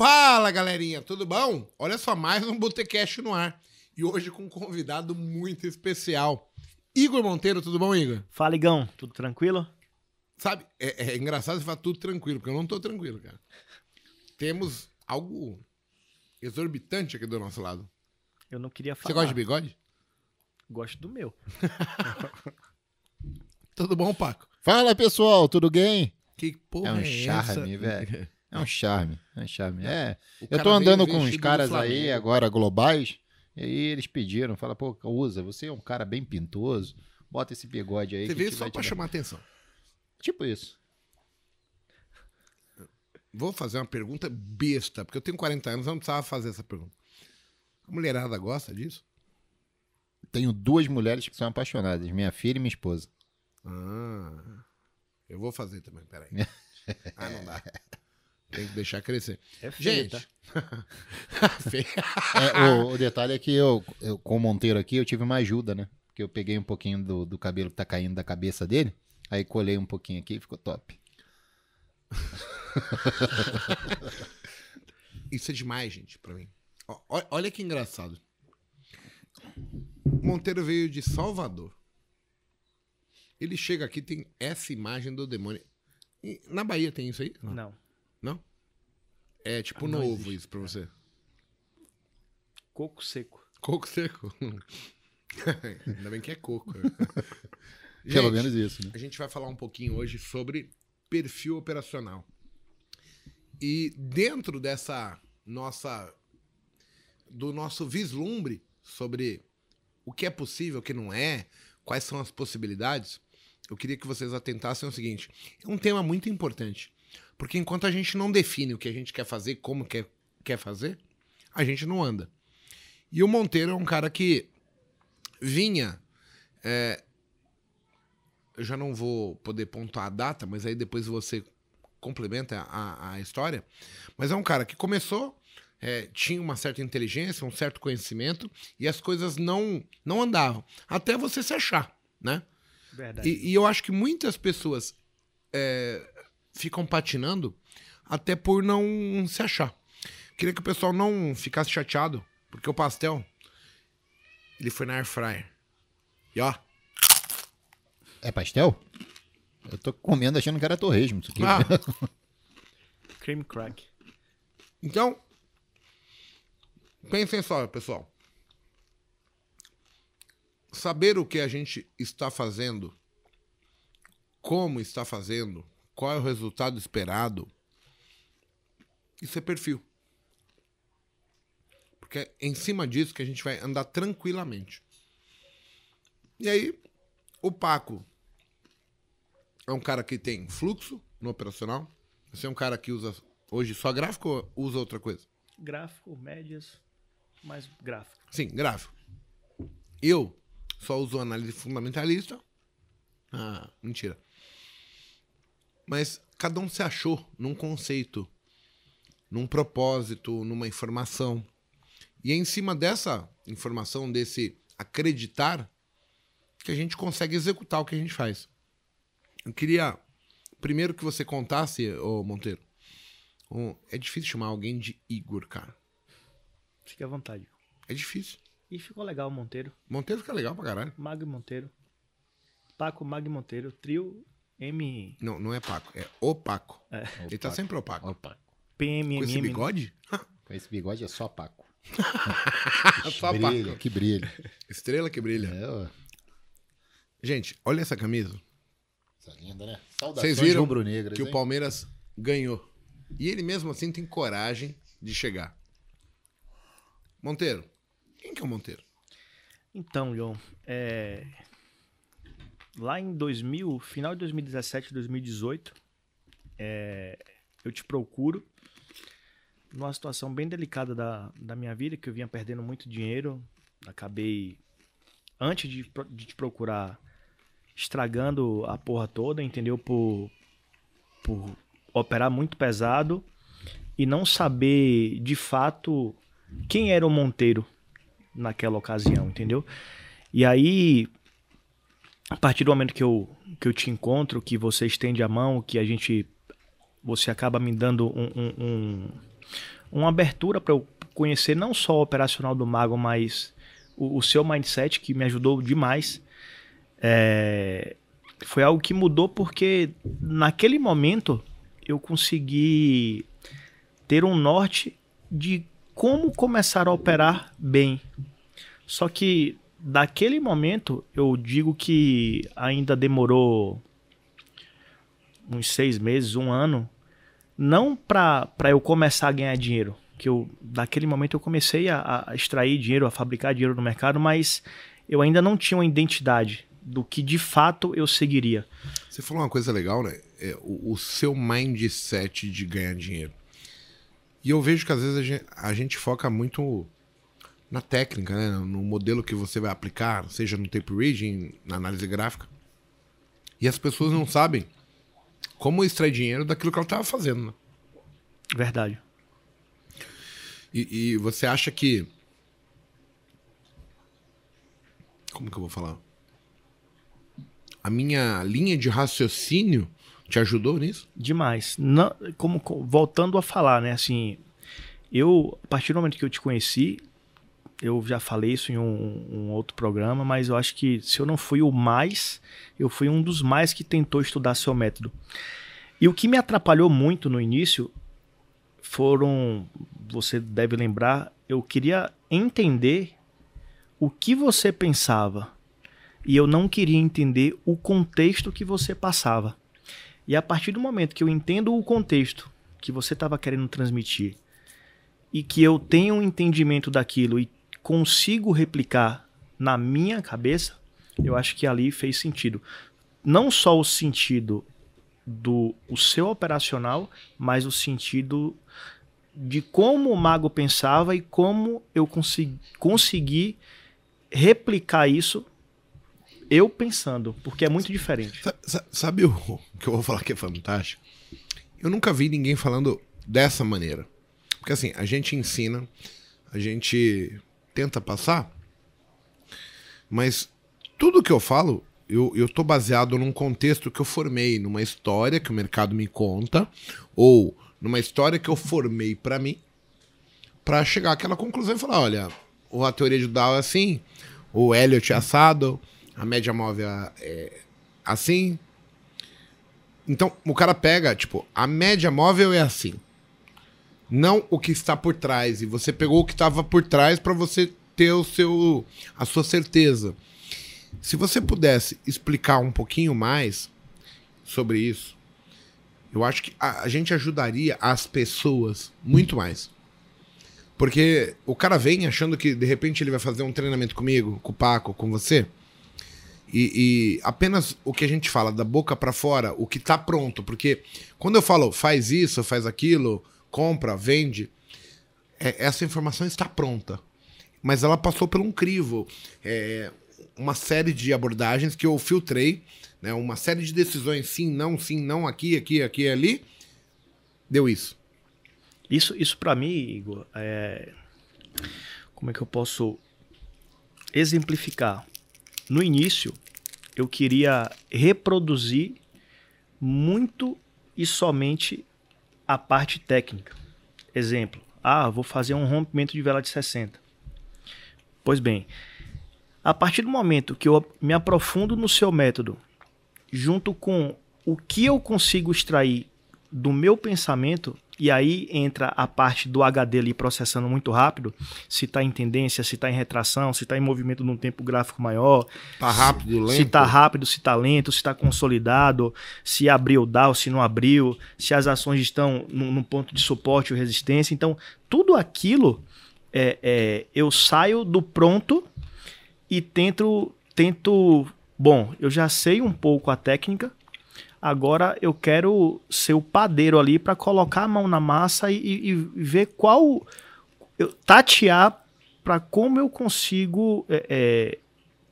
Fala, galerinha, tudo bom? Olha só, mais um Botecast no ar. E hoje com um convidado muito especial. Igor Monteiro, tudo bom, Igor? Fala, Igão, tudo tranquilo? Sabe, é, é engraçado você falar tudo tranquilo, porque eu não tô tranquilo, cara. Temos algo exorbitante aqui do nosso lado. Eu não queria falar. Você gosta de bigode? Gosto do meu. Tudo bom, Paco? Fala pessoal, tudo bem? Que porra É um é charme, essa? velho. É um charme, é um charme. É, O eu tô andando com uns caras aí agora globais, e aí eles pediram, fala, pô, usa, você é um cara bem pintoso, bota esse bigode aí. Você veio só pra chamar atenção. Tipo isso. Vou fazer uma pergunta besta, porque eu tenho 40 anos, eu não precisava fazer essa pergunta. A mulherada gosta disso? Tenho duas mulheres que são apaixonadas, minha filha e minha esposa. Ah, eu vou fazer também, peraí. Ah, não dá. Tem que deixar crescer. É feio, Gente, tá? É, o, o detalhe é que eu, eu, com o Monteiro aqui, eu tive uma ajuda, né? Porque eu peguei um pouquinho do, do cabelo que tá caindo da cabeça dele, aí colei um pouquinho aqui e ficou top. Isso é demais, gente, pra mim. Ó, ó- olha que engraçado. Monteiro veio de Salvador. Ele chega aqui, tem essa imagem do demônio. E na Bahia tem isso aí? Não. Não. Não? É tipo Não novo existe. isso pra você. Coco seco. Coco seco. Ainda bem que é coco. Pelo Gente, menos isso, né? A gente vai falar um pouquinho hoje sobre perfil operacional. E dentro dessa nossa do nosso vislumbre sobre o que é possível, o que não é, quais são as possibilidades, eu queria que vocês atentassem ao seguinte: é um tema muito importante. Porque enquanto a gente não define o que a gente quer fazer, como quer, quer fazer, a gente não anda. E o Monteiro é um cara que vinha é, eu já não vou poder pontuar a data, mas aí depois você complementa a, a história. Mas é um cara que começou, é, tinha uma certa inteligência, um certo conhecimento, e as coisas não, não andavam. Até você se achar, né? Verdade. E, e eu acho que muitas pessoas é, ficam patinando até por não se achar. Queria que o pessoal não ficasse chateado, porque o pastel, ele foi na air fryer. E ó, É pastel? Eu tô comendo achando que era torresmo isso aqui. ah, Cream crack. Então, pensem só, pessoal. Saber o que a gente está fazendo, como está fazendo, qual é o resultado esperado, isso é perfil. Porque é em cima disso que a gente vai andar tranquilamente. E aí, o Paco é um cara que tem fluxo no operacional. Você é um cara que usa hoje só gráfico ou usa outra coisa? Gráfico, médias, mais gráfico. Sim, gráfico. Eu só uso análise fundamentalista. Ah, mentira. Mas cada um se achou num conceito, num propósito, numa informação. E é em cima dessa informação, desse acreditar, que a gente consegue executar o que a gente faz. Eu queria primeiro que você contasse, ô Monteiro. é difícil chamar alguém de Igor, cara. Fique à vontade. É difícil. E ficou legal o Monteiro. Monteiro fica legal pra caralho. Mag Monteiro. Paco Mag Monteiro. Trio M. Não, não é Paco, é opaco. É. Ele tá sempre opaco. Opa, Com esse bigode? com esse bigode é só Paco. Só brilha, Paco. que brilha. Estrela que brilha. É, ó, Gente, olha essa camisa. essa linda, né? Saudações Vocês viram que o hein? Palmeiras ganhou. E ele mesmo assim tem coragem de chegar. Monteiro. Quem que é o Monteiro? Então, João, é... lá em 2000, final de 2017, 2018, é... eu te procuro numa situação bem delicada da, da minha vida, que eu vinha perdendo muito dinheiro, acabei, antes de, de te procurar, estragando a porra toda, entendeu? Por, por operar muito pesado e não saber de fato quem era o Monteiro naquela ocasião, entendeu? E aí, a partir do momento que eu, que eu te encontro, que você estende a mão, que a gente. Você acaba me dando um, um- um- uma abertura para eu conhecer não só o operacional do Mago, mas o, o seu mindset, que me ajudou demais. É, foi algo que mudou porque naquele momento eu consegui ter um norte de como começar a operar bem. Só que daquele momento eu digo que ainda demorou uns seis meses, um ano, não para eu começar a ganhar dinheiro, que eu daquele momento eu comecei a, a extrair dinheiro, a fabricar dinheiro no mercado, mas eu ainda não tinha uma identidade do que de fato eu seguiria. Você falou uma coisa legal, né? É, o, o, seu mindset de ganhar dinheiro. E eu vejo que às vezes a gente, a gente, foca muito na técnica, né? no modelo que você vai aplicar, seja no tape reading, na análise gráfica. E as pessoas não sabem como extrair dinheiro daquilo que ela estava fazendo. Né? Verdade. E, e você acha que. Como que eu vou falar? A minha linha de raciocínio te ajudou nisso? Demais. Não, como, voltando a falar, né? Assim, eu, a partir do momento que eu te conheci, eu já falei isso em um, um, outro programa, mas eu acho que se eu não fui o mais, eu fui um dos mais que tentou estudar seu método. E o que me atrapalhou muito no início foram, você deve lembrar, eu queria entender o que você pensava e eu não queria entender o contexto que você passava. E a partir do momento que eu entendo o contexto que você estava querendo transmitir e que eu tenho um entendimento daquilo e consigo replicar na minha cabeça, eu acho que ali fez sentido. Não só o sentido do o seu operacional, mas o sentido de como o mago pensava e como eu consegui, consegui replicar isso eu pensando, porque é muito diferente. Sabe, sabe o que eu vou falar que é fantástico? Eu nunca vi ninguém falando dessa maneira. Porque assim, a gente ensina, a gente tenta passar, mas tudo que eu falo eu, tô baseado num contexto que eu formei, numa história que o mercado me conta, ou numa história que eu formei para mim, para chegar àquela conclusão e falar, olha, a teoria de Dow é assim, o Elliott é assado, a média móvel é assim. Então, o cara pega, tipo, a média móvel é assim. Não o que está por trás. E você pegou o que estava por trás para você ter o seu a sua certeza. Se você pudesse explicar um pouquinho mais sobre isso, eu acho que a, a gente ajudaria as pessoas muito mais. Porque o cara vem achando que de repente ele vai fazer um treinamento comigo, com o Paco, com você. E, e apenas o que a gente fala da boca para fora, o que tá pronto. Porque quando eu falo faz isso, faz aquilo, compra, vende, é, essa informação está pronta. Mas ela passou por um crivo. É, uma série de abordagens que eu filtrei, né? Uma série de decisões, sim, não, sim, não, aqui, aqui, aqui, ali. Deu isso. Isso, isso para mim, Igor, é... como é que eu posso exemplificar? No início, eu queria reproduzir muito e somente a parte técnica. Exemplo, ah, vou fazer um rompimento de vela de 60. Pois bem, a partir do momento que eu me aprofundo no seu método, junto com o que eu consigo extrair do meu pensamento, e aí entra a parte do HD ali processando muito rápido, se está em tendência, se está em retração, se está em movimento num tempo gráfico maior. Está rápido, lento. Se está rápido, se está lento, se está consolidado, se abriu o DAO, se não abriu, se as ações estão num, ponto de suporte ou resistência. Então, tudo aquilo é, é, eu saio do pronto e tento, tento. Bom, eu já sei um pouco a técnica, agora eu quero ser o padeiro ali para colocar a mão na massa e, e, e ver qual. Eu, tatear para como eu consigo é, é,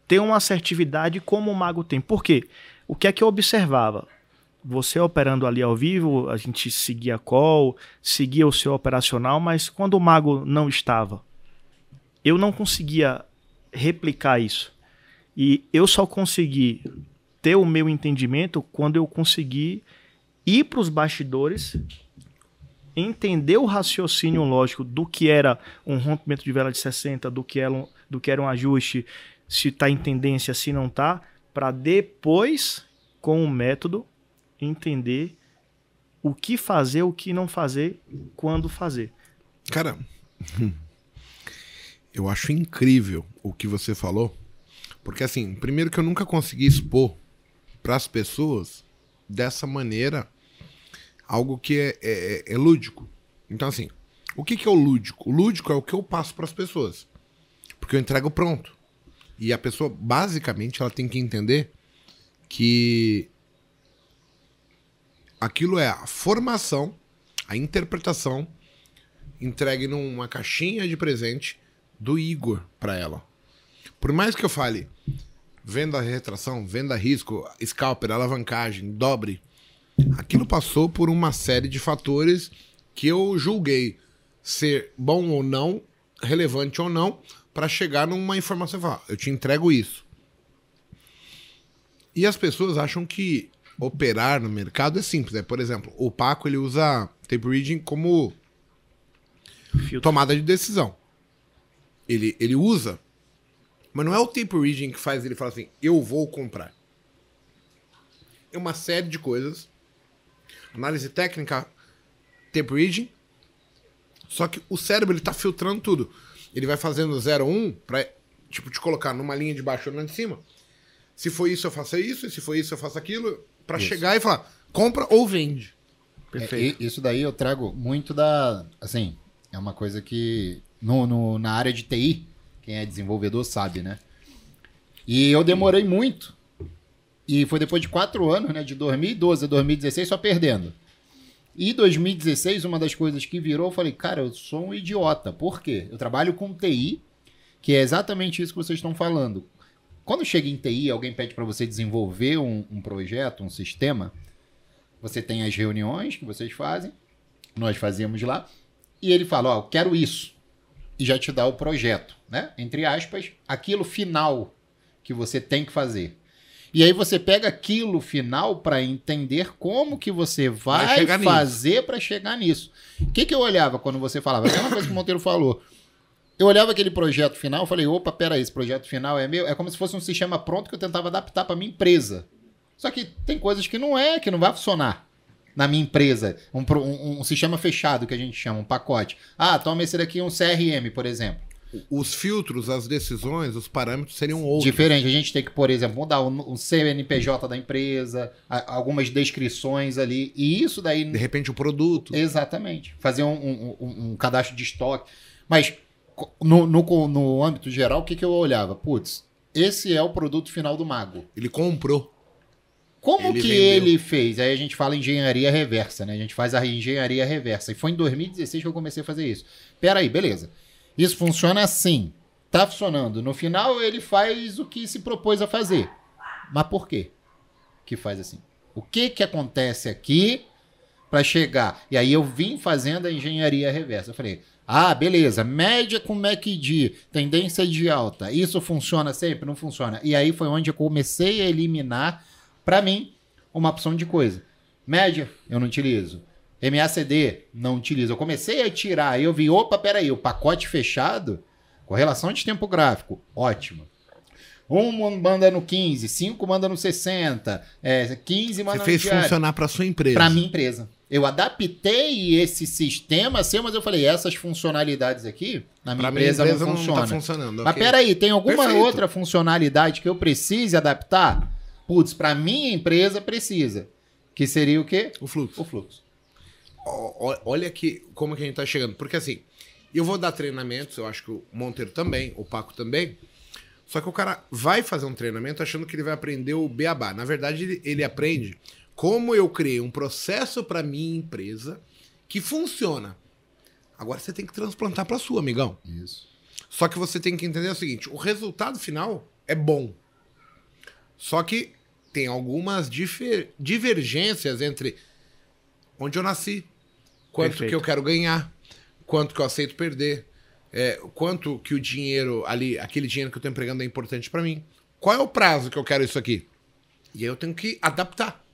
ter uma assertividade como o mago tem. Por quê? O que é que eu observava? Você operando ali ao vivo, a gente seguia call, seguia o seu operacional, mas quando o mago não estava, eu não conseguia replicar isso. E eu só consegui ter o meu entendimento quando eu consegui ir para os bastidores, entender o raciocínio lógico do que era um rompimento de vela de 60, do que era um, do que era um ajuste, se está em tendência, se não está, para depois, com o método, entender o que fazer, o que não fazer, quando fazer. Cara, eu acho incrível o que você falou, porque assim, primeiro que eu nunca consegui expor para as pessoas dessa maneira algo que é, é, é lúdico. Então, assim, o que, que é o lúdico? O lúdico é o que eu passo para as pessoas, porque eu entrego pronto. E a pessoa, basicamente, ela tem que entender que aquilo é a formação, a interpretação entregue numa caixinha de presente do Igor para ela. Por mais que eu fale venda retração, venda risco, scalper, alavancagem, dobre, aquilo passou por uma série de fatores que eu julguei ser bom ou não, relevante ou não, para chegar numa informação e falar, eu te entrego isso. E as pessoas acham que operar no mercado é simples. Né? Por exemplo, o Paco ele usa tape reading como Filtro. tomada de decisão. Ele, ele usa, mas não é o tape reading que faz ele falar assim, eu vou comprar. É uma série de coisas. Análise técnica, tape reading. Só que o cérebro ele tá filtrando tudo. Ele vai fazendo 0 1 para tipo te colocar numa linha de baixo ou na de cima. Se for isso eu faço isso, e se for isso eu faço aquilo, para chegar e falar, compra ou vende. Perfeito. É, isso daí eu trago muito da, assim, é uma coisa que no, no, na área de TI, quem é desenvolvedor sabe, né? E eu demorei muito. E foi depois de quatro anos, né? De 2012 a 2016, só perdendo. E 2016, uma das coisas que virou, eu falei, cara, eu sou um idiota. Por quê? Eu trabalho com TI, que é exatamente isso que vocês estão falando. Quando chega em TI, alguém pede para você desenvolver um, um projeto, um sistema, você tem as reuniões que vocês fazem, nós fazíamos lá, e ele fala, ó, eu quero isso. E já te dá o projeto, né? Entre aspas, aquilo final que você tem que fazer. E aí você pega aquilo final para entender como que você vai, vai fazer para chegar nisso. O que, que eu olhava quando você falava? É uma coisa que o Monteiro falou. Eu olhava aquele projeto final e falei, opa, peraí, esse projeto final é meu. É como se fosse um sistema pronto que eu tentava adaptar para minha empresa. Só que tem coisas que não é, que não vai funcionar na minha empresa. Um, um, um, sistema fechado que a gente chama, um pacote. Ah, toma esse daqui um CRM, por exemplo. Os filtros, as decisões, os parâmetros seriam outros. Diferente. A gente tem que, por exemplo, mudar o, CNPJ da empresa, algumas descrições ali. E isso daí. De repente, o produto. Exatamente. Fazer um, um cadastro de estoque. Mas no, no, no âmbito geral, o que, que eu olhava? Putz, esse é o produto final do mago. Ele comprou. Como ele que vendeu. ele fez? Aí a gente fala engenharia reversa, né? A gente faz a engenharia reversa. E foi em 2016 que eu comecei a fazer isso. Pera aí, beleza. Isso funciona assim. Tá funcionando. No final, ele faz o que se propôs a fazer. Mas por quê que faz assim? O que que acontece aqui para chegar? E aí eu vim fazendo a engenharia reversa. Eu falei, ah, beleza. Média com MACD, tendência de alta. Isso funciona sempre? Não funciona. E aí foi onde eu comecei a eliminar, para mim, uma opção de coisa. Média, eu não utilizo. MACD, não utilizo. Eu comecei a tirar, aí eu vi, opa, peraí, o pacote fechado, correlação de tempo gráfico, ótimo. Um manda no 15, 5 manda no 60, é, 15 manda Você fez funcionar para sua empresa. Para minha empresa. Eu adaptei esse sistema seu, mas eu falei, essas funcionalidades aqui, na minha empresa, empresa, não, funciona. Não tá funcionando. Mas okay. peraí, tem alguma Perfeito. outra funcionalidade que eu precise adaptar? Putz, para minha empresa precisa. Que seria o quê? O fluxo. O fluxo. Olha que, como que a gente tá chegando. Porque assim, eu vou dar treinamentos, eu acho que o Monteiro também, o Paco também. Só que o cara vai fazer um treinamento achando que ele vai aprender o beabá. Na verdade, ele, ele aprende como eu criei um processo para minha empresa que funciona. Agora você tem que transplantar para sua, amigão. Isso. Só que você tem que entender o seguinte: o resultado final é bom. Só que tem algumas difer divergências entre onde eu nasci, quanto Perfeito. que eu quero ganhar, quanto que eu aceito perder, é, quanto que o dinheiro ali, aquele dinheiro que eu estou empregando é importante para mim. Qual é o prazo que eu quero isso aqui? E aí eu tenho que adaptar.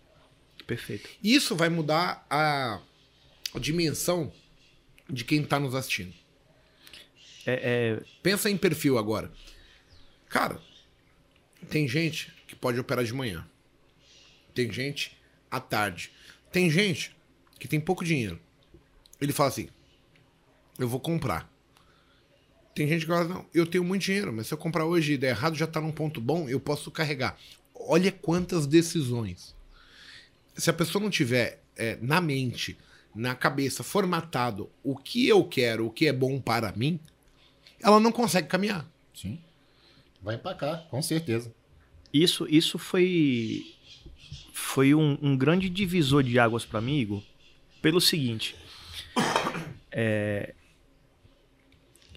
Perfeito. Isso vai mudar a, a dimensão de quem tá nos assistindo. É, é, Pensa em perfil agora. Cara, tem gente que pode operar de manhã. Tem gente à tarde. Tem gente que tem pouco dinheiro. Ele fala assim: eu vou comprar. Tem gente que fala, não, eu tenho muito dinheiro, mas se eu comprar hoje e der errado, já tá num ponto bom, eu posso carregar. Olha quantas decisões. Se a pessoa não tiver é, na mente, na cabeça, formatado o que eu quero, o que é bom para mim, ela não consegue caminhar. Sim. Vai empacar, com certeza. isso, isso foi foi um, um grande divisor de águas para mim, Igor, pelo seguinte. É,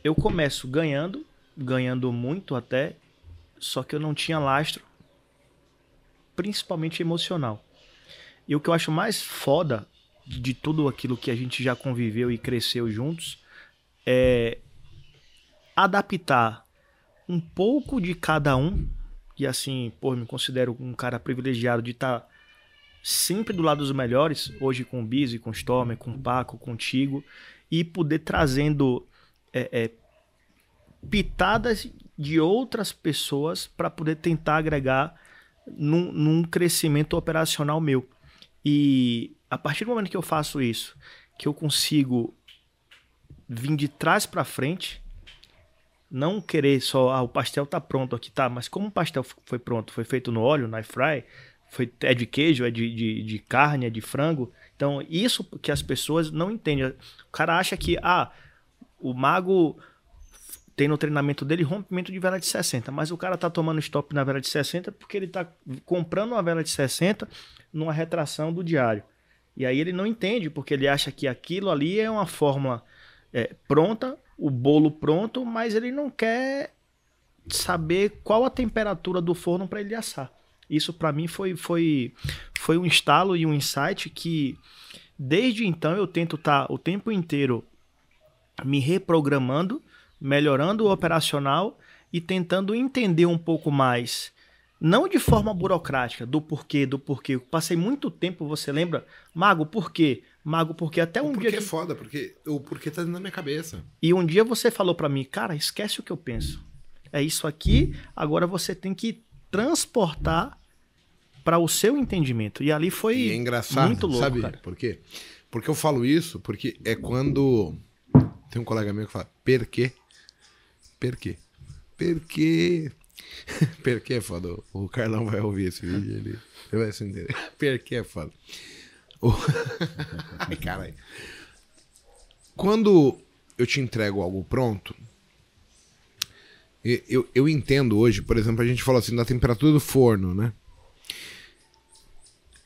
eu começo ganhando, ganhando muito até, só que eu não tinha lastro, principalmente emocional. E o que eu acho mais foda de tudo aquilo que a gente já conviveu e cresceu juntos é adaptar um pouco de cada um. E assim, pô, me considero um cara privilegiado de estar sempre do lado dos melhores, hoje com o Bizzy, com o Stormer, com o Paco, contigo, e poder trazendo é, é, pitadas de outras pessoas para poder tentar agregar num, num crescimento operacional meu. E a partir do momento que eu faço isso, que eu consigo vir de trás para frente, não querer só, ah, o pastel tá pronto aqui, tá, mas como o pastel foi pronto, foi feito no óleo, na fry, foi, é de queijo, é de, de, de carne, é de frango, então isso que as pessoas não entendem. O cara acha que, ah, o mago tem no treinamento dele rompimento de vela de 60, mas o cara tá tomando stop na vela de 60 porque ele tá comprando uma vela de 60 numa retração do diário. E aí ele não entende, porque ele acha que aquilo ali é uma fórmula é, pronta, o bolo pronto, mas ele não quer saber qual a temperatura do forno para ele assar. Isso para mim foi, foi, foi um estalo e um insight que desde então eu tento estar o tempo inteiro me reprogramando, melhorando o operacional e tentando entender um pouco mais, não de forma burocrática, do porquê, do porquê. Eu passei muito tempo, você lembra? Mago, por quê? Mago, porque até um porque dia é que- foda, porque o porquê tá dentro da minha cabeça. e um dia você falou pra mim, cara, esquece o que eu penso. É isso aqui, agora você tem que transportar para o seu entendimento. E ali foi E é engraçado, muito louco, sabe cara. por quê? Porque eu falo isso porque é quando tem um colega meu que fala, per quê? Per quê? Per quê? Per quê é foda. O Carlão vai ouvir esse vídeo, ele, ele vai se entender. Per quê é foda. Ai, caralho. Quando eu te entrego algo pronto, eu, eu entendo hoje, por exemplo, a gente falou assim da temperatura do forno, né?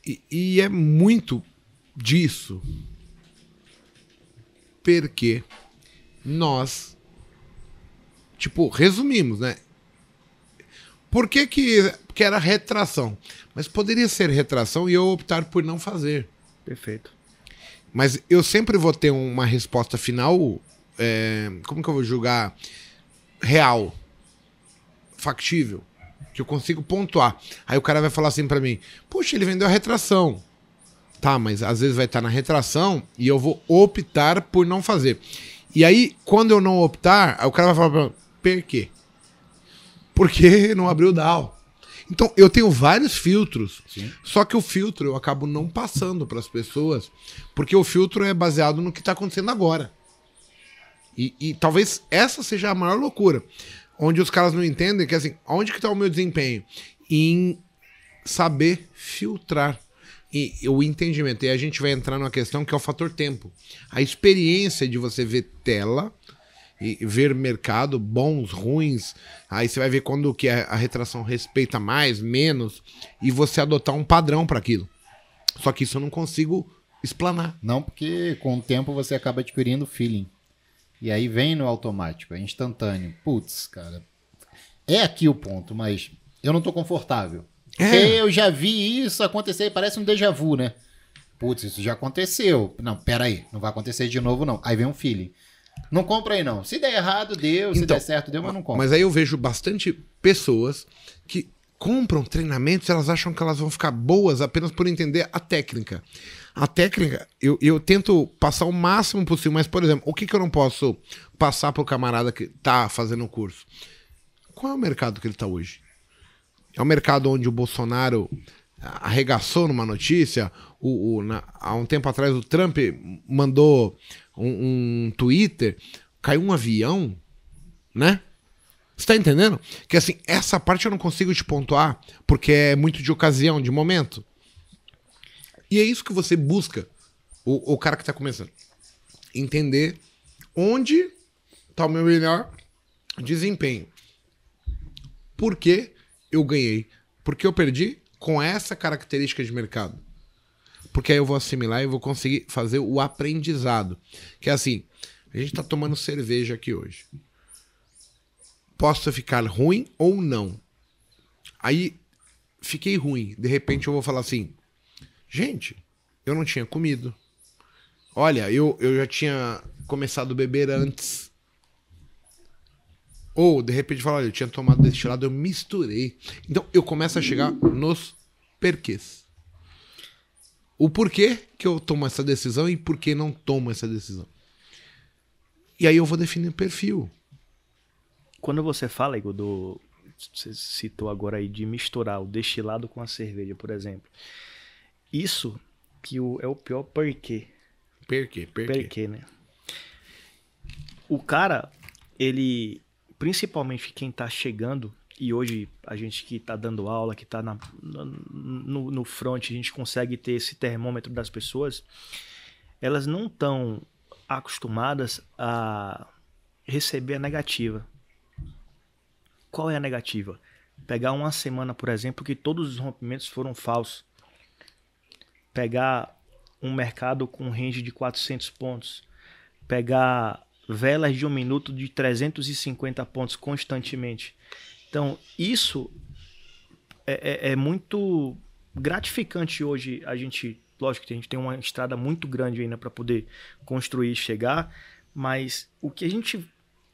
E, e é muito disso porque nós, tipo, resumimos, né? Por que, que, que era retração? Mas poderia ser retração e eu optar por não fazer. Perfeito. Mas eu sempre vou ter uma resposta final. é, como que eu vou julgar? Real. Factível. Que eu consigo pontuar. Aí o cara vai falar assim pra mim: Puxa, ele vendeu a retração. Tá, mas às vezes vai estar na retração e eu vou optar por não fazer. E aí, quando eu não optar, o cara vai falar pra mim: Per quê? Porque não abriu o DAO. Então, eu tenho vários filtros. Só que o filtro eu acabo não passando para as pessoas, porque o filtro é baseado no que está acontecendo agora. E, e talvez essa seja a maior loucura. Onde os caras não entendem que assim, onde que está o meu desempenho? Em saber filtrar. E, e o entendimento. E a gente vai entrar numa questão que é o fator tempo. A experiência de você ver tela e ver mercado, bons, ruins. Aí você vai ver quando que a, a retração respeita mais, menos, e você adotar um padrão para aquilo. Só que isso eu não consigo explanar. Não, porque com o tempo você acaba adquirindo feeling. E aí vem no automático, é instantâneo. Putz, cara. É aqui o ponto, mas eu não tô confortável. É. Porque eu já vi isso acontecer, parece um déjà vu, né? Putz, isso já aconteceu. Não, pera aí, não vai acontecer de novo, não. Aí vem um feeling. Não compra aí, não. Se der errado, deu. Se Então, der certo, deu, mas não compra. Mas aí eu vejo bastante pessoas que compram treinamentos, elas acham que elas vão ficar boas apenas por entender a técnica. A técnica, eu, eu tento passar o máximo possível, mas, por exemplo, o que, que eu não posso passar pro camarada que tá fazendo o curso? Qual é o mercado que ele tá hoje? É um mercado onde o Bolsonaro arregaçou numa notícia. O, o na, há um tempo atrás o Trump mandou um, um Twitter, caiu um avião, né? Você tá entendendo? Que assim, essa parte eu não consigo te pontuar, porque é muito de ocasião, de momento. E é isso que você busca, o, o cara que tá começando. Entender onde tá o meu melhor desempenho. Por que eu ganhei? Porque eu perdi com essa característica de mercado. Porque aí eu vou assimilar e vou conseguir fazer o aprendizado. Que é assim, a gente tá tomando cerveja aqui hoje possa ficar ruim ou não. Aí fiquei ruim. De repente eu vou falar assim: gente, eu não tinha comido. Olha, eu, eu já tinha começado a beber antes. Ou, de repente, falar, olha, eu tinha tomado destilado, eu misturei. Então, eu começo a chegar nos perquês. O porquê que eu tomo essa decisão e por que não tomo essa decisão. E aí eu vou definir o perfil. Quando você fala, Igor, do. Você citou agora aí de misturar o destilado com a cerveja, por exemplo. Isso que o, é o pior porquê. Porquê, porquê. Porquê, né? O cara, ele. Principalmente quem tá chegando, e hoje a gente que tá dando aula, que tá na, no, no front, a gente consegue ter esse termômetro das pessoas, elas não estão acostumadas a receber a negativa. Qual é a negativa? Pegar uma semana, por exemplo, que todos os rompimentos foram falsos. Pegar um mercado com range de 400 pontos. Pegar velas de um minuto de 350 pontos constantemente. Então, isso é, é, é muito gratificante hoje. A gente, lógico que a gente tem uma estrada muito grande ainda para poder construir e chegar, mas o que a gente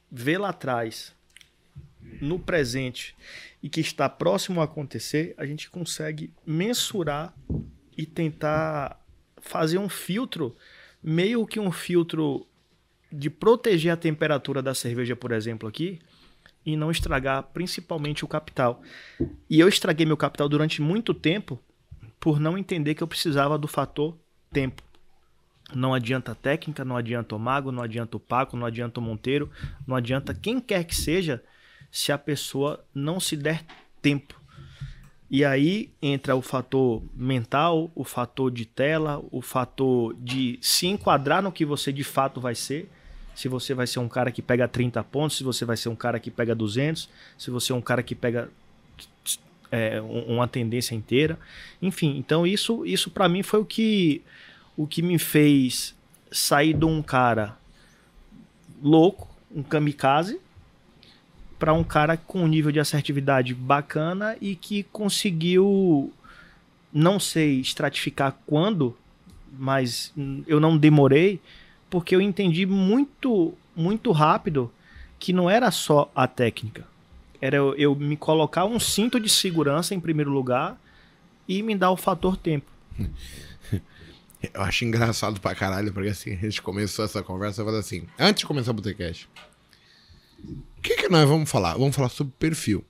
vê lá atrás no presente e que está próximo a acontecer, a gente consegue mensurar e tentar fazer um filtro, meio que um filtro de proteger a temperatura da cerveja, por exemplo, aqui, e não estragar principalmente o capital. E eu estraguei meu capital durante muito tempo por não entender que eu precisava do fator tempo. Não adianta técnica, não adianta o mago, não adianta o Paco, não adianta o Monteiro, não adianta quem quer que seja se a pessoa não se der tempo. E aí entra o fator mental, o fator de tela, o fator de se enquadrar no que você de fato vai ser. Se você vai ser um cara que pega 30 pontos, se você vai ser um cara que pega 200, se você é um cara que pega é, uma tendência inteira. Enfim, então isso, isso para mim foi o que, o que me fez sair de um cara louco, um kamikaze, para um cara com um nível de assertividade bacana e que conseguiu, não sei estratificar quando, mas eu não demorei, porque eu entendi muito, muito rápido que não era só a técnica. Era eu, eu me colocar um cinto de segurança em primeiro lugar e me dar o fator tempo. Eu acho engraçado pra caralho, porque assim, a gente começou essa conversa falando assim, antes de começar o Botecast, o que, que nós vamos falar? Vamos falar sobre perfil.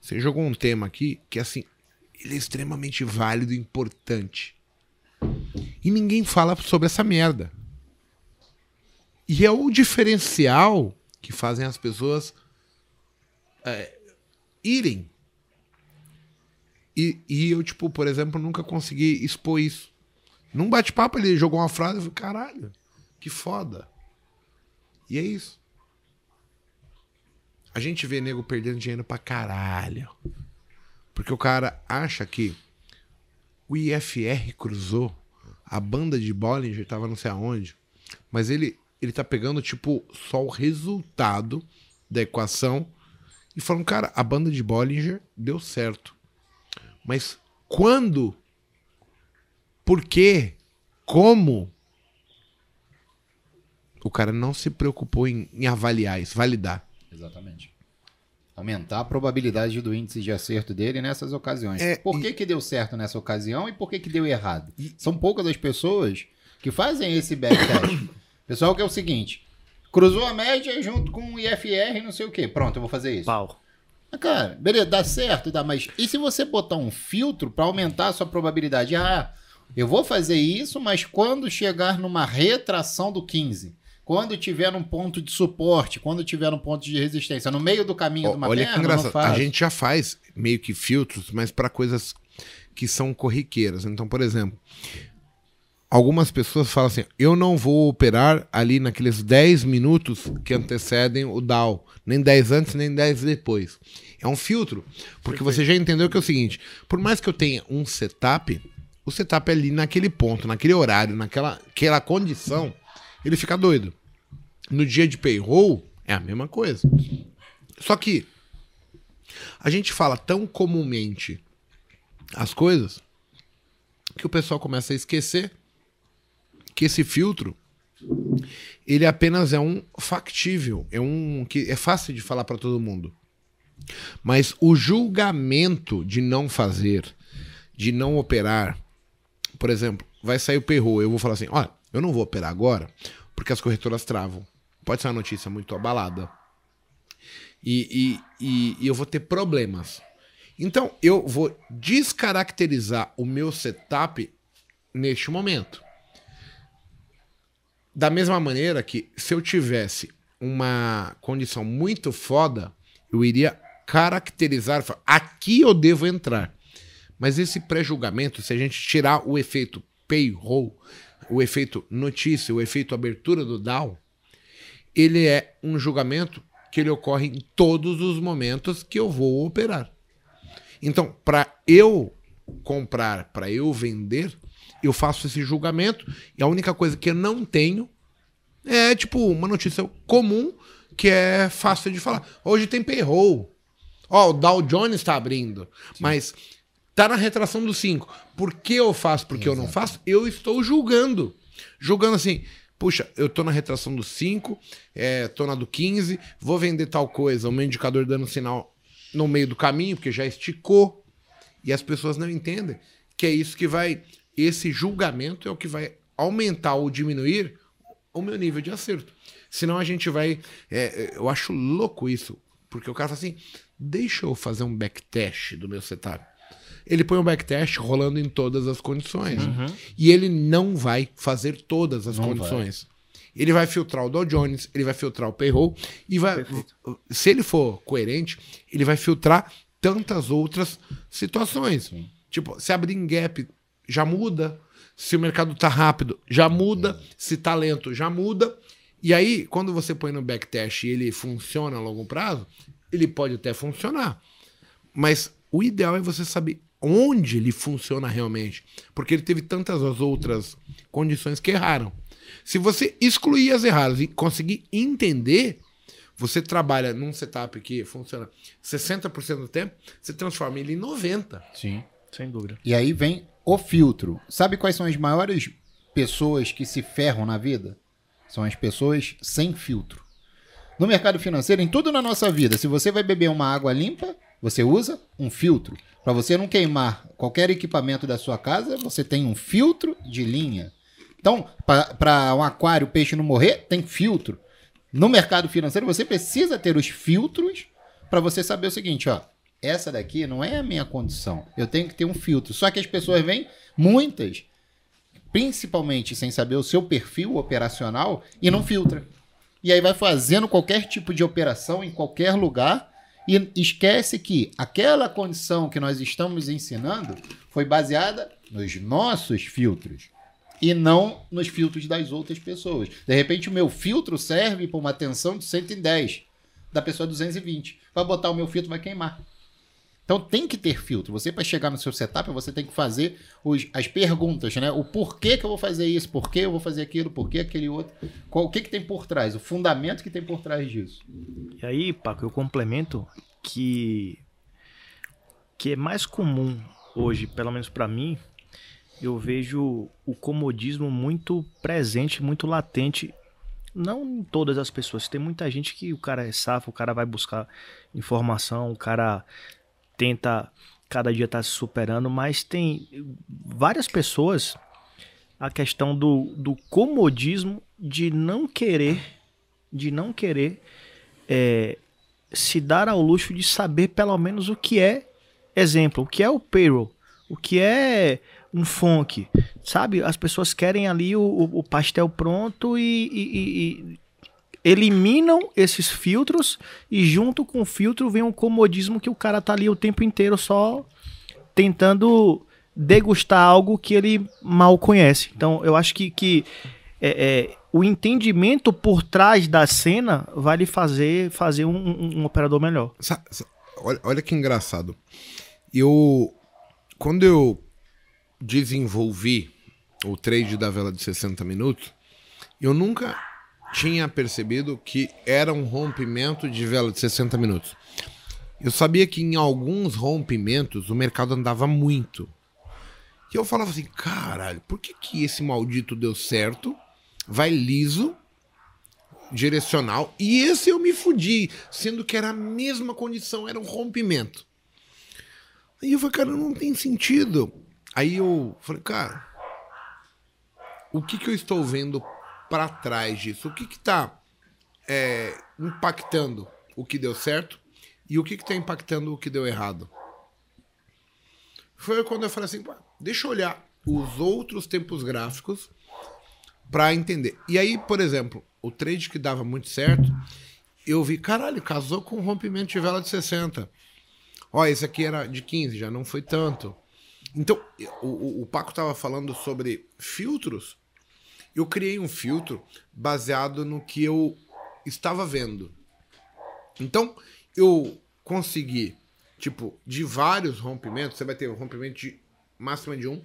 Você jogou um tema aqui que, assim, ele é extremamente válido e importante. E ninguém fala sobre essa merda. E é o diferencial que fazem as pessoas é, irem. E, e, eu, tipo, por exemplo, nunca consegui expor isso. Num bate-papo ele jogou uma frase e caralho, que foda. E é isso. A gente vê nego perdendo dinheiro pra caralho. Porque o cara acha que o IFR cruzou, a banda de Bollinger tava não sei aonde, mas ele ele tá pegando tipo só o resultado da equação e falando, cara, a banda de Bollinger deu certo. Mas quando? Por quê? Como? O cara não se preocupou em, em avaliar isso, validar. Exatamente. Aumentar a probabilidade do índice de acerto dele nessas ocasiões. É, por e- que, que deu certo nessa ocasião e por que, que deu errado? São poucas as pessoas que fazem esse backtest. Pessoal, que é o seguinte: cruzou a média junto com o IFR e não sei o quê. Pronto, eu vou fazer isso. Pau. Ah, Cara, beleza, dá certo, dá, mas e se você botar um filtro para aumentar a sua probabilidade? Ah, eu vou fazer isso, mas quando chegar numa retração do 15, quando tiver num ponto de suporte, quando tiver num ponto de resistência, no meio do caminho de uma Olha perna, que não engraçado. A gente já faz meio que filtros, mas para coisas que são corriqueiras. Então, por exemplo, algumas pessoas falam assim: eu não vou operar ali naqueles 10 minutos que antecedem o Dow, nem 10 antes, nem 10 depois. É um filtro, porque você já entendeu que é o seguinte: por mais que eu tenha um setup, o setup é ali naquele ponto, naquele horário, naquela aquela condição, ele fica doido. No dia de payroll, é a mesma coisa. Só que a gente fala tão comumente as coisas que o pessoal começa a esquecer que esse filtro ele apenas é um factível, é um que é fácil de falar para todo mundo. Mas o julgamento de não fazer, de não operar, por exemplo, vai sair o perro, eu vou falar assim, olha, eu não vou operar agora porque as corretoras travam. Pode ser uma notícia muito abalada. E, e, e, e eu vou ter problemas. Então, eu vou descaracterizar o meu setup neste momento. Da mesma maneira que se eu tivesse uma condição muito foda, eu iria caracterizar, falar, aqui eu devo entrar. Mas esse pré-julgamento, se a gente tirar o efeito payroll, o efeito notícia, o efeito abertura do DAO, ele é um julgamento que ele ocorre em todos os momentos que eu vou operar. Então, para eu comprar, para eu vender, eu faço esse julgamento e a única coisa que eu não tenho é tipo uma notícia comum que é fácil de falar. Hoje tem payroll. Ó, o Dow Jones está abrindo, mas tá na retração do 5. Por que eu faço? Porque eu não faço? Eu estou julgando. Julgando assim, puxa, eu tô na retração do 5, é, tô na do 15, vou vender tal coisa, o meu indicador dando sinal no meio do caminho, porque já esticou. E as pessoas não entendem que é isso que vai. Esse julgamento é o que vai aumentar ou diminuir o meu nível de acerto. Senão a gente vai. é, eu acho louco isso. Porque o cara fala assim: deixa eu fazer um backtest do meu setup. Ele põe o backtest rolando em todas as condições. E ele não vai fazer todas as Não condições. Ele vai filtrar o Dow Jones, ele vai filtrar o payroll e vai. Se ele for coerente, ele vai filtrar tantas outras situações. Tipo, se abrir em gap, já muda. Se o mercado tá rápido, já muda. Se tá lento, já muda. E aí, quando você põe no backtest e ele funciona a longo prazo, ele pode até funcionar. Mas o ideal é você saber onde ele funciona realmente. Porque ele teve tantas as outras condições que erraram. Se você excluir as erradas e conseguir entender, você trabalha num setup que funciona 60% do tempo, você transforma ele em 90%. Sim. Sem dúvida. E aí vem o filtro. Sabe quais são as maiores pessoas que se ferram na vida? São as pessoas sem filtro. No mercado financeiro, em tudo na nossa vida, se você vai beber uma água limpa, você usa um filtro. Para você não queimar qualquer equipamento da sua casa, você tem um filtro de linha. Então, para um aquário, o peixe não morrer, tem filtro. No mercado financeiro, você precisa ter os filtros para você saber o seguinte, ó. Essa daqui não é a minha condição. Eu tenho que ter um filtro. Só que as pessoas vêm, muitas, principalmente sem saber o seu perfil operacional, e não filtra. E aí vai fazendo qualquer tipo de operação em qualquer lugar e esquece que aquela condição que nós estamos ensinando foi baseada nos nossos filtros e não nos filtros das outras pessoas. De repente, o meu filtro serve para uma tensão de 110, da pessoa 220. Vai botar o meu filtro, vai queimar. Então tem que ter filtro. Você, para chegar no seu setup, você tem que fazer os- as perguntas, né? O porquê que eu vou fazer isso, por que eu vou fazer aquilo, por que aquele outro. Qual, o que, que tem por trás, o fundamento que tem por trás disso. E aí, Paco, eu complemento que que é mais comum hoje, pelo menos para mim, eu vejo o comodismo muito presente, muito latente não em todas as pessoas. Tem muita gente que o cara é safo, o cara vai buscar informação, o cara tenta cada dia estar tá se superando, mas tem várias pessoas a questão do, do comodismo de não querer, de não querer é, se dar ao luxo de saber pelo menos o que é exemplo, o que é o payroll, o que é um funk, sabe? As pessoas querem ali o, o pastel pronto e, e, e, eliminam esses filtros e junto com o filtro vem um comodismo que o cara tá ali o tempo inteiro só tentando degustar algo que ele mal conhece. Então eu acho que, que é, é, o entendimento por trás da cena vai lhe fazer fazer um, um, um operador melhor. Olha, olha que engraçado. Eu quando eu desenvolvi o trade da vela de 60 minutos, eu nunca tinha percebido que era um rompimento de vela de 60 minutos. Eu sabia que em alguns rompimentos o mercado andava muito. E eu falava assim, caralho, por que, que esse maldito deu certo? Vai liso, direcional, e esse eu me fudi, sendo que era a mesma condição, era um rompimento. Aí eu falei, cara, não tem sentido. Aí eu falei, cara, o que, que eu estou vendo para trás disso? O que está é, impactando o que deu certo e o que está impactando o que deu errado? Foi quando eu falei assim, deixa eu olhar os outros tempos gráficos para entender. E aí, por exemplo, o trade que dava muito certo, eu vi, caralho, casou com um rompimento de vela de 60. Ó, esse aqui era de 15, já não foi tanto. Então, o, o Paco estava falando sobre filtros. Eu criei um filtro baseado no que eu estava vendo. Então, eu consegui, tipo, de vários rompimentos, você vai ter um rompimento de máxima de 1,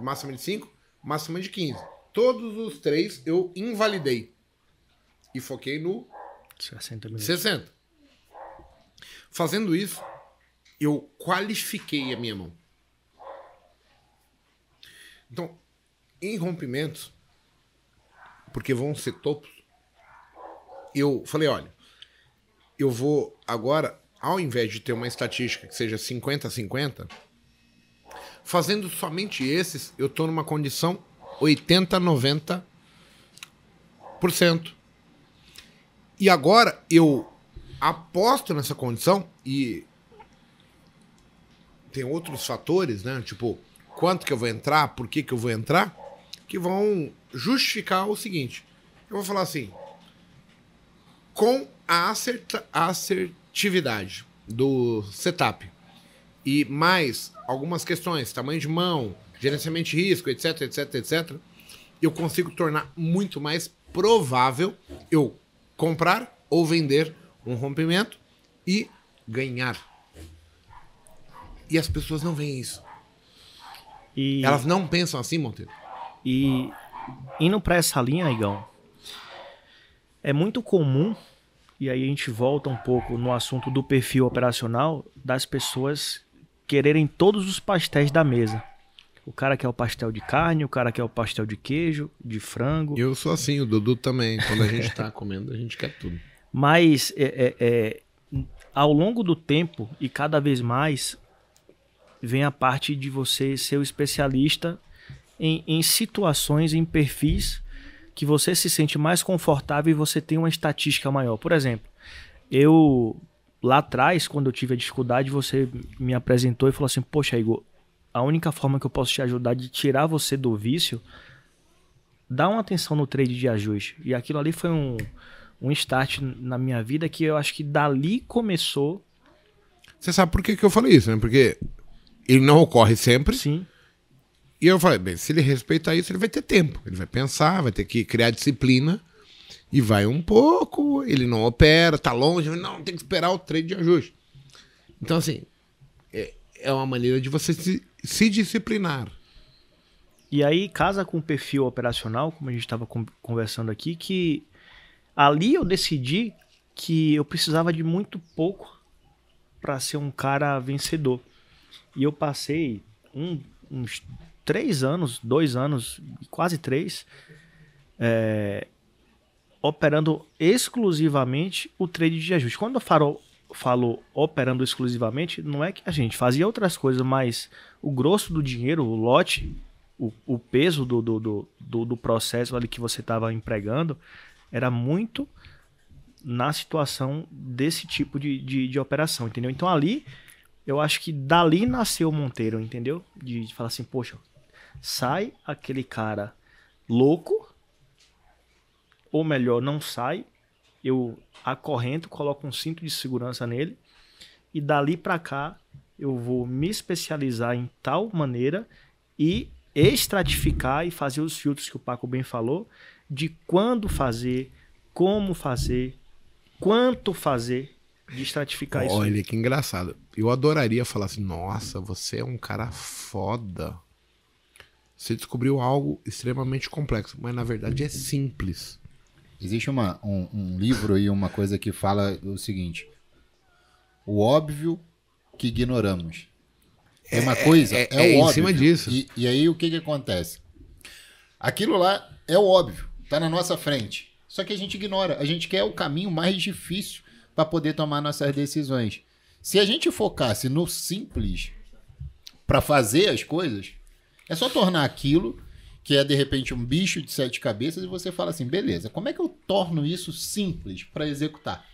máxima de 5, máxima de 15. Todos os três eu invalidei. E foquei no 60 minutos. 60. Fazendo isso, eu qualifiquei a minha mão. Então, em rompimentos, porque vão ser topos, eu falei, olha, eu vou agora, ao invés de ter uma estatística que seja 50-50, fazendo somente esses, eu estou numa condição 80-90%. E agora eu aposto nessa condição e tem outros fatores, né? Tipo, quanto que eu vou entrar, por que, que eu vou entrar, que vão justificar o seguinte. Eu vou falar assim, com a assertividade do setup e mais algumas questões, tamanho de mão, gerenciamento de risco, etc, etc, etc, eu consigo tornar muito mais provável eu comprar ou vender um rompimento e ganhar. E as pessoas não veem isso. E, Elas não pensam assim, Monteiro? E indo para essa linha, Igão, é muito comum, e aí a gente volta um pouco no assunto do perfil operacional, das pessoas quererem todos os pastéis da mesa. O cara quer o pastel de carne, o cara quer o pastel de queijo, de frango. Eu sou assim, o Dudu também. Quando a gente tá comendo, a gente quer tudo. Mas é, é, é, ao longo do tempo e cada vez mais, vem a parte de você ser o especialista em, em situações, em perfis que você se sente mais confortável e você tem uma estatística maior. Por exemplo, eu lá atrás, quando eu tive a dificuldade, você me apresentou e falou assim: Poxa, Igor, a única forma que eu posso te ajudar de tirar você do vício, dá uma atenção no trade de ajuste. E aquilo ali foi um, um start na minha vida que eu acho que dali começou. Você sabe por que, que eu falei isso, né? Porque ele não ocorre sempre. Sim. E eu falei, bem, se ele respeitar isso, ele vai ter tempo. Ele vai pensar, vai ter que criar disciplina. E vai um pouco, ele não opera, tá longe, não, tem que esperar o trade de ajuste. Então, assim, é, é uma maneira de você se, se disciplinar. E aí casa com o perfil operacional, como a gente estava conversando aqui, que ali eu decidi que eu precisava de muito pouco para ser um cara vencedor. E eu passei um, uns três anos, dois anos, quase três, é, operando exclusivamente o trade de ajuste. Quando eu falo, falo operando exclusivamente, não é que a gente fazia outras coisas, mas o grosso do dinheiro, o lote, o, o peso do, do, do, do, processo ali que você estava empregando, era muito na situação desse tipo de, de, de, operação, entendeu? Então ali, eu acho que dali nasceu o Monteiro, entendeu? De, de falar assim, poxa, sai aquele cara louco, ou melhor, não sai, eu acorrento, coloco um cinto de segurança nele, e dali para cá eu vou me especializar em tal maneira e estratificar e fazer os filtros que o Paco bem falou, de quando fazer, como fazer, quanto fazer, de estratificar Olha, isso. Olha que engraçado. Eu adoraria falar assim: nossa, você é um cara foda. Você descobriu algo extremamente complexo, mas na verdade é simples. Existe uma, um, um livro e uma coisa que fala o seguinte: o óbvio que ignoramos. É uma coisa, é, é, é o óbvio. em cima disso. E, e aí o que, que acontece? Aquilo lá é o óbvio, tá na nossa frente. Só que a gente ignora. A gente quer o caminho mais difícil para poder tomar nossas decisões. Se a gente focasse no simples para fazer as coisas, é só tornar aquilo que é de repente um bicho de sete cabeças e você fala assim, beleza, como é que eu torno isso simples para executar?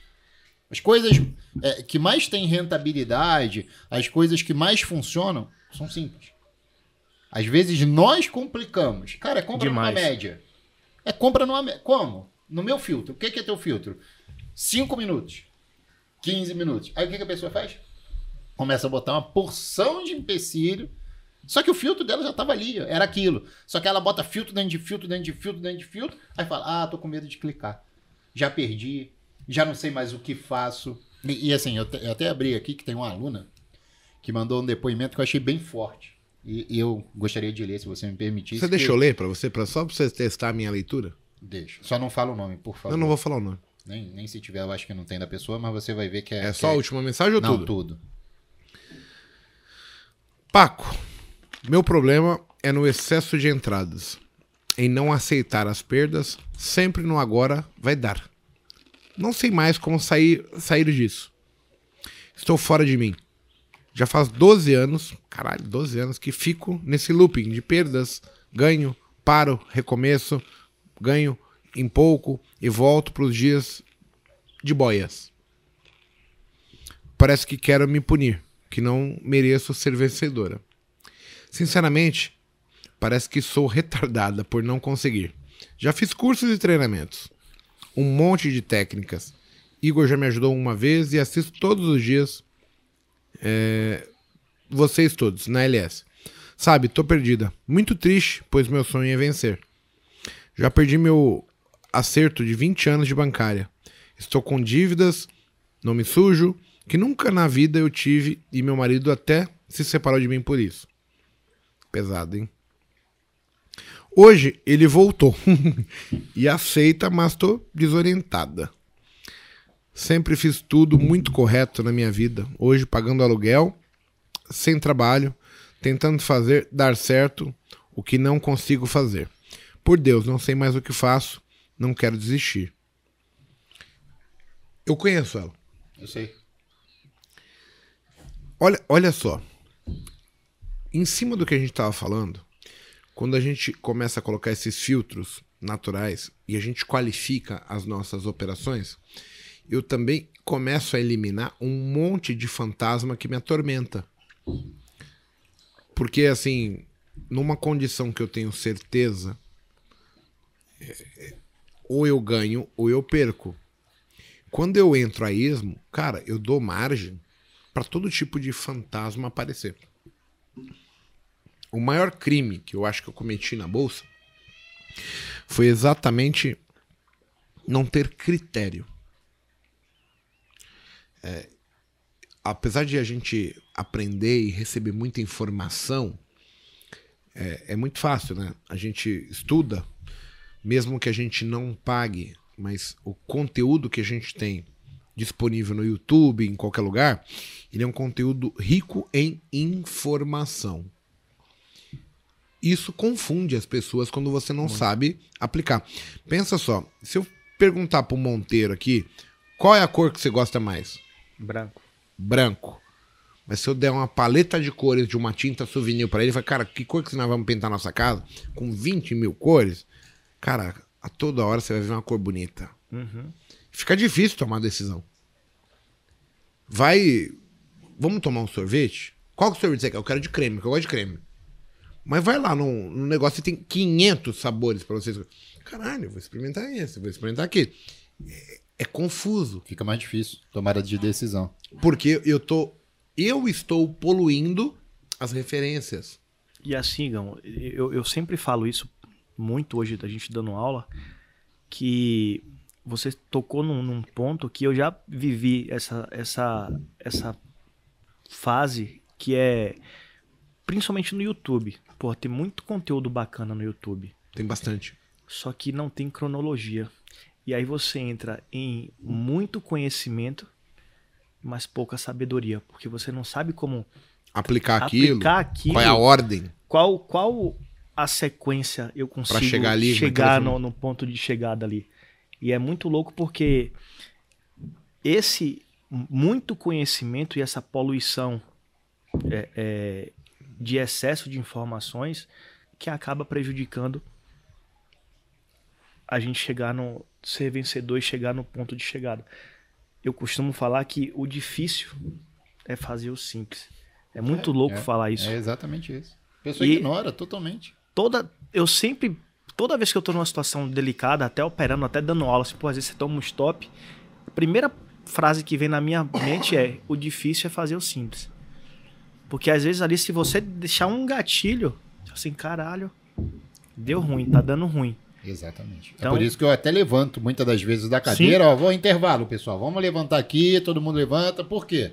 As coisas é, que mais têm rentabilidade, as coisas que mais funcionam, são simples. Às vezes nós complicamos. Cara, é compra Demais. numa média. É compra numa média. Como? No meu filtro. O que é teu filtro? 5 minutos. 15 minutos. Aí o que a pessoa faz? Começa a botar uma porção de empecilho. Só que o filtro dela já estava ali, era aquilo. Só que ela bota filtro dentro de filtro, dentro de filtro, dentro de filtro. Aí fala: Ah, tô com medo de clicar. Já perdi, já não sei mais o que faço. E, e assim, eu, te, eu, até abri aqui que tem uma aluna que mandou um depoimento que eu achei bem forte. E, e eu gostaria de ler, se você me permitisse. Você deixa eu ler para você, pra, só para você testar a minha leitura? Deixa. Só não fala o nome, por favor. Eu não vou falar o nome. Nem, nem se tiver, eu acho que não tem da pessoa, mas você vai ver que é. É só é... a última mensagem ou não, tudo? tudo. Paco, meu problema é no excesso de entradas. Em não aceitar as perdas, sempre no agora vai dar. Não sei mais como sair, sair disso. Estou fora de mim. Já faz 12 anos, caralho, 12 anos que fico nesse looping de perdas, ganho, paro, recomeço, ganho em pouco e volto para os dias de boias. Parece que quero me punir, que não mereço ser vencedora. Sinceramente, parece que sou retardada por não conseguir. Já fiz cursos e treinamentos um monte de técnicas. Igor já me ajudou uma vez e assisto todos os dias. É, vocês todos, na LS. Sabe, tô perdida. Muito triste, pois meu sonho é vencer. Já perdi meu acerto de 20 anos de bancária. Estou com dívidas, nome sujo, que nunca na vida eu tive e meu marido até se separou de mim por isso. Pesado, hein? Hoje ele voltou e aceita, mas estou desorientada. Sempre fiz tudo muito correto na minha vida. Hoje pagando aluguel, sem trabalho, tentando fazer dar certo o que não consigo fazer. Por Deus, não sei mais o que faço, não quero desistir. Eu conheço ela. Eu sei. Olha, olha só. Em cima do que a gente estava falando, quando a gente começa a colocar esses filtros naturais e a gente qualifica as nossas operações, eu também começo a eliminar um monte de fantasma que me atormenta. Porque, assim, numa condição que eu tenho certeza, é, ou eu ganho ou eu perco. Quando eu entro a esmo, cara, eu dou margem para todo tipo de fantasma aparecer. O maior crime que eu acho que eu cometi na bolsa foi exatamente não ter critério. É, apesar de a gente aprender e receber muita informação, é, é, muito fácil, né? A gente estuda, mesmo que a gente não pague, mas o conteúdo que a gente tem disponível no YouTube, em qualquer lugar, ele é um conteúdo rico em informação isso confunde as pessoas quando você não Muito. sabe aplicar. Pensa só, se eu perguntar pro Monteiro aqui, qual é a cor que você gosta mais? Branco. Branco. Mas se eu der uma paleta de cores de uma tinta souvenir pra ele, ele fala, cara, que cor que nós vamos pintar nossa casa? Com 20 mil cores? Cara, a toda hora você vai ver uma cor bonita. Uhum. Fica difícil tomar decisão. Vai. Vamos tomar um sorvete? Qual que sorvete você quer? Eu quero de creme, porque eu gosto de creme. Mas vai lá num, num negócio e tem 500 sabores pra vocês. Caralho, eu vou experimentar esse, vou experimentar aquele. É, é confuso. Fica mais difícil tomada de decisão. Porque eu tô. Eu estou poluindo as referências. E assim, Gão, eu, eu sempre falo isso muito hoje, da gente dando aula, que você tocou num, num ponto que eu já vivi essa, essa, essa fase que é principalmente no YouTube. Pô, tem muito conteúdo bacana no YouTube. Tem bastante. Só que não tem cronologia. E aí você entra em muito conhecimento, mas pouca sabedoria, porque você não sabe como Aplicar aquilo. aplicar aquilo. Qual é a ordem? Qual qual a sequência eu consigo chegar ali, chegar naquele- no, no ponto de chegada ali. E é muito louco porque esse muito conhecimento e essa poluição é, é, de excesso de informações que acaba prejudicando a gente chegar no ser vencedor e chegar no ponto de chegada. Eu costumo falar que o difícil é fazer o simples. É muito louco é, falar isso. É exatamente isso. A pessoa E- ignora totalmente. toda eu sempre toda vez que eu tô numa situação delicada, até operando, até dando aula, assim, pô, às vezes você toma um stop, a primeira frase que vem na minha mente é: o difícil é fazer o simples. Porque às vezes ali se você deixar um gatilho, assim, caralho, deu ruim, tá dando ruim. Exatamente. Então- é por isso que eu até levanto muitas das vezes da cadeira, ó, vou intervalo, pessoal. Vamos levantar aqui, todo mundo levanta. Por quê?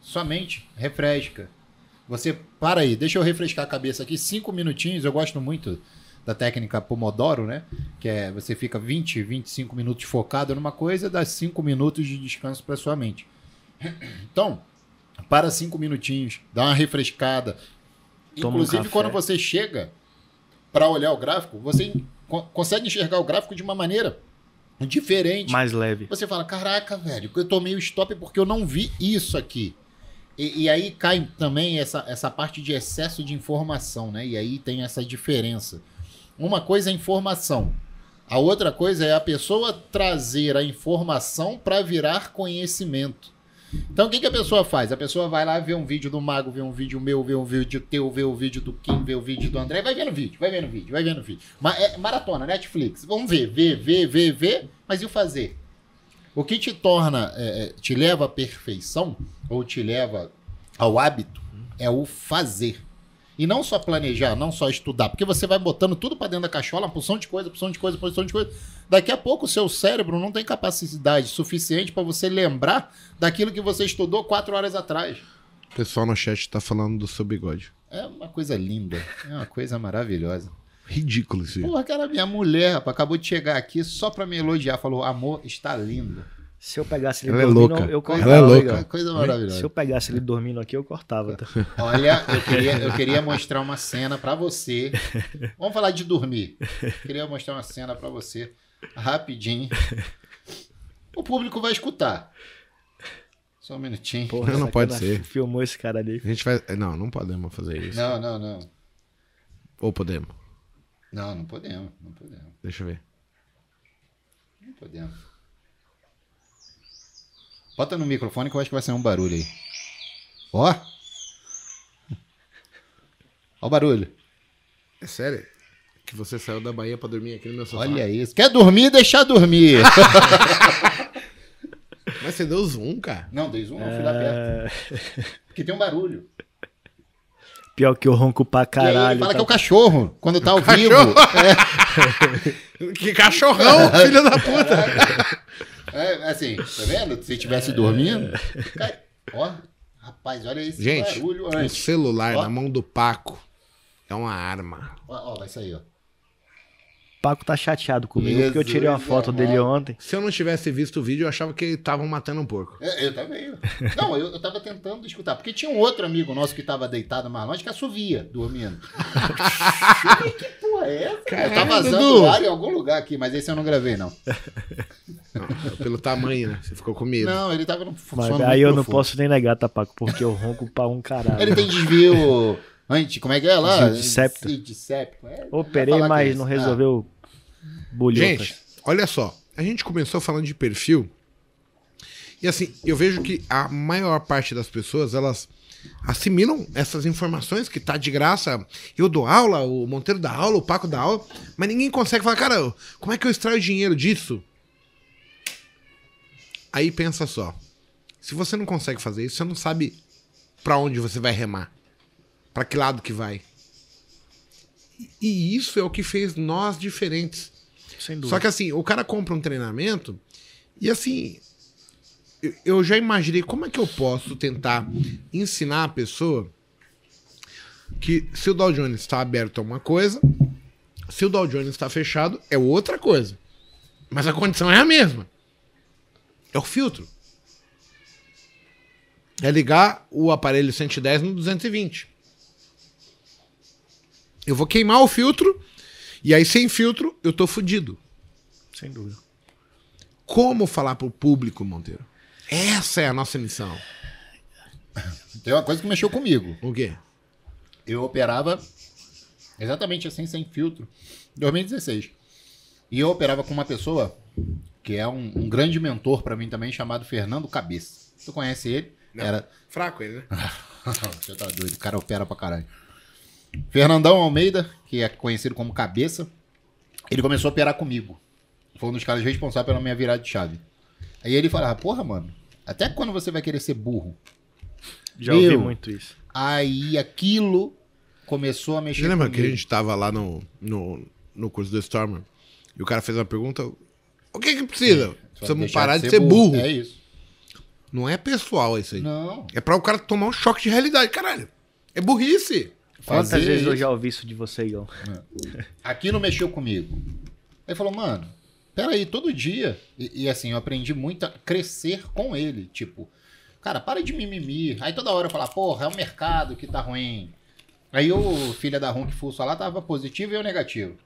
Sua mente refresca. Você para aí, deixa eu refrescar a cabeça aqui, cinco minutinhos. Eu gosto muito da técnica Pomodoro, né? Que é você fica 20, 25 minutos focado numa coisa, dá cinco minutos de descanso para sua mente. Então, para cinco minutinhos, dá uma refrescada. Toma um Inclusive, café. quando você chega para olhar o gráfico, você co- consegue enxergar o gráfico de uma maneira diferente. Mais leve. Você fala, caraca, velho, eu tomei o stop porque eu não vi isso aqui. E, e aí cai também essa, essa parte de excesso de informação, né? E aí tem essa diferença. Uma coisa é informação. A outra coisa é a pessoa trazer a informação para virar conhecimento. Então o que, que a pessoa faz? A pessoa vai lá ver um vídeo do Mago, ver um vídeo meu, ver um vídeo teu, ver o vídeo do Kim, ver o vídeo do André, vai vendo vídeo, vai vendo vídeo, vai vendo vídeo. Ma é maratona, Netflix. Vamos ver, ver, ver, ver, ver, mas e o fazer? O que te torna, é, é, te leva à perfeição, ou te leva ao hábito, é o fazer. E não só planejar, não só estudar, porque você vai botando tudo para dentro da cachola, uma porção de coisa, porção de coisa, porção de coisa. Daqui a pouco o seu cérebro não tem capacidade suficiente para você lembrar daquilo que você estudou quatro horas atrás. O pessoal no chat tá falando do seu bigode. É uma coisa linda, é uma coisa maravilhosa. Ridículo isso. Porra, cara, minha mulher, rapaz, acabou de chegar aqui só pra me elogiar. Falou, amor, está lindo. Se eu pegasse ele Ela é dormindo, louca. eu Ela cortava. é louca. Coisa Se maravilhosa. eu pegasse ele dormindo aqui, eu cortava. Olha, eu queria, eu queria mostrar uma cena pra você. Vamos falar de dormir. Queria mostrar uma cena pra você, rapidinho. O público vai escutar. Só um minutinho. Porra, Não, não pode ser. Filmou esse cara ali. A gente vai. Não, não podemos fazer isso. Não, não, não. Ou podemos? Não, não podemos. Não podemos. Deixa eu ver. Não podemos. Bota no microfone que eu acho que vai sair um barulho aí. Ó. Ó o barulho. É sério? Que você saiu da Bahia pra dormir aqui no meu sofá? Olha isso. Quer dormir, deixar dormir. Mas você deu zoom, cara. Não, dei zoom, não, fui lá perto. É, Porque tem um barulho. Pior que eu ronco pra e aí caralho. ele fala tá? que é o cachorro, quando tá ao vivo. Que cachorrão, filho da puta. É, assim, tá vendo? Se estivesse dormindo. Cara, ó, rapaz, olha esse Gente, barulho o antes. celular Ó. na mão do Paco é uma arma. Ó, ó, vai sair, ó. O Paco tá chateado comigo porque eu Jesus tirei uma foto amado. dele ontem. Se eu não tivesse visto o vídeo, eu achava que estavam matando um porco. É, Eu também. Não, eu, eu tava tentando escutar. Porque tinha um outro amigo nosso que tava deitado mais longe que assovia, dormindo. Falei, que porra essa? Caralho, tá vazando Dudu. ar em algum lugar aqui, mas esse eu não gravei, não. Não, pelo tamanho, né? Você ficou com medo. Não, ele tava no Mas aí eu não profundo. posso nem negar, tá, Paco? Porque eu ronco pra um caralho. Ele tem desvio. Antes, como é que é lá? De septo. É, Operei, é mas não Ah, Gente, olha só. A gente começou falando de perfil. E assim, eu vejo que a maior parte das pessoas, elas assimilam essas informações que tá de graça. Eu dou aula, o Monteiro dá aula, o Paco dá aula, mas ninguém consegue falar, cara, como é que eu extraio dinheiro disso? Aí pensa só. Se você não consegue fazer isso, você não sabe pra onde você vai remar. Pra que lado que vai. E isso é o que fez nós diferentes. Sem dúvida. Só que assim, o cara compra um treinamento e assim, eu- já imaginei como é que eu posso tentar ensinar a pessoa que se o Dow Jones está aberto é uma coisa, se o Dow Jones está fechado é outra coisa. Mas a condição é a mesma. É o filtro. É ligar o aparelho 110 no 220. Eu vou queimar o filtro e aí sem filtro eu tô fudido. Sem dúvida. Como falar pro público, Monteiro? Essa é a nossa missão. Tem uma coisa que mexeu comigo. O quê? Eu operava exatamente assim, sem filtro, em 2016. E eu operava com uma pessoa que é um, um grande mentor pra mim também, chamado Fernando Cabeça. Tu conhece ele? Era. Fraco ele, né? Você tá doido, o cara opera pra caralho. Fernandão Almeida, que é conhecido como Cabeça, ele começou a operar comigo. Foi um dos caras responsáveis pela minha virada de chave. Aí ele falava, porra, mano, até quando você vai querer ser burro? Já ouvi Meu. muito isso. Aí aquilo começou a mexer Você lembra que comigo. a gente tava lá no, no, no curso do Stormer e o cara fez uma pergunta: o que que precisa? Só Precisamos parar de ser burro. É isso. Não é pessoal isso aí. Não. É pra o cara tomar um choque de realidade. Caralho, é burrice. Quantas Fazer vezes eu isso. já ouvi isso de você, Igor? Aquilo mexeu comigo. Aí falou, mano, peraí, todo dia. E, e assim, eu aprendi muito a crescer com ele. Tipo, cara, para de mimimi. Aí toda hora eu falava, porra, é o mercado que tá ruim. Aí o filho da Ronk Fusso lá tava positivo e eu negativo.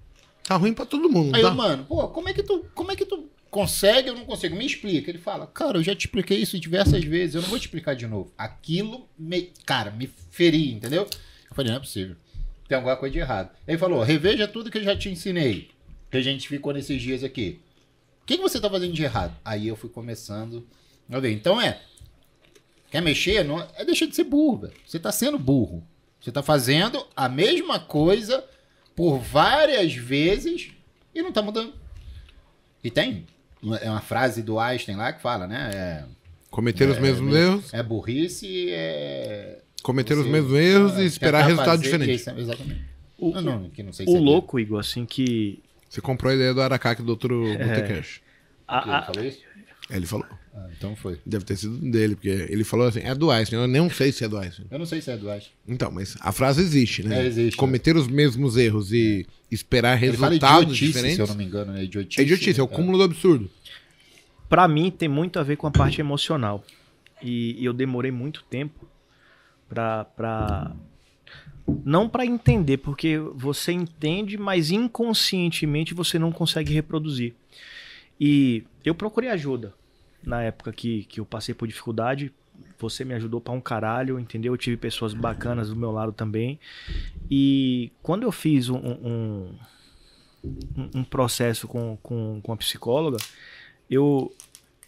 Tá ruim pra todo mundo, Aí eu, tá? mano, pô, como é que tu, como é que tu consegue? Eu não consigo. Me explica. Ele fala, cara, eu já te expliquei isso diversas vezes. Eu não vou te explicar de novo. Aquilo, me, cara, me feri, entendeu? Eu falei, não é possível. Tem alguma coisa de errado. Ele falou, reveja tudo que eu já te ensinei. Que a gente ficou nesses dias aqui. O que, que você tá fazendo de errado? Aí eu fui começando a ver. Então é, quer mexer? Não, é deixar de ser burro, velho. Você tá sendo burro. Você tá fazendo a mesma coisa por várias vezes e não tá mudando. E tem. É uma frase do Einstein lá que fala, né? É, Cometer os é, mesmos é, erros, é burrice, é. Cometer os você- mesmos erros é, e esperar resultado diferente. isso, exatamente. O, não, não, que não sei se o é louco, Igor, assim, que. Você comprou a ideia do Aracaque do Dr. É. Botecash. a- falou isso? Ele falou. Ah, então foi. Deve ter sido dele, porque ele falou assim, é do Einstein. Eu nem sei se é do Einstein. Eu não sei se é do Einstein. Então, mas a frase existe, né? É, existe, Cometer os mesmos erros e esperar Ele fala resultados idiotice, diferentes. se eu não me engano, né? Idiotice. É idiotice, é o cúmulo do absurdo. Pra mim tem muito a ver com a parte emocional. E eu demorei muito tempo pra. pra... Não pra entender, porque você entende, mas inconscientemente você não consegue reproduzir. E eu procurei ajuda na época que, que eu passei por dificuldade. Você me ajudou pra um caralho, entendeu? Eu tive pessoas bacanas do meu lado também. E quando eu fiz um, um- um processo com, com, com a psicóloga, eu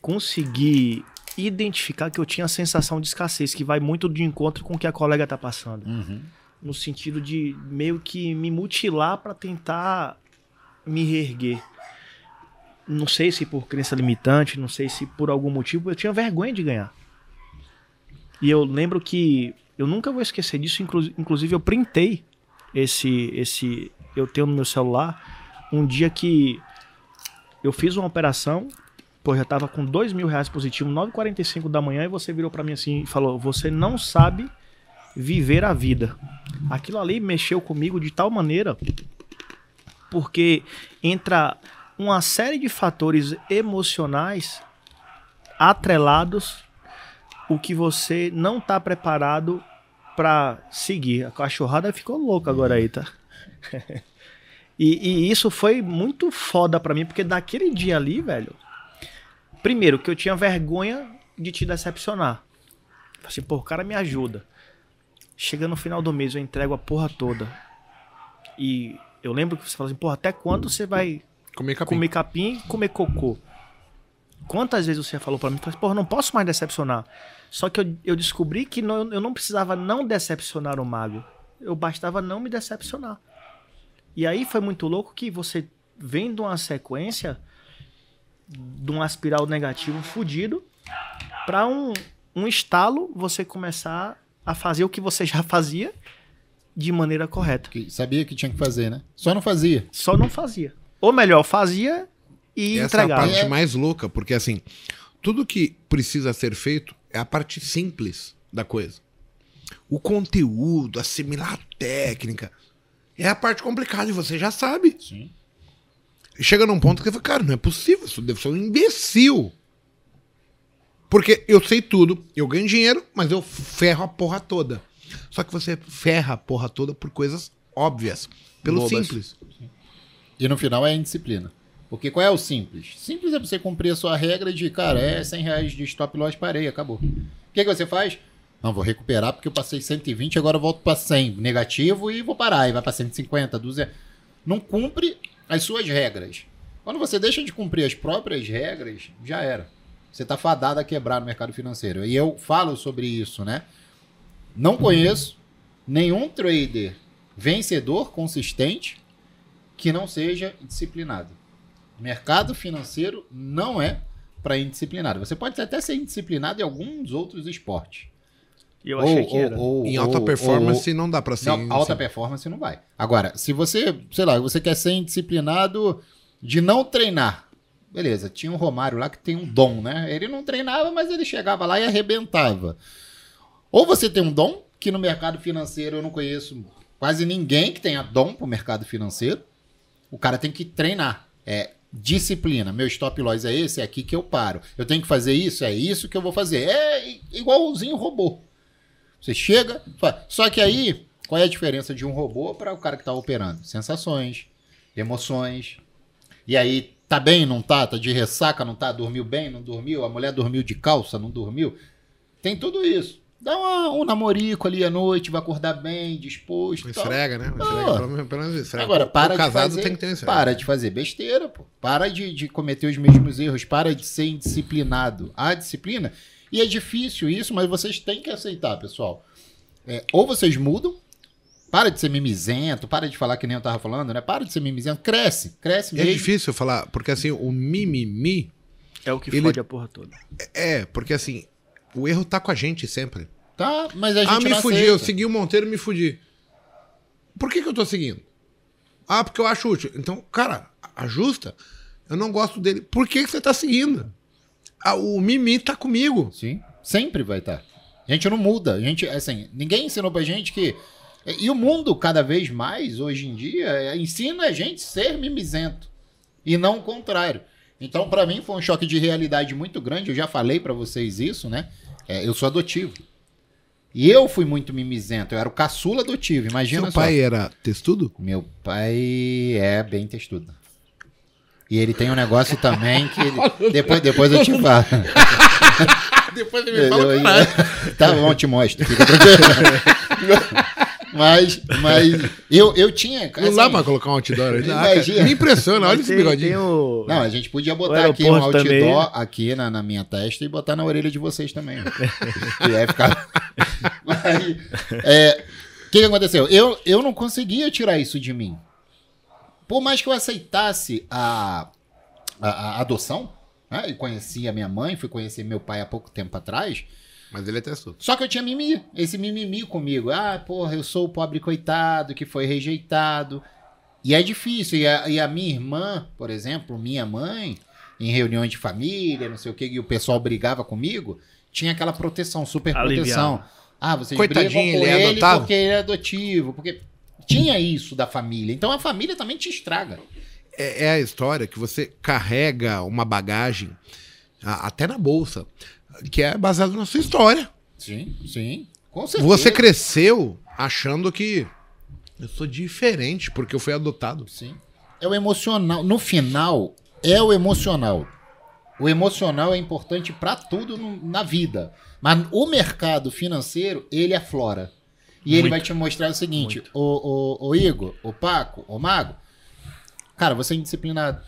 consegui identificar que eu tinha a sensação de escassez, que vai muito de encontro com o que a colega tá passando. Uhum. No sentido de meio que me mutilar para tentar me reerguer. Não sei se por crença limitante, não sei se por algum motivo, eu tinha vergonha de ganhar. E eu lembro que eu nunca vou esquecer disso, inclu- inclusive eu printei esse esse eu tenho no meu celular um dia que eu fiz uma operação, pô, já tava com dois mil reais positivo, 9h45 da manhã, e você virou pra mim assim e falou: Você não sabe viver a vida. Aquilo ali mexeu comigo de tal maneira, porque entra uma série de fatores emocionais atrelados o que você não tá preparado pra seguir. A cachorrada ficou louca agora aí, tá? E, e isso foi muito foda pra mim, porque daquele dia ali, velho. Primeiro, que eu tinha vergonha de te decepcionar. Falei Assim, pô, o cara me ajuda. Chega no final do mês, eu entrego a porra toda. E eu lembro que você falou assim, porra, até quando você vai Comer capim. comer capim e comer cocô? Quantas vezes você falou pra mim, falou assim, porra, não posso mais decepcionar. Só que eu, eu descobri que não- eu não precisava não decepcionar o mago. Eu bastava não me decepcionar. E aí foi muito louco que você vem de uma sequência de um espiral negativo fudido pra um, um estalo você começar a fazer o que você já fazia de maneira correta. Que sabia que tinha que fazer, né? Só não fazia. Só não fazia. Ou melhor, fazia e Essa é a entregava. parte mais louca, porque assim, tudo que precisa ser feito é a parte simples da coisa. O conteúdo, assimilar a técnica, é a parte complicada e você já sabe. Sim. Chega num ponto que você fala, cara, não é possível, isso deve ser um imbecil. Porque eu sei tudo, eu ganho dinheiro, mas eu ferro a porra toda. Só que você ferra a porra toda por coisas óbvias, pelo Bobas. simples. E no final é a indisciplina. Porque qual é o simples? Simples é você cumprir a sua regra de, cara, é 100 reais de stop loss, parei, acabou. O que, que você faz? Não, vou recuperar porque eu passei 120, agora eu volto para 100 negativo e vou parar. E vai para 150, 200. Não cumpre as suas regras. Quando você deixa de cumprir as próprias regras, já era. Você está fadado a quebrar no mercado financeiro. E eu falo sobre isso, né? Não conheço nenhum trader vencedor consistente que não seja disciplinado. Mercado financeiro não é para indisciplinado. Você pode até ser indisciplinado em alguns outros esportes. E eu achei que era. Em alta ou- performance ou- não dá pra ser. não, alta assim. performance não vai. Agora, se você, sei lá, você quer ser indisciplinado de não treinar. Beleza, tinha um Romário lá que tem um dom, né? Ele não treinava, mas ele chegava lá e arrebentava. Ou você tem um dom, que no mercado financeiro eu não conheço quase ninguém que tenha dom pro mercado financeiro. O cara tem que treinar. É disciplina. Meu stop loss é esse, é aqui que eu paro. Eu tenho que fazer isso, é isso que eu vou fazer. É igualzinho robô. Você chega, só que aí, qual é a diferença de um robô para o cara que está operando? Sensações, emoções. E aí, tá bem, não tá? Tá de ressaca, não tá? Dormiu bem, não dormiu? A mulher dormiu de calça, não dormiu? Tem tudo isso. Dá uma- um namorico ali à noite, vai acordar bem, disposto. Esfrega, né? Esfrega, pelo menos- esfrega. Agora, O para casado de fazer, tem que ter esfrega. para de fazer besteira, pô. Para de, de cometer os mesmos erros, para de ser indisciplinado. Há disciplina, e é difícil isso, mas vocês têm que aceitar, pessoal. É, ou vocês mudam, para de ser mimizento, para de falar que nem eu tava falando, né? Para de ser mimizento, cresce, cresce É mesmo. difícil falar, porque assim, o mimimi É o que Ele- fode a porra toda. é, porque assim, o erro tá com a gente sempre. Tá, mas a gente Ah, me não fudi, aceita. eu segui o Monteiro e me fudi. Por que, que eu tô seguindo? Ah, porque eu acho útil. Então, cara, ajusta. Eu não gosto dele. Por que, que você tá seguindo? Ah, o Mimi tá comigo. Sim, sempre vai estar. A gente não muda. A gente, assim, ninguém ensinou pra gente que. E o mundo, cada vez mais, hoje em dia, é, ensina a gente ser mimizento. E não o contrário. Então, pra mim, foi um choque de realidade muito grande. Eu já falei pra vocês isso, né? É, eu sou adotivo. E eu fui muito mimizento. Eu era o caçula adotivo. Imagina Seu só. pai era textudo? Meu pai é bem textudo. E ele tem um negócio também que. ele- depois, depois eu te falo. Depois Eu- eu- tá bom, te mostro. Fica tranquilo. mas, mas eu, eu tinha. Não assim, dá pra colocar um outdoor Imagina. Me impressiona, olha Mas esse tem- bigodinho. tem o- Não, a gente podia botar aqui um aeroporto também. outdoor aqui na, na minha testa e botar na orelha de vocês também. e aí ficar. Mas, é, O que, que aconteceu? Eu, eu não conseguia tirar isso de mim. Por mais que eu aceitasse a, a, a adoção, né? E conhecia minha mãe, fui conhecer meu pai há pouco tempo atrás. Mas ele é textudo. Só que eu tinha mimimi, esse mimimi comigo. Ah, porra, eu sou o pobre coitado que foi rejeitado. E é difícil. E a, e a minha irmã, por exemplo, minha mãe, em reuniões de família, não sei o que, e o pessoal brigava comigo, tinha aquela proteção, super proteção. Aliviava. Ah, vocês Coitadinho, brigam com ele é ele adotado? porque ele é adotivo. Porque tinha isso da família. Então a família também te estraga. É, é a história que você carrega uma bagagem, a- até na bolsa, que é baseada na sua história. Sim, sim. Com certeza. Você cresceu achando que Eu sou diferente porque eu fui adotado. Sim. É o emocional. No final, é o emocional. O emocional é importante para tudo no- na vida. Mas o mercado financeiro, ele aflora. E ele Muito. vai te mostrar o seguinte: o, o, o Igor, o Paco, o Mago, cara, você é indisciplinado.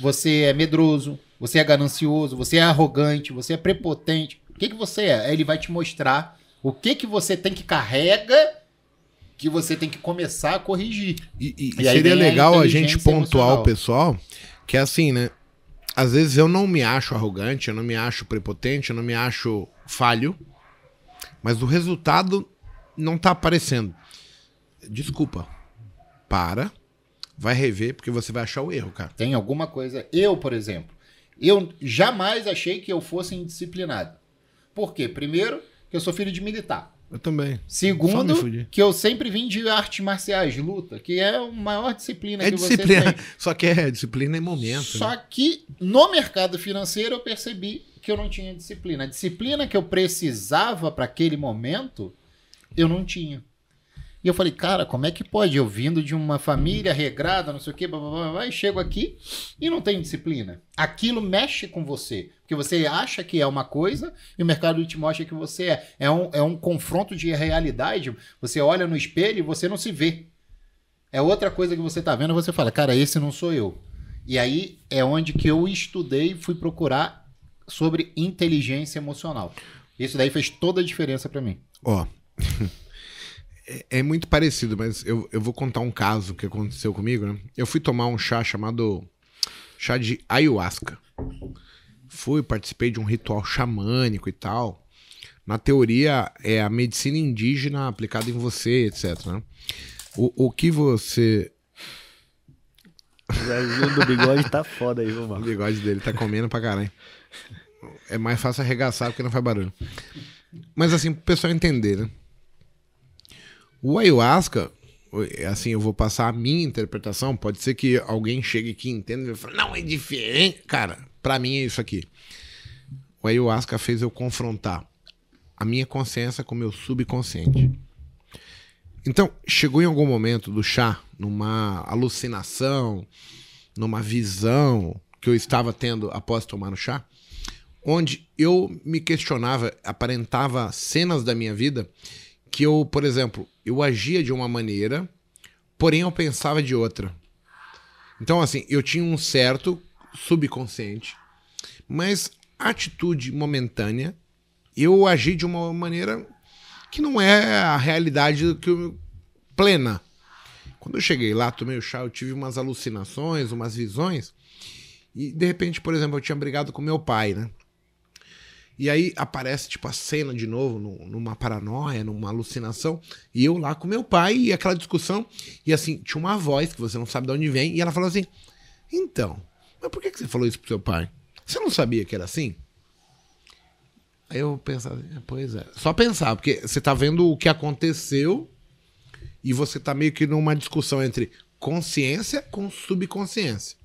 Você é medroso, você é ganancioso, você é arrogante, você é prepotente. O que, que você é? Aí Ele vai te mostrar o que, que você tem que carrega que você tem que começar a corrigir. E, e E aí seria vem a legal a gente pontuar emocional. o pessoal que é assim, né? Às vezes eu não me acho arrogante, eu não me acho prepotente, eu não me acho falho, mas o resultado não tá aparecendo. Desculpa. Para. Vai rever, porque você vai achar o erro, cara. Tem alguma coisa. Eu, por exemplo, eu jamais achei que eu fosse indisciplinado. Por quê? Primeiro, que eu sou filho de militar. Eu também. Segundo, que eu sempre vim de artes marciais, luta, que é a maior disciplina É que disciplina. você tem. Só que é disciplina em momento. Só né? que no mercado financeiro eu percebi que eu não tinha disciplina. A disciplina que eu precisava para aquele momento, eu não tinha. E eu falei, cara, como é que pode? Eu vindo de uma família regrada, não sei o quê, blá, blá, blá, blá, e chego aqui e não tenho disciplina. Aquilo mexe com você. Porque você acha que é uma coisa e o mercado te mostra que você é. É um, é um confronto de realidade. Você olha no espelho e você não se vê. É outra coisa que você tá vendo você fala, cara, esse não sou eu. E aí é onde que eu estudei e fui procurar sobre inteligência emocional. Isso daí fez toda a diferença pra mim. Ó. é, é muito parecido, mas eu, eu vou contar um caso que aconteceu comigo, né? Eu fui tomar um chá chamado chá de ayahuasca. Fui, participei de um ritual xamânico e tal. Na teoria, é a medicina indígena aplicada em você, etc. né? O, o que você. O do bigode tá foda aí, viu, O mano? bigode dele tá comendo pra caralho. É mais fácil arregaçar porque não faz barulho. Mas assim, pro pessoal entender, né? O ayahuasca, assim, eu vou passar a minha interpretação. Pode ser que alguém chegue aqui entenda e fale, não, é diferente. Cara, pra mim é isso aqui. O ayahuasca fez eu confrontar a minha consciência com o meu subconsciente. Então, chegou em algum momento do chá, numa alucinação, numa visão que eu estava tendo após tomar o chá, onde eu me questionava, aparentava cenas da minha vida que eu, por exemplo, eu agia de uma maneira, porém eu pensava de outra. Então, assim, eu tinha um certo subconsciente, mas atitude momentânea, eu agi de uma maneira que não é a realidade que eu, plena. Quando eu cheguei lá, tomei o chá, eu tive umas alucinações, umas visões, e de repente, por exemplo, eu tinha brigado com meu pai, né? E aí aparece, tipo, a cena de novo, nu- numa paranoia, numa alucinação, e eu lá com meu pai, e aquela discussão, e assim, tinha uma voz que você não sabe de onde vem, e ela falou assim: Então, mas por que que você falou isso pro seu pai? Você não sabia que era assim? Aí eu pensava, "É, pois é. Só pensar, porque você tá vendo o que aconteceu e você tá meio que numa discussão entre consciência com subconsciência.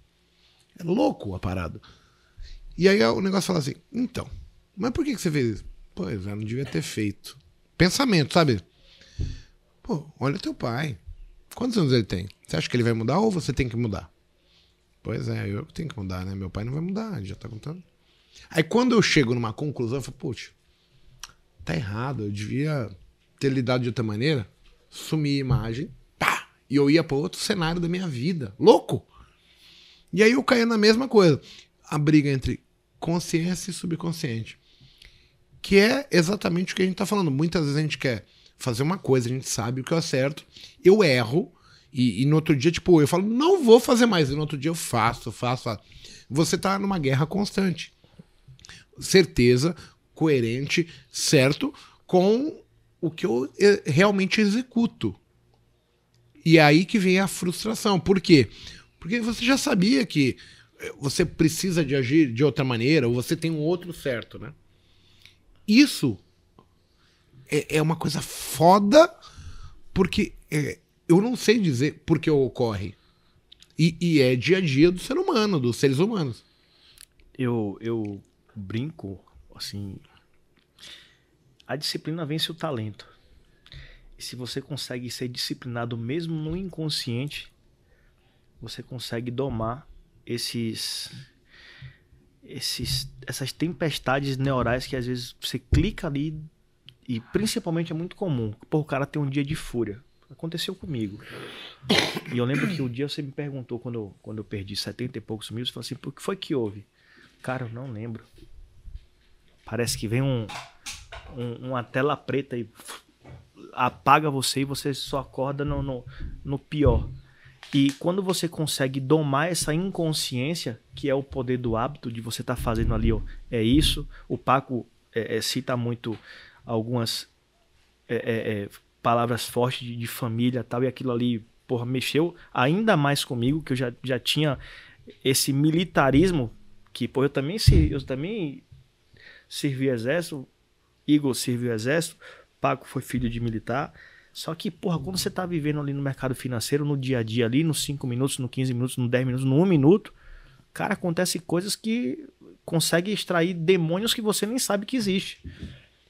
É louco a parada. E aí o negócio fala assim, então, mas por que, que você fez isso? Pois é, não devia ter feito. Pensamento, sabe? Pô, olha teu pai. Quantos anos ele tem? Você acha que ele vai mudar ou você tem que mudar? Pois é, eu tenho que mudar, né? Meu pai não vai mudar, ele já tá contando. Aí quando eu chego numa conclusão, eu falo, poxa, tá errado, eu devia ter lidado de outra maneira, sumir a imagem, pá, e eu ia para outro cenário da minha vida. Louco! E aí eu caía na mesma coisa. A briga entre consciência e subconsciente. Que é exatamente o que a gente tá falando. Muitas vezes a gente quer fazer uma coisa, a gente sabe o que é certo, eu erro, e, e no outro dia, tipo, eu falo, não vou fazer mais. E no outro dia eu faço, faço, faço. Você tá numa guerra constante. Certeza, coerente, certo, com o que eu realmente executo. E é aí que vem a frustração. Por quê? Porque você já sabia que eh, você precisa de agir de outra maneira, ou você tem um outro certo, né? Isso é, é uma coisa foda, porque é, eu não sei dizer por que ocorre. E, e é dia a dia do ser humano, dos seres humanos. Eu, eu brinco, assim. A disciplina vence o talento. E se você consegue ser disciplinado mesmo no inconsciente, você consegue domar esses esses essas tempestades neurais que às vezes você clica ali e principalmente é muito comum. Pô, o cara tem um dia de fúria. Aconteceu comigo. E eu lembro que o um dia você me perguntou quando eu, quando eu perdi 70 e poucos mil, você falou assim, por que foi que houve? Cara, eu não lembro. Parece que vem um, um uma tela preta e apaga você e você só acorda no, no, no pior. E quando você consegue domar essa inconsciência, que é o poder do hábito de você estar tá fazendo ali, ó, é isso. O Paco é, é, cita muito algumas é, é, é palavras fortes de, de, família tal, e aquilo ali, porra, mexeu ainda mais comigo, que eu já, já tinha esse militarismo, que, pô, eu também, eu também servi exército, Igor serviu exército, Paco foi filho de militar. Só que, porra, quando você tá vivendo ali no mercado financeiro, no dia a dia ali, nos 5 minutos, no 15 minutos, no 10 minutos, no 1 minuto, cara, acontece coisas que consegue extrair demônios que você nem sabe que existe.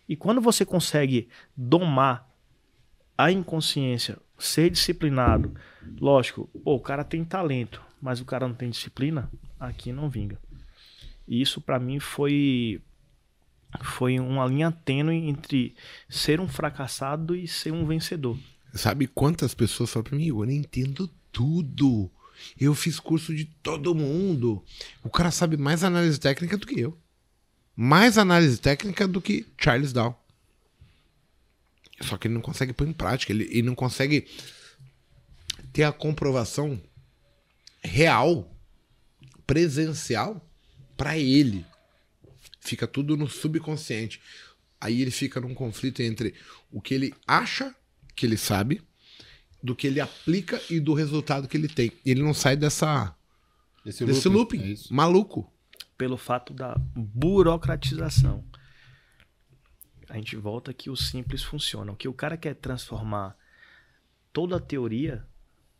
E quando você consegue domar a inconsciência, ser disciplinado, lógico, pô, o cara tem talento, mas o cara não tem disciplina, aqui não vinga. E isso para mim foi foi uma linha tênue entre ser um fracassado e ser um vencedor. Sabe quantas pessoas falam para mim, eu entendo tudo. Eu fiz curso de todo mundo. O cara sabe mais análise técnica do que eu. Mais análise técnica do que Charles Dow. Só que ele não consegue pôr em prática, ele, ele não consegue ter a comprovação real, presencial, para ele. Fica tudo no subconsciente. Aí ele fica num conflito entre o que ele acha que ele sabe, do que ele aplica e do resultado que ele tem. Ele não sai dessa Esse desse looping, looping é maluco. Pelo fato da burocratização. A gente volta que o simples funciona. O que o cara quer transformar toda a teoria,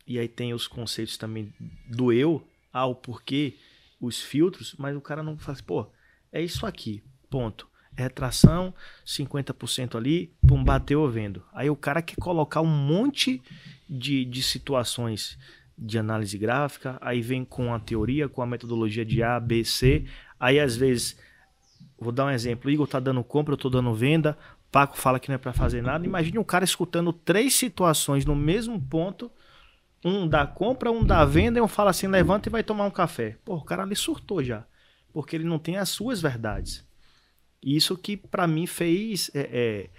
e aí tem os conceitos também do eu, ao porquê, os filtros, mas o cara não faz, pô, é isso aqui, ponto. Retração, 50% ali, pum, bateu vendo. Aí o cara quer colocar um monte de, de situações de análise gráfica, aí vem com a teoria, com a metodologia de A, B, C. Aí às vezes, vou dar um exemplo, o Igor tá dando compra, eu tô dando venda, Paco fala que não é para fazer nada. Imagine um cara escutando três situações no mesmo ponto, um da compra, um da venda, e um fala assim, levanta e vai tomar um café. Pô, o cara ali surtou já porque ele não tem as suas verdades. Isso que para mim fez é, é,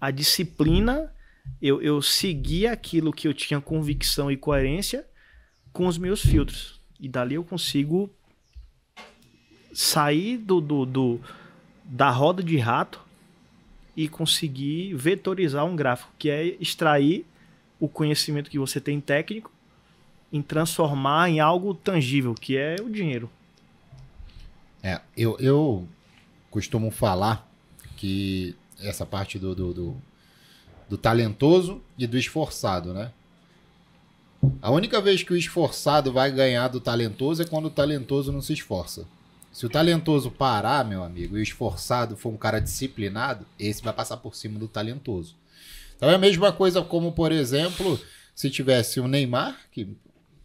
a disciplina, eu, eu segui aquilo que eu tinha convicção e coerência com os meus filtros. E dali eu consigo sair do, do, do da roda de rato e conseguir vetorizar um gráfico, que é extrair o conhecimento que você tem técnico em transformar em algo tangível, que é o dinheiro. É, eu, eu costumo falar que essa parte do, do, do, do talentoso e do esforçado, né? A única vez que o esforçado vai ganhar do talentoso é quando o talentoso não se esforça. Se o talentoso parar, meu amigo, e o esforçado for um cara disciplinado, esse vai passar por cima do talentoso. Então é a mesma coisa como, por exemplo, se tivesse o Neymar, que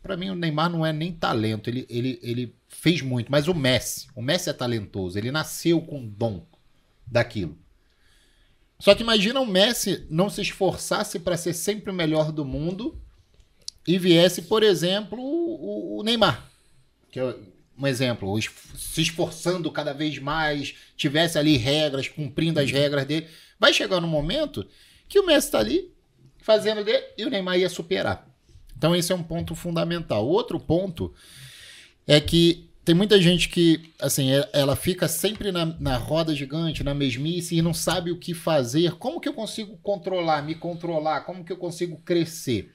para mim o Neymar não é nem talento, ele, ele, ele fez muito, mas o Messi, o Messi é talentoso, ele nasceu com dom daquilo. Só que imagina o Messi não se esforçasse para ser sempre o melhor do mundo e viesse, por exemplo, o, o Neymar, que é um exemplo, se esforçando cada vez mais, tivesse ali regras, cumprindo as regras dele. Vai chegar no momento que o Messi está ali fazendo dele e o Neymar ia superar. Então esse é um ponto fundamental. Outro ponto é que tem muita gente que, assim, é, ela fica sempre na, na roda gigante, na mesmice e não sabe o que fazer. Como que eu consigo controlar, me controlar? Como que eu consigo crescer?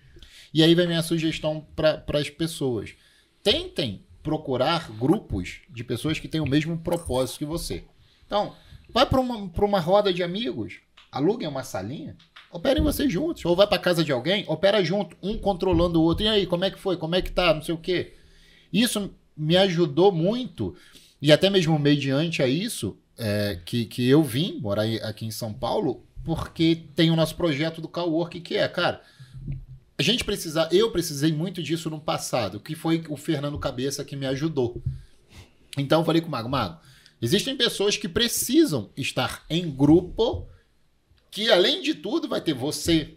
E aí vem minha sugestão para as pessoas. Tentem procurar grupos de pessoas que têm o mesmo propósito que você. Então, vai para uma, uma roda de amigos, aluguem uma salinha, operem vocês juntos. Ou vai para casa de alguém, opera junto, um controlando o outro. E aí, como é que foi? Como é que tá? Não sei o quê. Isso me ajudou muito, e até mesmo mediante a isso, é, que, que eu vim morar aqui em São Paulo, porque tem o nosso projeto do Cowork, que é, cara, a gente precisa, eu precisei muito disso no passado, que foi o Fernando Cabeça que me ajudou. Então eu falei com o Mago, Mago, existem pessoas que precisam estar em grupo, que além de tudo vai ter você,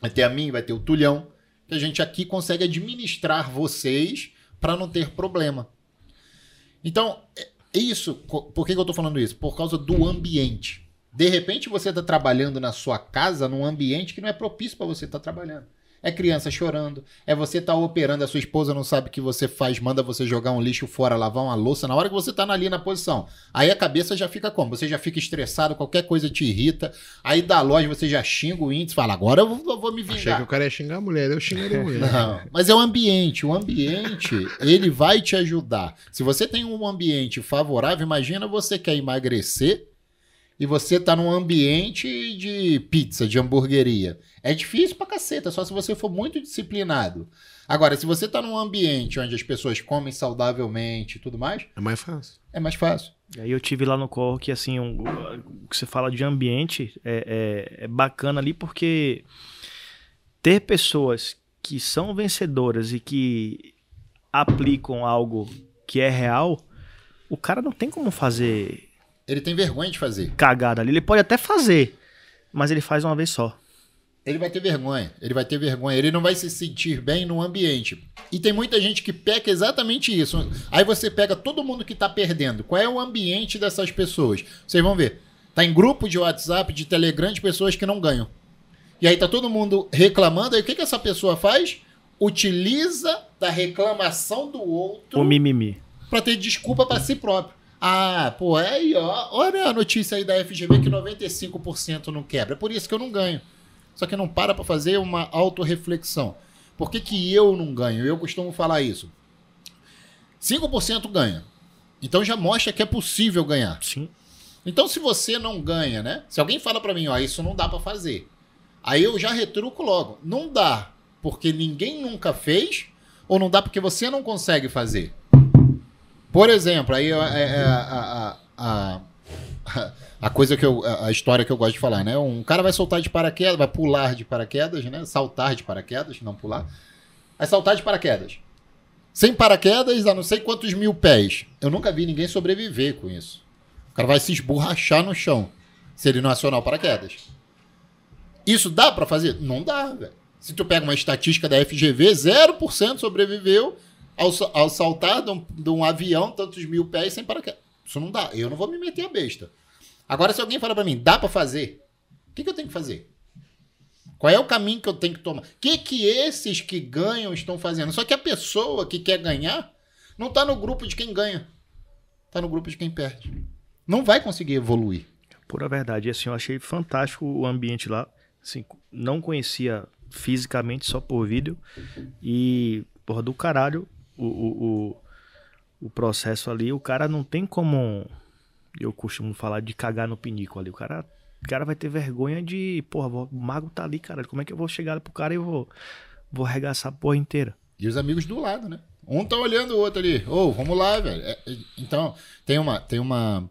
vai ter a mim, vai ter o Tulhão, que a gente aqui consegue administrar vocês para não ter problema. Então, é isso, por que eu estou falando isso? Por causa do ambiente. De repente você está trabalhando na sua casa num ambiente que não é propício para você estar tá trabalhando é criança chorando, é você estar tá operando, a sua esposa não sabe o que você faz, manda você jogar um lixo fora, lavar uma louça, na hora que você tá ali na posição. Aí a cabeça já fica como? Você já fica estressado, qualquer coisa te irrita, aí da loja você já xinga o índice, fala, agora eu vou, eu vou me vingar. Achei que o cara ia xingar a mulher, eu xingaria a mulher. Não, mas é o ambiente, o ambiente, ele vai te ajudar. Se você tem um ambiente favorável, imagina você quer emagrecer e você tá num ambiente de pizza, de hamburgueria. É difícil pra caceta, só se você for muito disciplinado. Agora, se você tá num ambiente onde as pessoas comem saudavelmente e tudo mais. É mais fácil. É mais fácil. Aí eu tive lá no corro que, assim, o um, que você fala de ambiente é, é, é bacana ali porque ter pessoas que são vencedoras e que aplicam algo que é real, o cara não tem como fazer. Ele tem vergonha de fazer. Cagada ali. Ele pode até fazer, mas ele faz uma vez só ele vai ter vergonha. Ele vai ter vergonha. Ele não vai se sentir bem no ambiente. E tem muita gente que peca exatamente isso. Aí você pega todo mundo que tá perdendo. Qual é o ambiente dessas pessoas? Vocês vão ver. Tá em grupo de WhatsApp, de Telegram, de pessoas que não ganham. E aí tá todo mundo reclamando. Aí o que, que essa pessoa faz? Utiliza da reclamação do outro. O mimimi. Pra ter desculpa para si próprio. Ah, pô, aí, ó. Olha a notícia aí da FGV que 95% não quebra. É por isso que eu não ganho. Só que não para para fazer uma autorreflexão. Por que, que eu não ganho? Eu costumo falar isso. 5% ganha. Então já mostra que é possível ganhar. Sim. Então se você não ganha, né? Se alguém fala para mim, ó, isso não dá para fazer. Aí eu já retruco logo. Não dá porque ninguém nunca fez ou não dá porque você não consegue fazer. Por exemplo, aí é, é, a, a, a, a coisa que eu. A história que eu gosto de falar, né? Um cara vai soltar de paraquedas, vai pular de paraquedas, né? Saltar de paraquedas, não pular. Vai saltar de paraquedas. Sem paraquedas, a não sei quantos mil pés. Eu nunca vi ninguém sobreviver com isso. O cara vai se esborrachar no chão se ele não acionar o paraquedas. Isso dá para fazer? Não dá, velho. Se tu pega uma estatística da FGV, 0% sobreviveu ao, ao saltar de um, de um avião tantos mil pés sem paraquedas. Isso não dá. Eu não vou me meter a besta. Agora, se alguém falar para mim, dá para fazer, o que, que eu tenho que fazer? Qual é o caminho que eu tenho que tomar? O que, que esses que ganham estão fazendo? Só que a pessoa que quer ganhar não está no grupo de quem ganha. Está no grupo de quem perde. Não vai conseguir evoluir. Pura verdade. Assim, eu achei fantástico o ambiente lá. Assim, não conhecia fisicamente, só por vídeo. E, porra, do caralho, o, o, o, o processo ali. O cara não tem como eu costumo falar de cagar no pinico ali. O cara, o cara vai ter vergonha de, porra, o mago tá ali, cara. Como é que eu vou chegar pro cara e eu vou, vou arregaçar a porra inteira? E os amigos do lado, né? Um tá olhando o outro ali. Ô, oh, vamos lá, velho. É, é, então, tem uma. Tem uma.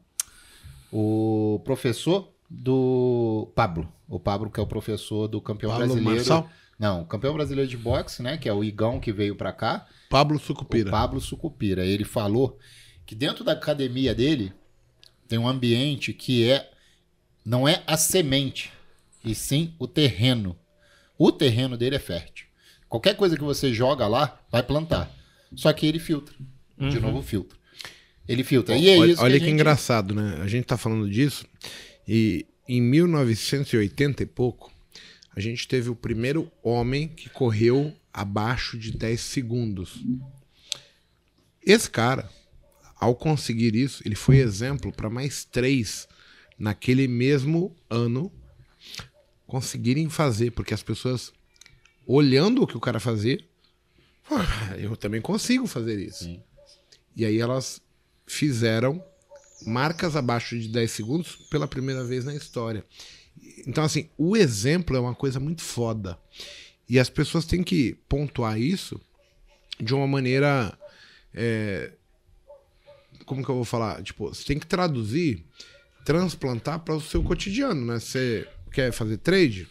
O professor do Pablo. O Pablo, que é o professor do campeão Pablo brasileiro. Marçal? Não, campeão brasileiro de boxe, né? Que é o Igão que veio pra cá. Pablo Sucupira. Pablo Sucupira. Ele falou que dentro da academia dele tem um ambiente que é não é a semente, e sim o terreno. O terreno dele é fértil. Qualquer coisa que você joga lá, vai plantar. Só que ele filtra. Uhum. De novo, filtra. Ele filtra. E é olha, isso olha que, que gente... engraçado, né? A gente tá falando disso e em 1980 e pouco, a gente teve o primeiro homem que correu abaixo de 10 segundos. Esse cara, ao conseguir isso, ele foi exemplo para mais três naquele mesmo ano conseguirem fazer, porque as pessoas olhando o que o cara fazia, ah, eu também consigo fazer isso. Sim. E aí elas fizeram marcas abaixo de 10 segundos pela primeira vez na história. Então, assim, o exemplo é uma coisa muito foda. E as pessoas têm que pontuar isso de uma maneira é, como que eu vou falar? Tipo, você tem que traduzir, transplantar para o seu cotidiano, né? Você quer fazer trade,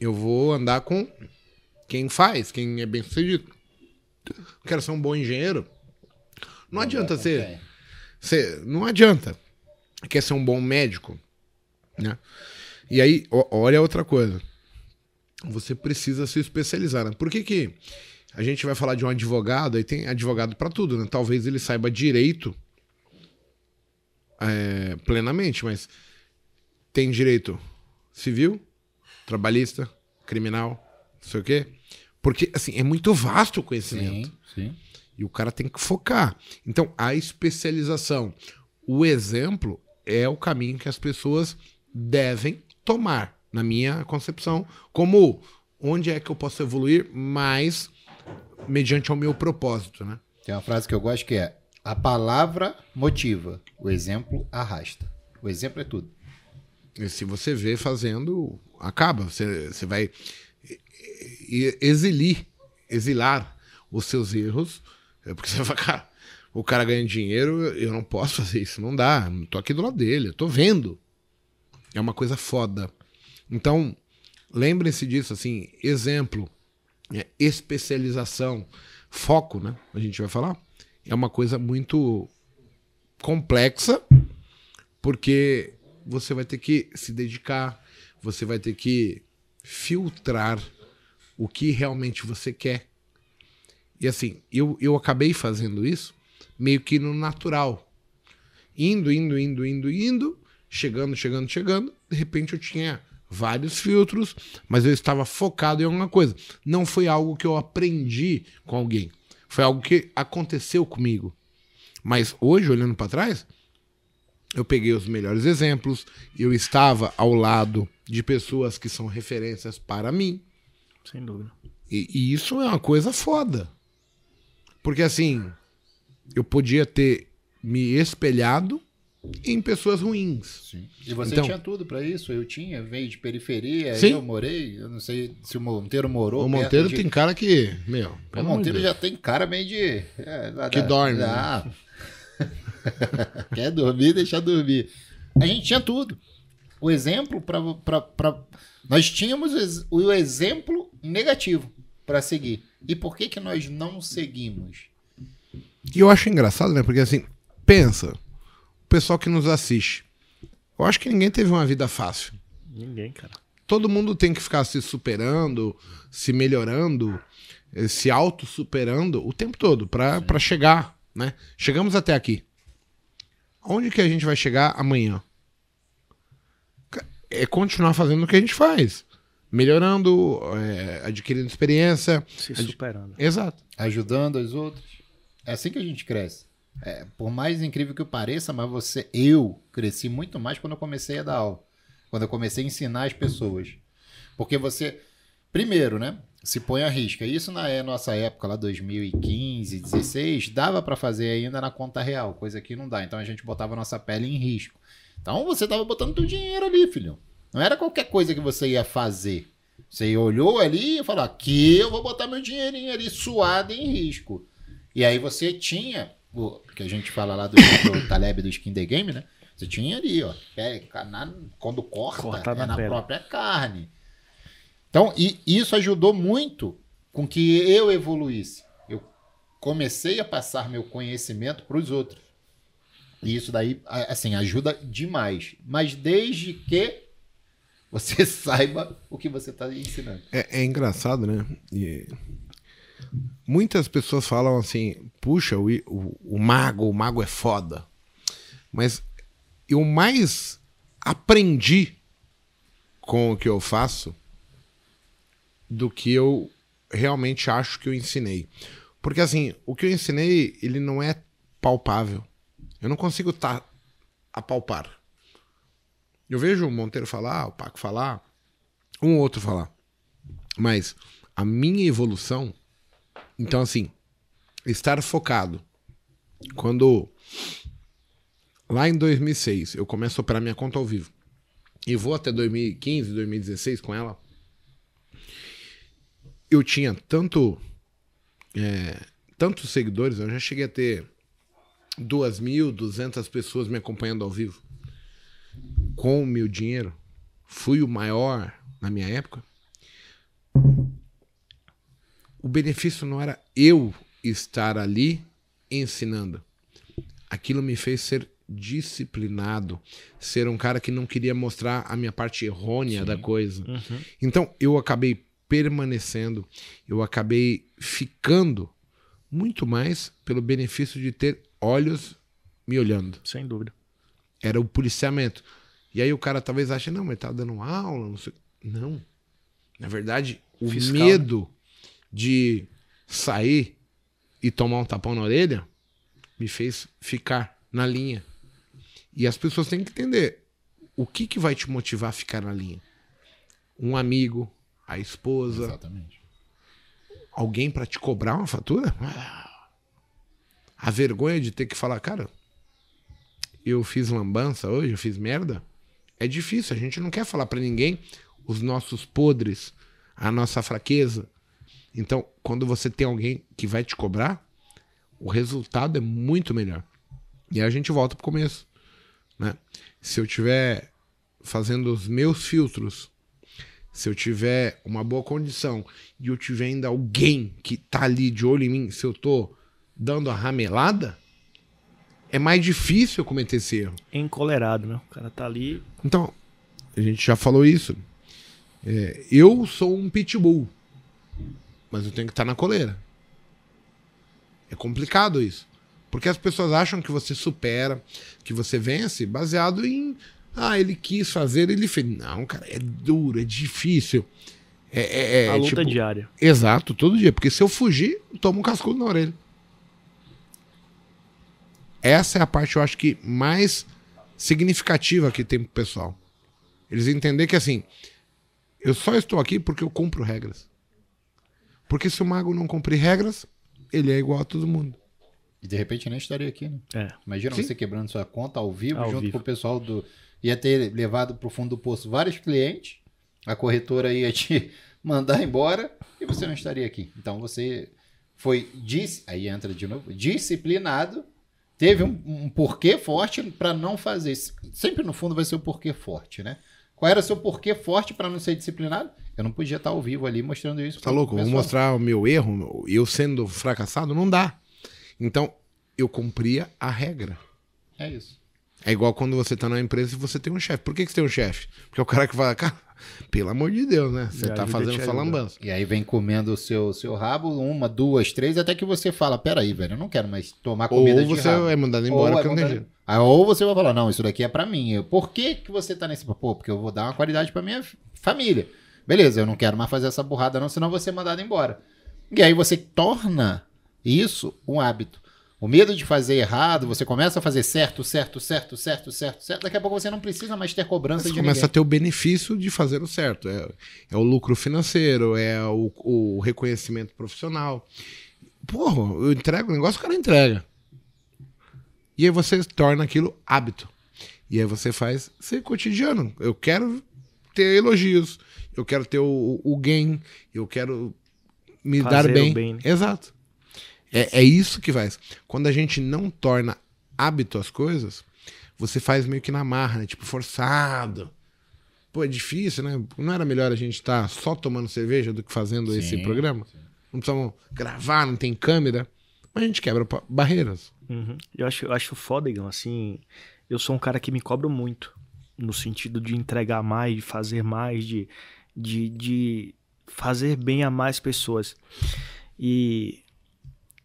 eu vou andar com quem faz, quem é bem sucedido. Quero ser um bom engenheiro. Não adianta ser, ser. Não adianta. Quer ser um bom médico. Né? E aí, olha outra coisa. Você precisa se especializar. Né? Por que, que a gente vai falar de um advogado? Aí tem advogado para tudo, né? Talvez ele saiba direito é, plenamente, mas tem direito civil, trabalhista, criminal, não sei o quê. Porque, assim, é muito vasto o conhecimento. Sim, sim. E o cara tem que focar. Então, a especialização, o exemplo é o caminho que as pessoas devem tomar, na minha concepção, como onde é que eu posso evoluir mais mediante o meu propósito, né? Tem uma frase que eu gosto que é: a palavra motiva, o exemplo arrasta. O exemplo é tudo. E se você vê fazendo, acaba. Você, você vai exilir, exilar os seus erros, é porque você vai, cara, o cara ganha dinheiro, eu não posso fazer isso, não dá. Tô aqui do lado dele, eu tô vendo. É uma coisa foda. Então, lembrem-se disso, assim, exemplo, é, especialização, foco, né? A gente vai falar. É uma coisa muito complexa, porque você vai ter que se dedicar, você vai ter que filtrar o que realmente você quer. E assim, eu, eu acabei fazendo isso meio que no natural. Indo, indo, indo, indo, indo, chegando, chegando, chegando. De repente eu tinha vários filtros, mas eu estava focado em alguma coisa. Não foi algo que eu aprendi com alguém. Foi algo que aconteceu comigo. Mas hoje, olhando para trás, eu peguei os melhores exemplos, eu estava ao lado de pessoas que são referências para mim. Sem dúvida. E, e isso é uma coisa foda. Porque assim, eu podia ter me espelhado em pessoas ruins. Sim. E você Então- tinha tudo pra isso? Eu tinha, veio de periferia, Sim. eu morei, eu não sei se o Monteiro morou. O Monteiro de... tem cara que, meu, O Monteiro Deus. já tem cara meio de. é, lá Que dorme, né? Ah. Quer dormir, deixa dormir. A gente tinha tudo. O exemplo para. Nós tínhamos o ex- o exemplo negativo para seguir. E por que, que nós não seguimos? E eu acho engraçado, né? Porque assim, pensa, pessoal que nos assiste. Eu acho que ninguém teve uma vida fácil. Ninguém, cara. Todo mundo tem que ficar se superando, se melhorando, eh, se auto-superando o tempo todo pra pra chegar, né? Chegamos até aqui. Onde que a gente vai chegar amanhã? É continuar fazendo o que a gente faz. Melhorando, é, adquirindo experiência. Se Ad- superando. Exato. Ajudando os outros. É assim que a gente cresce. É, por mais incrível que pareça, mas você, eu cresci muito mais quando eu comecei a dar aula. Quando eu comecei a ensinar as pessoas. Porque você, primeiro, né? Se põe a risca. Isso na é, nossa época, lá 2015, 16, dava para fazer ainda na conta real, coisa que não dá. Então a gente botava a nossa pele em risco. Então você tava botando teu dinheiro ali, filho. Não era qualquer coisa que você ia fazer. Você olhou ali e falou: aqui eu vou botar meu dinheirinho ali suado em risco. E aí você tinha, o que a gente fala lá do, do Taleb do Skin The Game, né? Você tinha ali, ó. É, na- quando corta, Cortar é na na pele. própria carne. Então, e isso ajudou muito com que eu evoluísse. Eu comecei a passar meu conhecimento para os outros. E isso daí, assim, ajuda demais. Mas desde que você saiba o que você está ensinando. É, é engraçado, né? E muitas pessoas falam assim: puxa, o, o, o mago, o mago é foda. Mas eu mais aprendi com o que eu faço do que eu realmente acho que eu ensinei. Porque assim, o que eu ensinei, ele não é palpável. Eu não consigo tá, apalpar. Eu vejo o Monteiro falar, o Paco falar, um ou outro falar. Mas a minha evolução, então assim, estar focado. Quando lá em 2006 eu começo a operar minha conta ao vivo e vou até 2015, 2016 com ela, eu tinha tanto é, tantos seguidores, eu já cheguei a ter 2.200 pessoas me acompanhando ao vivo com o meu dinheiro. fui o maior na minha época, o benefício não era eu estar ali ensinando. Aquilo me fez ser disciplinado, ser um cara que não queria mostrar a minha parte errônea da coisa. Uhum. Então eu acabei permanecendo, eu acabei ficando muito mais pelo benefício de ter olhos me olhando. Sem dúvida. Era o policiamento. E aí o cara talvez ache, não, mas tá dando aula, não sei. Não. Na verdade, o Fiscal, medo de sair e tomar um tapão na orelha me fez ficar na linha. E as pessoas têm que entender o que, que vai te motivar a ficar na linha. Um amigo, a esposa, Exatamente. alguém pra te cobrar uma fatura? A vergonha de ter que falar, cara, eu fiz lambança hoje, eu fiz merda. É difícil, a gente não quer falar pra ninguém os nossos podres, a nossa fraqueza. Então, quando você tem alguém que vai te cobrar, o resultado é muito melhor. E aí a gente volta pro começo, né? Se eu tiver fazendo os meus filtros, se eu tiver uma boa condição e eu tiver ainda alguém que tá ali de olho em mim, se eu tô dando a ramelada, é mais difícil eu cometer esse erro. Encolerado, né? O cara tá ali. Então, a gente já falou isso. É, eu sou um pitbull, mas eu tenho que estar na coleira. É complicado isso. Porque as pessoas acham que você supera, que você vence, baseado em. Ah, ele quis fazer, ele fez. Não, cara, é duro, é difícil. É, é- é, a luta tipo, diária. Exato, todo dia. Porque se eu fugir, eu tomo um cascudo na orelha. Essa é a parte, eu acho que mais significativa que tem pro pessoal. Eles entender que assim, eu só estou aqui porque eu cumpro regras. Porque se o mago não cumprir regras, ele é igual a todo mundo. E de repente eu nem estaria aqui, né? É. Imagina Sim. você quebrando sua conta ao vivo, Ao junto vivo. com o pessoal do. Ia ter levado pro fundo do poço vários clientes, a corretora ia te mandar embora e você não estaria aqui. Então você foi. Dis... Aí entra de novo. Disciplinado, teve um, um porquê forte para não fazer. Sempre no fundo vai ser o porquê forte, né? Qual era o seu porquê forte para não ser disciplinado? Eu não podia estar ao vivo ali mostrando isso. Tá louco? Vou mostrar o meu erro, eu sendo fracassado, não dá. Então, eu cumpria a regra. É isso. É igual quando você tá numa empresa e você tem um chefe. Por que, que você tem um chefe? Porque é o cara que fala, cara, pelo amor de Deus, né? Você tá fazendo te sua ajuda. lambança. E aí vem comendo o seu, seu rabo, uma, duas, três, até que você fala, peraí, velho, eu não quero mais tomar Ou comida de você rabo. é mandado embora Ou, é mandado-. Aí, ou você vai falar, não, isso daqui é pra mim. Eu, Por que, que você tá nesse... Pô, porque eu vou dar uma qualidade pra minha família. Beleza, eu não quero mais fazer essa burrada não, senão eu vou ser mandado embora. E aí você torna isso um hábito. O medo de fazer errado, você começa a fazer certo, certo, certo, certo, certo, certo. Daqui a pouco você não precisa mais ter cobrança Você de começa a ninguém. ter o benefício de fazer o certo. É, é o lucro financeiro, é o, o reconhecimento profissional. Porra, eu entrego o negócio, o cara entrega. E aí você torna aquilo hábito. E aí você faz ser cotidiano. Eu quero ter elogios, eu quero ter o, o gain, eu quero me Fazer dar o bem. bem, né? Exato. É, é isso que faz. Quando a gente não torna hábito as coisas, você faz meio que na marra, né? Tipo, forçado. Pô, é difícil, né? Não era melhor a gente estar só tomando cerveja do que fazendo esse Sim, programa? Não precisamos gravar, não tem câmera. Mas a gente quebra barreiras. Uhum. Eu acho, eu acho foda, Igão, assim. Eu sou um cara que me cobro muito. No sentido de entregar mais, de fazer mais, de, de, de fazer bem a mais pessoas. E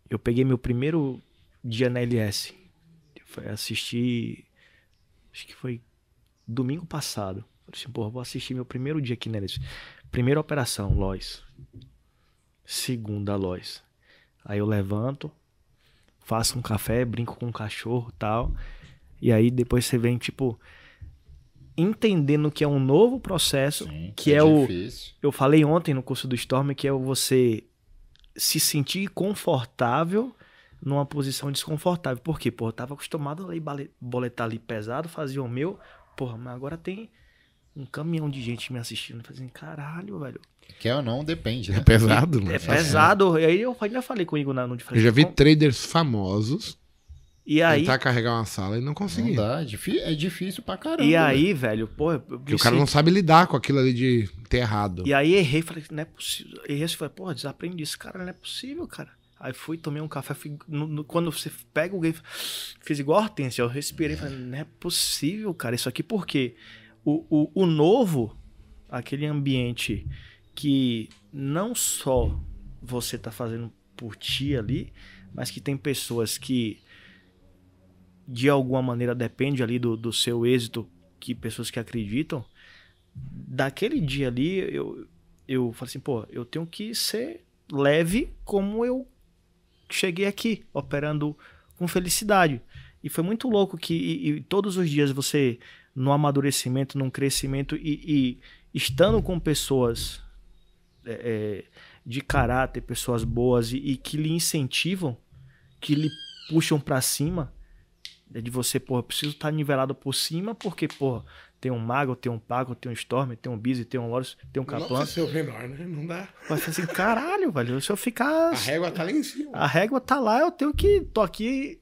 eu peguei meu primeiro dia na LS. Foi assistir. Acho que foi domingo passado. Falei assim, porra, vou assistir meu primeiro dia aqui na LS. Primeira operação, Lois. Segunda, Lois. Aí eu levanto, faço um café, brinco com o cachorro e tal. E aí depois você vem, tipo, entendendo que é um novo processo, Sim, que é, o. difícil. Eu falei ontem no curso do Storm que é o você se sentir confortável numa posição desconfortável. Por quê? Pô, eu tava acostumado a boletar ali pesado, fazia o meu. Porra, mas agora tem um caminhão de gente me assistindo. Fazendo, caralho, velho. Quer ou não, depende, né? É pesado, né? É pesado. E aí eu ainda falei com o Igor na no Eu já vi traders famosos E aí, Tentar carregar uma sala e não Não conseguir. dá, é é difícil pra caramba. e aí, velho, pô, eu Porque o cara não sabe lidar com aquilo ali de ter errado. E aí errei, falei, não é possível. Errei, assim, falei, pô, desaprendi isso, cara, não é possível, cara. Aí fui, tomei um café, fui- no- no- quando você pega o game, fiz igual a Hortência, eu respirei, falei, não é possível, cara, isso aqui porque o, o, o novo, aquele ambiente que não só você tá fazendo por ti ali, mas que tem pessoas que de alguma maneira depende ali do, do seu êxito, que pessoas que acreditam, daquele dia ali, eu, eu falei assim, pô, eu tenho que ser leve como eu cheguei aqui, operando com felicidade. E foi muito louco que e- e todos os dias você, no amadurecimento, num crescimento e, e estando com pessoas é, é, de caráter, pessoas boas e, e que lhe incentivam, que lhe puxam pra cima, é de você, eu preciso estar nivelado por cima, porque, pô, tem um Mago, tem um Pago, tem um Storm, tem um Busy, tem um Loris, tem um precisa ser o menor, né? Não dá. Vai ser assim, caralho, velho, se eu ficar... A régua tá lá em cima. A régua tá lá, eu tenho que. tô aqui.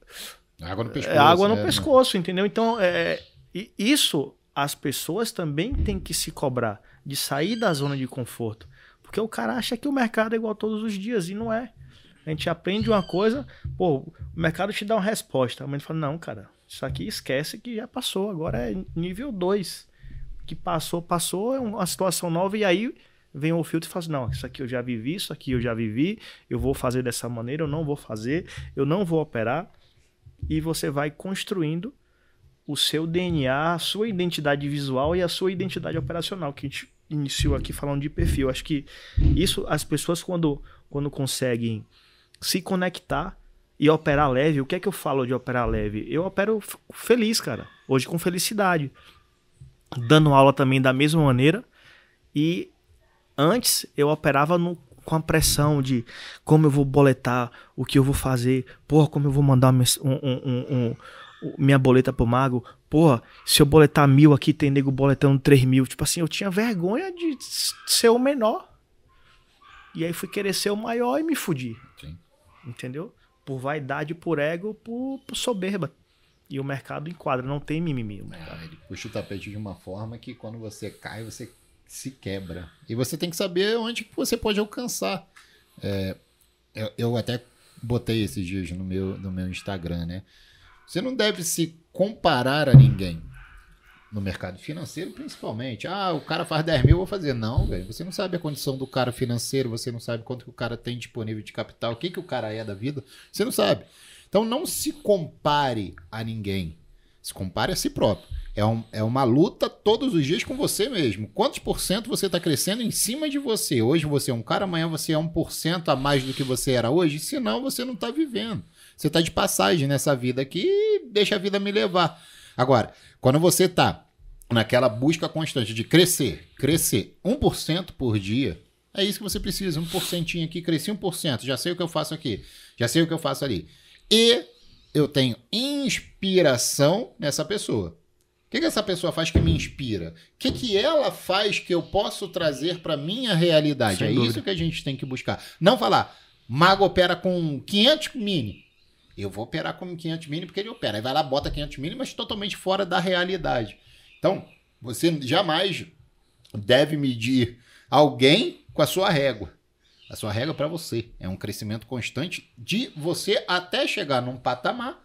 Água no pescoço. É água no é, pescoço, entendeu? Então, é, e isso as pessoas também têm que se cobrar de sair da zona de conforto. Porque o cara acha que o mercado é igual todos os dias e não é. A gente aprende uma coisa, pô, o mercado te dá uma resposta. A mãe fala: não, cara, isso aqui esquece que já passou, agora é nível 2. Que passou, passou, é uma situação nova, e aí vem o filtro e fala assim, não, isso aqui eu já vivi, isso aqui eu já vivi, eu vou fazer dessa maneira, eu não vou fazer, eu não vou operar. E você vai construindo o seu DNA, a sua identidade visual e a sua identidade operacional, que a gente iniciou aqui falando de perfil. Acho que isso, as pessoas, quando, quando conseguem se conectar e operar leve, o que é que eu falo de operar leve? Eu opero feliz, cara. Hoje com felicidade. Dando aula também da mesma maneira. E antes eu operava no, com a pressão de como eu vou boletar, o que eu vou fazer, porra, como eu vou mandar um- um- um- minha boleta pro mago, porra, se eu boletar mil aqui, tem nego boletando três mil. Tipo assim, eu tinha vergonha de ser o menor. E aí fui querer ser o maior e me fudi. Entendeu? Por vaidade, por ego, por, por soberba. E o mercado enquadra, não tem mimimi. O mercado. Ah, ele puxa o tapete de uma forma que quando você cai, você se quebra. E você tem que saber onde você pode alcançar. É, eu, eu até botei esses dias no meu, no meu Instagram, né? Você não deve se comparar a ninguém. No mercado financeiro, principalmente. Ah, o cara faz 10 mil, eu vou fazer. Não, velho. Você não sabe a condição do cara financeiro, você não sabe quanto que o cara tem disponível de capital, o que, que o cara é da vida. Você não sabe. Então não se compare a ninguém. Se compare a si próprio. É, um- é uma luta todos os dias com você mesmo. Quantos por cento você está crescendo em cima de você? Hoje você é um cara, amanhã você é um por cento a mais do que você era hoje? Senão você não está vivendo. Você está de passagem nessa vida aqui e deixa a vida me levar. Agora, quando você está naquela busca constante de crescer, crescer 1% por dia, é isso que você precisa. 1% aqui, cresci 1%. Já sei o que eu faço aqui. Já sei o que eu faço ali. E eu tenho inspiração nessa pessoa. O que, que essa pessoa faz que me inspira? O que, que ela faz que eu posso trazer para minha realidade? Sem é dúvida. isso que a gente tem que buscar. Não falar, Mago opera com 500 mini. Eu vou operar com 500 mini porque ele opera. Aí vai lá, bota 500 mini, mas totalmente fora da realidade. Então, você jamais deve medir alguém com a sua régua. A sua régua para você. É um crescimento constante de você até chegar num patamar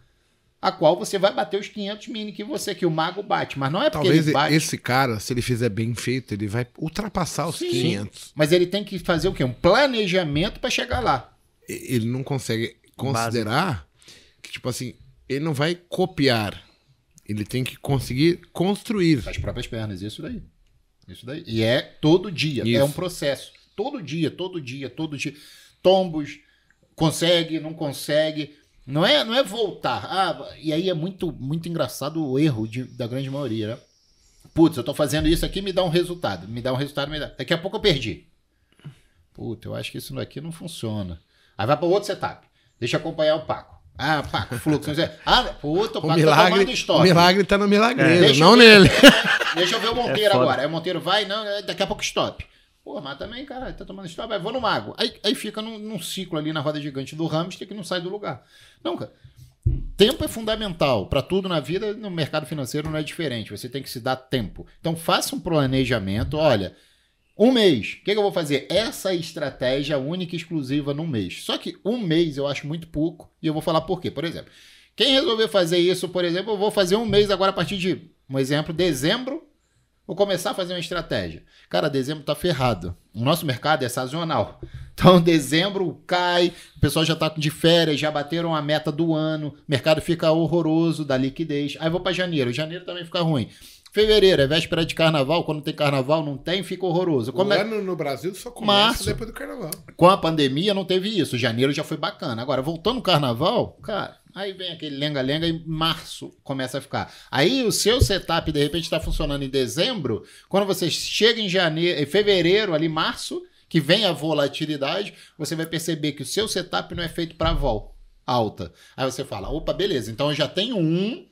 a qual você vai bater os 500 mini que você, que o mago bate. Mas não é porque Talvez ele bate. esse cara, se ele fizer bem feito, ele vai ultrapassar os Sim. 500. Mas ele tem que fazer o quê? Um planejamento para chegar lá. Ele não consegue considerar que, tipo assim, ele não vai copiar. Ele tem que conseguir construir. As próprias pernas, isso daí. Isso daí. E é todo dia, Isso. é um processo. Todo dia, todo dia, todo dia. Tombos, consegue, não consegue. Não é, não é voltar. Ah, e aí é muito, muito engraçado o erro de- da grande maioria, né? Putz, eu tô fazendo isso aqui, me dá um resultado. Me dá um resultado, me dá. Daqui a pouco eu perdi. Putz, eu acho que isso daqui não funciona. Aí vai para outro setup. Deixa eu acompanhar o Paco. Ah, Paco, fluxo. Ah, puta, o O tá milagre, tomando o estoque. milagre tá no milagreiro, Deixa não eu nele. Deixa eu ver o Monteiro É agora. Aí o Monteiro vai, não, é, daqui a pouco stop. Pô, mas também, cara, tá tomando stop, aí vou no mago. Aí, aí fica num, num ciclo ali na roda gigante do hamster que não sai do lugar. Não, cara. Tempo é fundamental para tudo na vida, no mercado financeiro não é diferente. Você tem que se dar tempo. Então faça um planejamento. Olha, um mês, o que, eu vou fazer? Essa estratégia única e exclusiva num mês. Só que um mês eu acho muito pouco e eu vou falar por quê. Por exemplo, quem resolver fazer isso, por exemplo, eu vou fazer um mês agora a partir de, um exemplo, dezembro, vou começar a fazer uma estratégia. Cara, dezembro tá ferrado. O nosso mercado é sazonal. Então, dezembro cai, o pessoal já tá de férias, já bateram a meta do ano, o mercado fica horroroso da liquidez. Aí vou para janeiro, janeiro também fica ruim. Fevereiro é véspera de carnaval, quando tem carnaval não tem, fica horroroso. Como o é... ano no Brasil só começa Março, depois do carnaval. Com a pandemia não teve isso, janeiro já foi bacana. Agora, voltando no carnaval, cara, aí vem aquele lenga-lenga e março começa a ficar. Aí o seu setup de repente está funcionando em dezembro, quando você chega em janeiro, em fevereiro, ali março, que vem a volatilidade, você vai perceber que o seu setup não é feito para vol alta. Aí você fala, opa, beleza, então eu já tenho um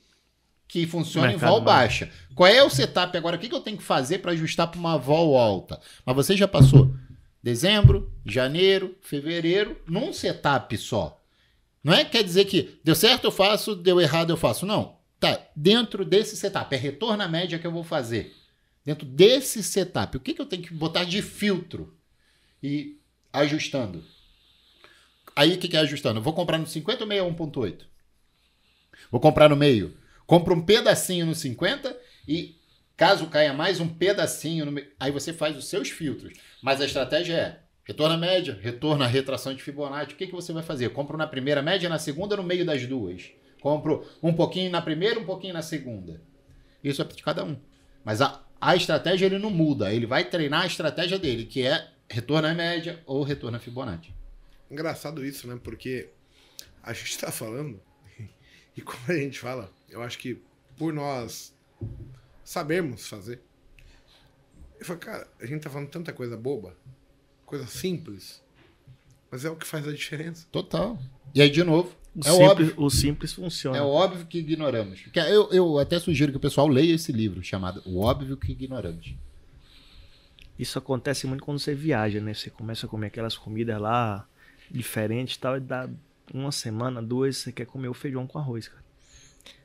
que funciona em vol baixa. Qual é o setup agora? O que, eu tenho que fazer para ajustar para uma vol alta? Mas você já passou dezembro, janeiro, fevereiro, num setup só. Não é quer dizer que deu certo eu faço, deu errado eu faço. Não. Tá, dentro desse setup, é retorno à média que eu vou fazer. Dentro desse setup, o que, que eu tenho que botar de filtro? E ajustando. Aí o que, que é ajustando? Eu vou comprar no 50 ou 61.8? Vou comprar no meio? Compra um pedacinho no 50 e, caso caia mais, um pedacinho. No... Aí você faz os seus filtros. Mas a estratégia é retorno à média, retorno à retração de Fibonacci. O que, que você vai fazer? Compro na primeira média, na segunda, no meio das duas. Compro um pouquinho na primeira, um pouquinho na segunda. Isso é de cada um. Mas a, a estratégia ele não muda. Ele vai treinar a estratégia dele, que é retorno à média ou retorno à Fibonacci. Engraçado isso, né? Porque a gente está falando, e como a gente fala, eu acho que por nós sabermos fazer. Eu falei, cara, a gente tá falando tanta coisa boba, coisa simples, mas é o que faz a diferença. Total. E aí, de novo, o é simples, óbvio. O simples funciona. É óbvio que ignoramos. Eu, eu até sugiro que o pessoal leia esse livro chamado O Óbvio que Ignoramos. Isso acontece muito quando você viaja, né? Você começa a comer aquelas comidas lá diferentes e tal, e dá uma semana, duas, você quer comer o feijão com arroz, cara.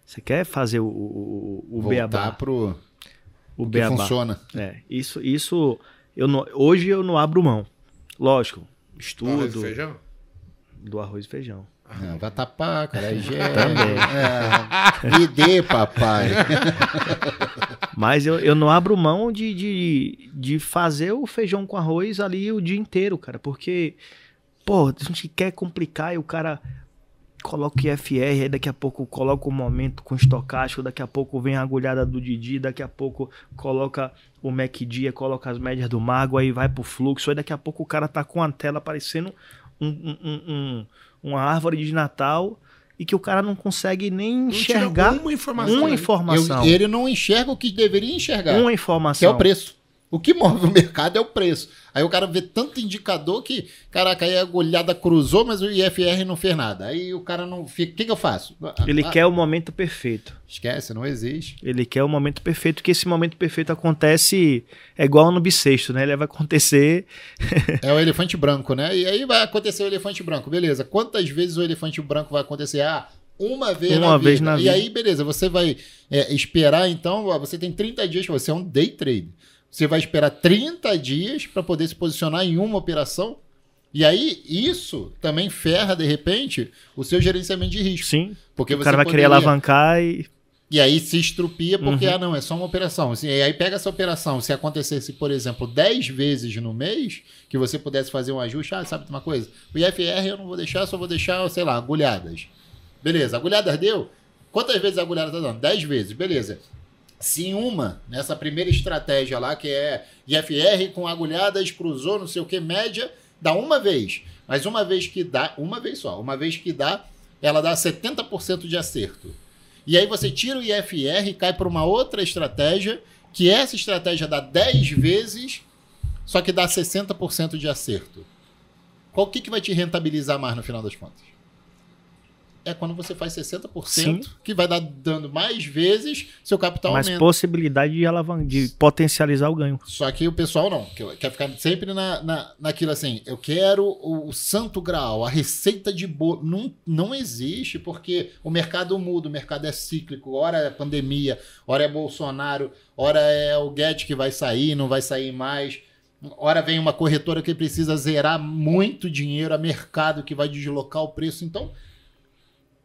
Você quer fazer o, o, o Voltar beabá. pro o que beabá. funciona. É, isso, isso eu não, hoje eu não abro mão. Lógico, estudo. Do arroz e feijão? Do arroz e feijão. Não, vai tapar, cara. É, é, me dê, papai. Mas eu, eu não abro mão de, de, de fazer o feijão com arroz ali o dia inteiro, cara. Porque, pô, a gente quer complicar e o cara coloca o IFR, aí daqui a pouco coloca o momento com estocástico, daqui a pouco vem a agulhada do Didi, daqui a pouco coloca o MACD, coloca as médias do Mago, aí vai pro fluxo, aí daqui a pouco o cara tá com a tela parecendo um, um, um, uma árvore de Natal e que o cara não consegue nem enxergar uma informação. Uma informação. Eu, ele não enxerga o que deveria enxergar. Uma informação. Que é o preço. O que move o mercado é o preço. Aí o cara vê tanto indicador que, caraca, aí a agulhada cruzou, mas o IFR não fez nada. Aí o cara não fica. O que, que eu faço? Ele ah, quer o momento perfeito. Esquece, não existe. Ele quer o momento perfeito, que esse momento perfeito acontece. É igual no bissexto, né? Ele vai acontecer. é o elefante branco, né? E aí vai acontecer o elefante branco. Beleza. Quantas vezes o elefante branco vai acontecer? Ah, uma vez uma na vez vida. Na vida. E aí, beleza, você vai é, esperar, então, você tem 30 dias, você é um day trade. Você vai esperar 30 dias para poder se posicionar em uma operação. E aí, isso também ferra, de repente, o seu gerenciamento de risco. Sim. Porque o cara vai poderia... querer alavancar e. E aí se estrupia porque, uhum. ah, não, é só uma operação. Assim, e aí pega essa operação. Se acontecesse, por exemplo, 10 vezes no mês, que você pudesse fazer um ajuste, ah, sabe uma coisa? O IFR eu não vou deixar, só vou deixar, sei lá, agulhadas. Beleza, agulhadas deu? Quantas vezes a agulhada tá dando? 10 vezes, beleza. Se em uma, nessa primeira estratégia lá, que é IFR com agulhadas, cruzou, não sei o que, média, dá uma vez. Mas uma vez que dá, uma vez só, uma vez que dá, ela dá 70% de acerto. E aí você tira o IFR e cai para uma outra estratégia, que essa estratégia dá 10 vezes, só que dá 60% de acerto. Qual que, que vai te rentabilizar mais no final das contas? É quando você faz 60%, Sim. que vai dar dando mais vezes seu capital Mas aumenta. possibilidade de, alavan de potencializar o ganho. Só que o pessoal não, que- quer ficar sempre na, na, naquilo assim, eu quero o, o santo grau, a receita de bolo. Não, não existe, porque o mercado muda, o mercado é cíclico, hora é pandemia, hora é Bolsonaro, hora é o Guedes que vai sair, não vai sair mais. Hora vem uma corretora que precisa zerar muito dinheiro, a mercado que vai deslocar o preço. Então,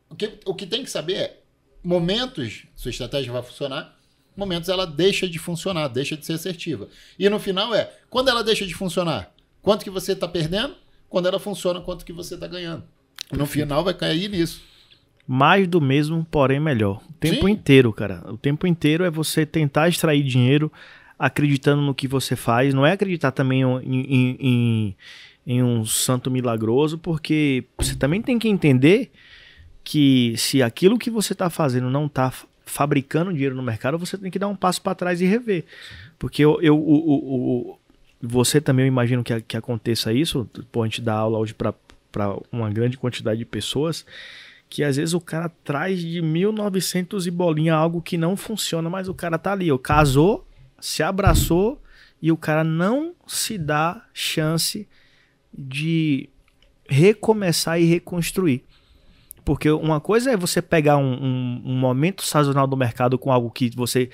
o que, o que tem que saber é, momentos, sua estratégia vai funcionar, momentos ela deixa de funcionar, deixa de ser assertiva. E no final é, quando ela deixa de funcionar, quanto que você está perdendo? Quando ela funciona, quanto que você está ganhando? No final vai cair nisso. Mais do mesmo, porém melhor. O tempo Sim. inteiro, cara. O tempo inteiro é você tentar extrair dinheiro acreditando no que você faz. Não é acreditar também em, em- em- em um santo milagroso, porque você também tem que entender que se aquilo que você está fazendo não está fabricando dinheiro no mercado, você tem que dar um passo para trás e rever. Porque eu, eu- o, o- o- você também, eu imagino que, que aconteça isso. Pô, a gente dá aula hoje para uma grande quantidade de pessoas que às vezes o cara traz de 1900 e bolinha algo que não funciona, mas o cara tá ali, ó, casou, se abraçou e o cara não se dá chance de recomeçar e reconstruir. Porque uma coisa é você pegar um, um- um momento sazonal do mercado com algo que você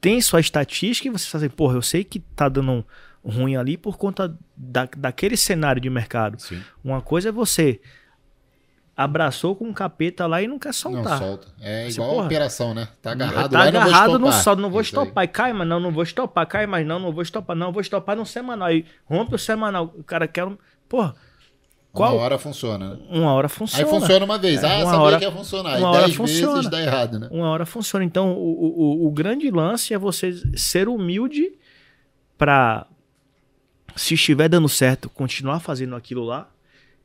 tem sua estatística e você fala assim, porra, eu sei que tá dando ruim ali por conta da, daquele cenário de mercado. Sim. Uma coisa é você abraçou com um capeta lá e não quer soltar. Não solta. É Assim, igual a porra, operação, né? Tá agarrado tá lá e não agarrado no estopar. sol, não vou estopar. E cai, mas não, não vou estopar. Cai, mas não, não vou estopar. Não, vou estopar no semanal. Aí rompe o semanal. O cara quer. Porra, qual? Uma hora funciona. né? uma hora funciona. Aí funciona uma vez. É, ah, uma sabia hora- que ia funcionar. uma E hora funciona. vezes dá errado, né? Uma hora funciona. Então, o, o, o grande lance é você ser humilde pra, se estiver dando certo, continuar fazendo aquilo lá.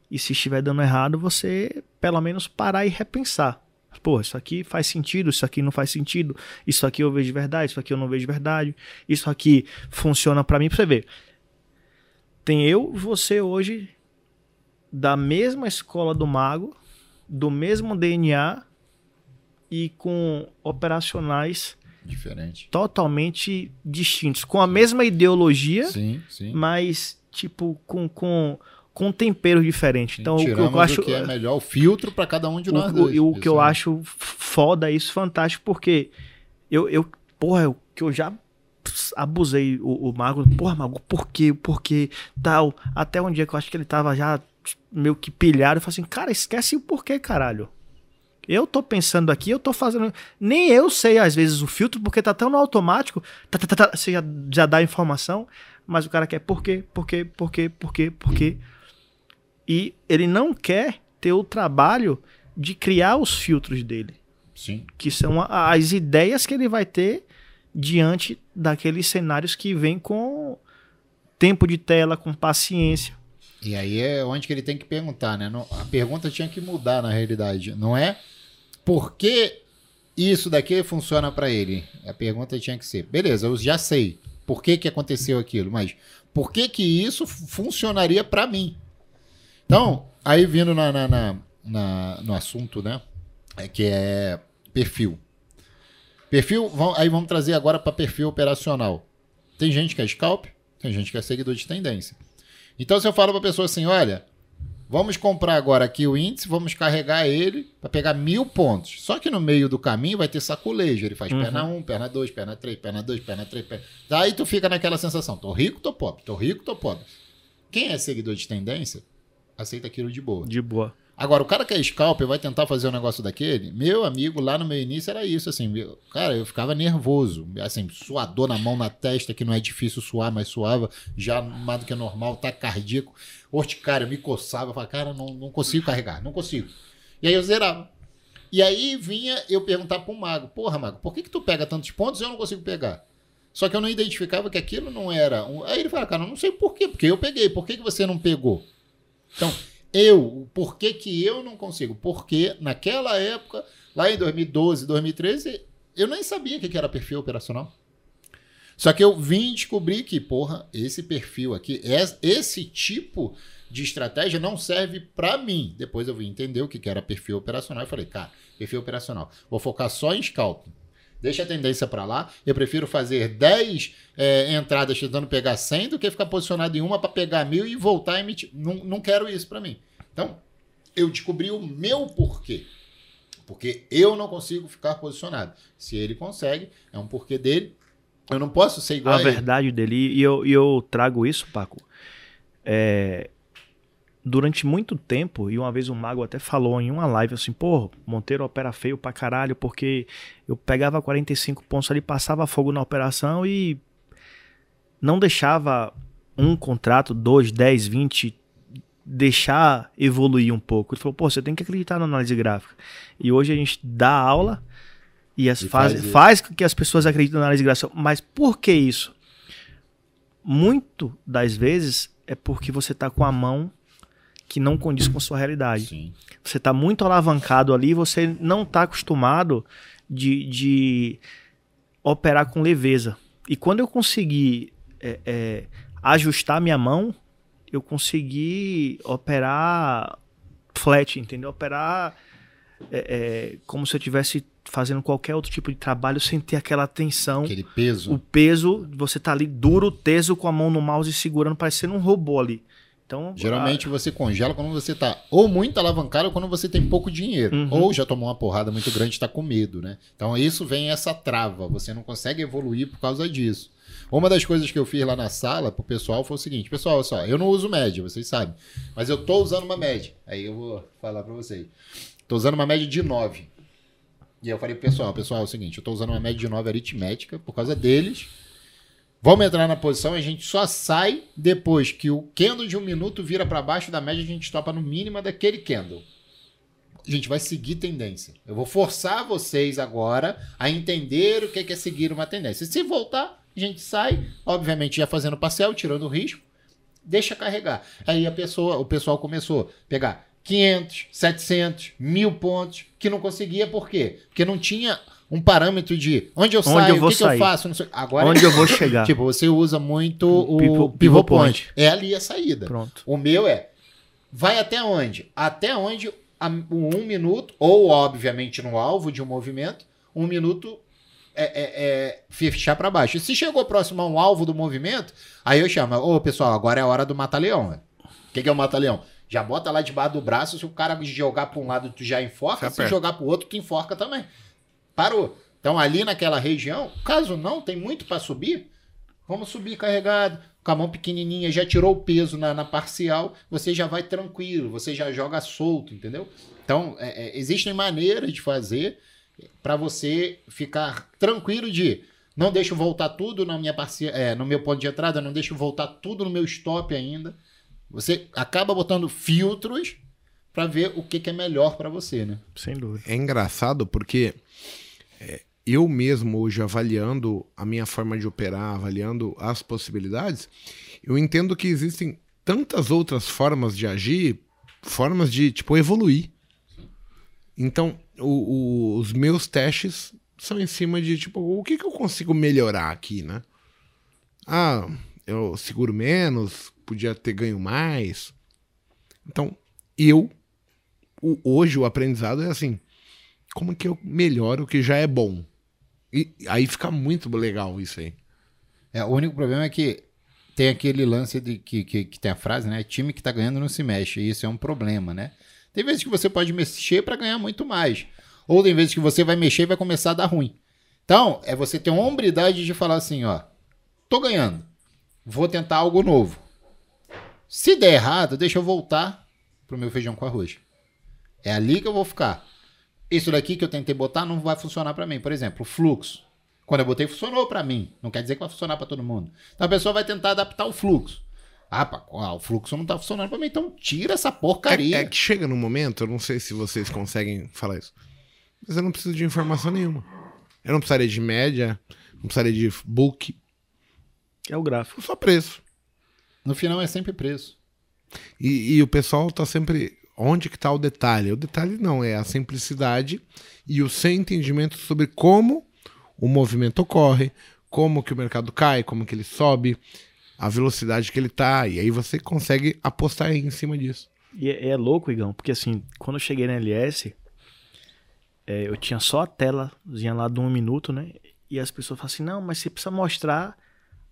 E se estiver dando errado, você pelo menos parar e repensar. Pô, isso aqui faz sentido, isso aqui não faz sentido, isso aqui eu vejo verdade, isso aqui eu não vejo verdade, isso aqui funciona pra mim, pra você ver. Tem eu, você hoje, da mesma escola do mago, do mesmo DNA e com operacionais Diferente. totalmente distintos, com a mesma ideologia, Sim, sim. mas tipo com com com temperos diferentes. Então, o que eu acho o que é melhor, o filtro para cada um de nós o, dois. o, que eu acho foda isso, fantástico, porque eu, eu porra, eu, que eu já abusei o, o Mago, porra, Mago, por quê, por quê, tal, até um dia que eu acho que ele tava já meio que pilhado, eu falei assim, cara, esquece o porquê, caralho. Eu tô pensando aqui, eu tô fazendo. Nem eu sei, às vezes, o filtro, porque tá tão no automático. tá, tá, tá, tá, você já, já dá a informação, mas o cara quer por quê, por quê, por quê, por quê, por quê. E ele não quer ter o trabalho de criar os filtros dele, Sim. que são as ideias que ele vai ter diante daqueles cenários que vem com tempo de tela, com paciência. E aí é onde que ele tem que perguntar, né? Não- a pergunta tinha que mudar na realidade. Não é por que isso daqui funciona para ele. A pergunta tinha que ser, beleza, eu já sei por que, que aconteceu aquilo, mas por que que isso fu- funcionaria para mim? Então, aí vindo na, na- na- na- no assunto, né? É que é perfil. Perfil, aí vamos trazer agora para perfil operacional. Tem gente que é scalp, tem gente que é seguidor de tendência. Então, se eu falo para a pessoa assim, olha, vamos comprar agora aqui o índice, vamos carregar ele para pegar mil pontos. Só que no meio do caminho vai ter saculejo. Ele faz Uhum. perna 1, perna 2, perna 3, perna 2, perna 3, perna... Daí tu fica naquela sensação, tô rico, tô pobre, tô rico, tô pobre. Quem é seguidor de tendência, aceita aquilo de boa. De boa. Agora, o cara que é scalper vai tentar fazer um negócio daquele. Meu amigo, lá no meu início era isso, assim. meu- cara, eu ficava nervoso. Assim, suador na mão, na testa, que não é difícil suar, mas suava. Já mais do que normal, tá cardíaco. Urticária, me coçava. Eu falava, cara, não, não consigo carregar, não consigo. E aí eu zerava. E aí vinha eu perguntar pro mago: Porra, mago, por que, que tu pega tantos pontos e eu não consigo pegar? Só que eu não identificava que aquilo não era. Um... Aí ele fala, cara, eu não sei por quê, porque eu peguei, por que, que você não pegou? Então, eu, o porquê que eu não consigo? Porque naquela época, lá em 2012, 2013, eu nem sabia o que que era perfil operacional. Só que eu vim descobrir que, porra, esse perfil aqui, es- esse tipo de estratégia não serve pra mim. Depois eu vim entender o que que era perfil operacional e falei, cara, perfil operacional, vou focar só em scalping. Deixa a tendência pra lá. Eu prefiro fazer 10 é, entradas tentando pegar 100 do que ficar posicionado em uma pra pegar mil e voltar a emitir. Não, não quero isso pra mim. Então, eu descobri o meu porquê. Porque eu não consigo ficar posicionado. Se ele consegue, é um porquê dele. Eu não posso ser igual a a, ele. verdade dele, e eu, e eu trago isso, Paco, é, durante muito tempo, e uma vez o Mago até falou em uma live assim, pô, Monteiro opera feio pra caralho, porque eu pegava 45 pontos ali, passava fogo na operação e não deixava um contrato, dois, 10, 20, deixar evoluir um pouco. Ele falou, pô, você tem que acreditar na análise gráfica. E hoje a gente dá aula e, as E faz, faz com que as pessoas acreditem na análise gráfica. Mas por que isso? Muito das vezes é porque você tá com a mão que não condiz com a sua realidade. Sim. Você tá muito alavancado ali, você não tá acostumado de, de operar com leveza. E quando eu consegui é, é, ajustar minha mão, eu consegui operar flat, entendeu? Operar é, é, como se eu estivesse fazendo qualquer outro tipo de trabalho sem ter aquela tensão. Aquele peso. O peso, você tá ali duro, teso com a mão no mouse segurando, parecendo um robô ali. Então, Geralmente você congela quando você tá ou muito alavancado ou quando você tem pouco dinheiro. Uhum. Ou já tomou uma porrada muito grande e tá com medo, né? Então isso vem essa trava. Você não consegue evoluir por causa disso. Uma das coisas que eu fiz lá na sala pro pessoal foi o seguinte: pessoal, olha só, eu não uso média, vocês sabem. Mas eu tô usando uma média. Aí eu vou falar pra vocês. Tô usando uma média de 9. E eu falei pro pessoal, pessoal, é o seguinte, eu tô usando uma média de 9 aritmética por causa deles. Vamos entrar na posição e a gente só sai depois que o candle de um minuto vira para baixo da média, a gente topa no mínimo daquele candle. A gente vai seguir tendência. Eu vou forçar vocês agora a entender o que é seguir uma tendência. Se voltar, a gente sai, obviamente já fazendo parcial, tirando o risco, deixa carregar. Aí a pessoa, o pessoal começou a pegar 500, 700, mil pontos, que não conseguia, por quê? Porque não tinha um parâmetro de onde eu Onde saio, eu vou o que, que eu faço. Não sei. Agora onde eu vou chegar? Tipo, você usa muito o Pivot- pivot, point. point. É ali a saída. Pronto. O meu é, vai até onde? Até onde o um minuto, ou obviamente no alvo de um movimento, um minuto é, é, é fechar para baixo. E se chegou próximo a um alvo do movimento, aí eu chamo, ô pessoal, agora é a hora do mata-leão. O que, que é o mata-leão? Já bota lá debaixo do braço, se o cara jogar para um lado, tu já enforca, Se jogar para o outro, tu enforca também. Parou. Então ali naquela região, caso não, tem muito para subir, vamos subir carregado, com a mão pequenininha, já tirou o peso na, na parcial, você já vai tranquilo, você já joga solto, entendeu? Então, é, é, existem maneiras de fazer para você ficar tranquilo de não deixo voltar tudo na minha parcia, é, no meu ponto de entrada, não deixo voltar tudo no meu stop ainda. Você acaba botando filtros para ver o que, que é melhor para você, né? Sem dúvida. É engraçado porque é, eu mesmo hoje avaliando a minha forma de operar, avaliando as possibilidades, eu entendo que existem tantas outras formas de agir, formas de tipo evoluir. Então, o- o- os meus testes são em cima de tipo o que, que eu consigo melhorar aqui, né? Ah, eu seguro menos, podia ter ganho mais. Então, eu o- hoje o aprendizado é assim: como que eu melhoro o que já é bom? E aí fica muito legal isso aí. É, o único problema é que tem aquele lance de que, que, que tem a frase, né? Time que tá ganhando não se mexe. E isso é um problema, né? Tem vezes que você pode mexer para ganhar muito mais. Ou tem vezes que você vai mexer e vai começar a dar ruim. Então, é você ter uma hombridade de falar assim, ó. Tô ganhando. Vou tentar algo novo. Se der errado, deixa eu voltar pro meu feijão com arroz. É ali que eu vou ficar. Isso daqui que eu tentei botar não vai funcionar para mim. Por exemplo, o fluxo. Quando eu botei, funcionou para mim. Não quer dizer que vai funcionar para todo mundo. Então a pessoa vai tentar adaptar o fluxo. Ah, pá, ah, o fluxo não tá funcionando para mim. Então tira essa porcaria. É, é que chega num momento, eu não sei se vocês conseguem falar isso, mas eu não preciso de informação nenhuma. Eu não precisaria de média, não precisaria de book, É o gráfico. só preço. No final é sempre preço. E, e o pessoal tá sempre. Onde que tá o detalhe? O detalhe não, é a simplicidade e o seu entendimento sobre como o movimento ocorre, como que o mercado cai, como que ele sobe, a velocidade que ele tá, e aí você consegue apostar em cima disso. E é, é louco, Igão, porque assim, quando eu cheguei na LS, é, eu tinha só a telazinha lá de um minuto, né? E as pessoas falam assim, não, mas você precisa mostrar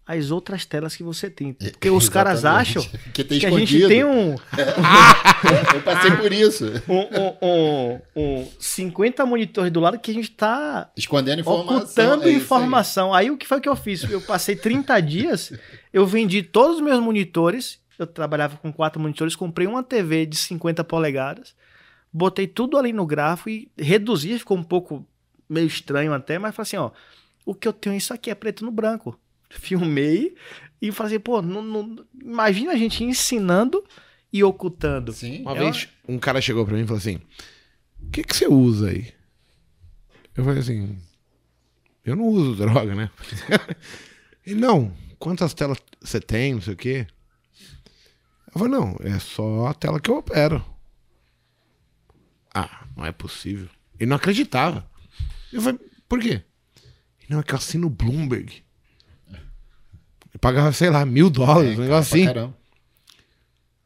as outras telas que você tem. Porque os caras acham que, tem que a gente tem um, Eu passei por isso. um, um, um, um 50 monitores do lado que a gente tá Escondendo informação. ocultando é isso aí. informação. Aí. o que foi que eu fiz? Eu passei 30 dias, eu vendi todos os meus monitores. Eu trabalhava com quatro monitores, comprei uma TV de 50 polegadas, botei tudo ali no grafo e reduzi, ficou um pouco meio estranho até, mas falei assim, ó, o que eu tenho isso aqui é preto no branco. Filmei e falei assim, pô, não, não- imagina a gente ensinando e ocultando. Sim. Uma É vez um cara chegou pra mim e falou assim: O que, que você usa aí? Eu falei assim: Eu não uso droga, né? Ele, não, quantas telas você tem, não sei o quê. Eu falei: Não, é só a tela que eu opero. Ah, não é possível. Ele não acreditava. Eu falei: Por quê? Não, é que eu assino o Bloomberg. Eu pagava, sei lá, mil dólares, um negócio assim. caramba.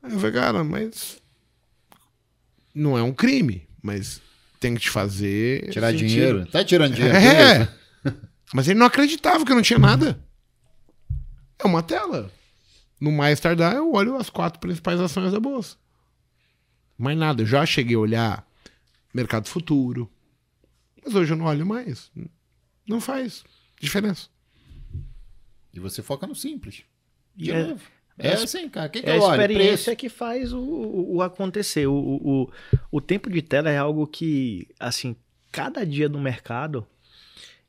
Aí eu falei, cara, mas. Não é um crime, mas tem que te fazer. Tirar sentido. dinheiro. Tá tirando dinheiro. É. Mas ele não acreditava que eu não tinha nada. É uma tela. No mais tardar, eu olho as quatro principais ações da bolsa. Mais nada. Eu já cheguei a olhar mercado futuro. Mas hoje eu não olho mais. Não faz diferença. E você foca no simples. E De é- novo. é É assim, cara. O que, que É a experiência Preço. que faz o, o, o acontecer. O, o, o, o tempo de tela é algo que, assim, cada dia no mercado,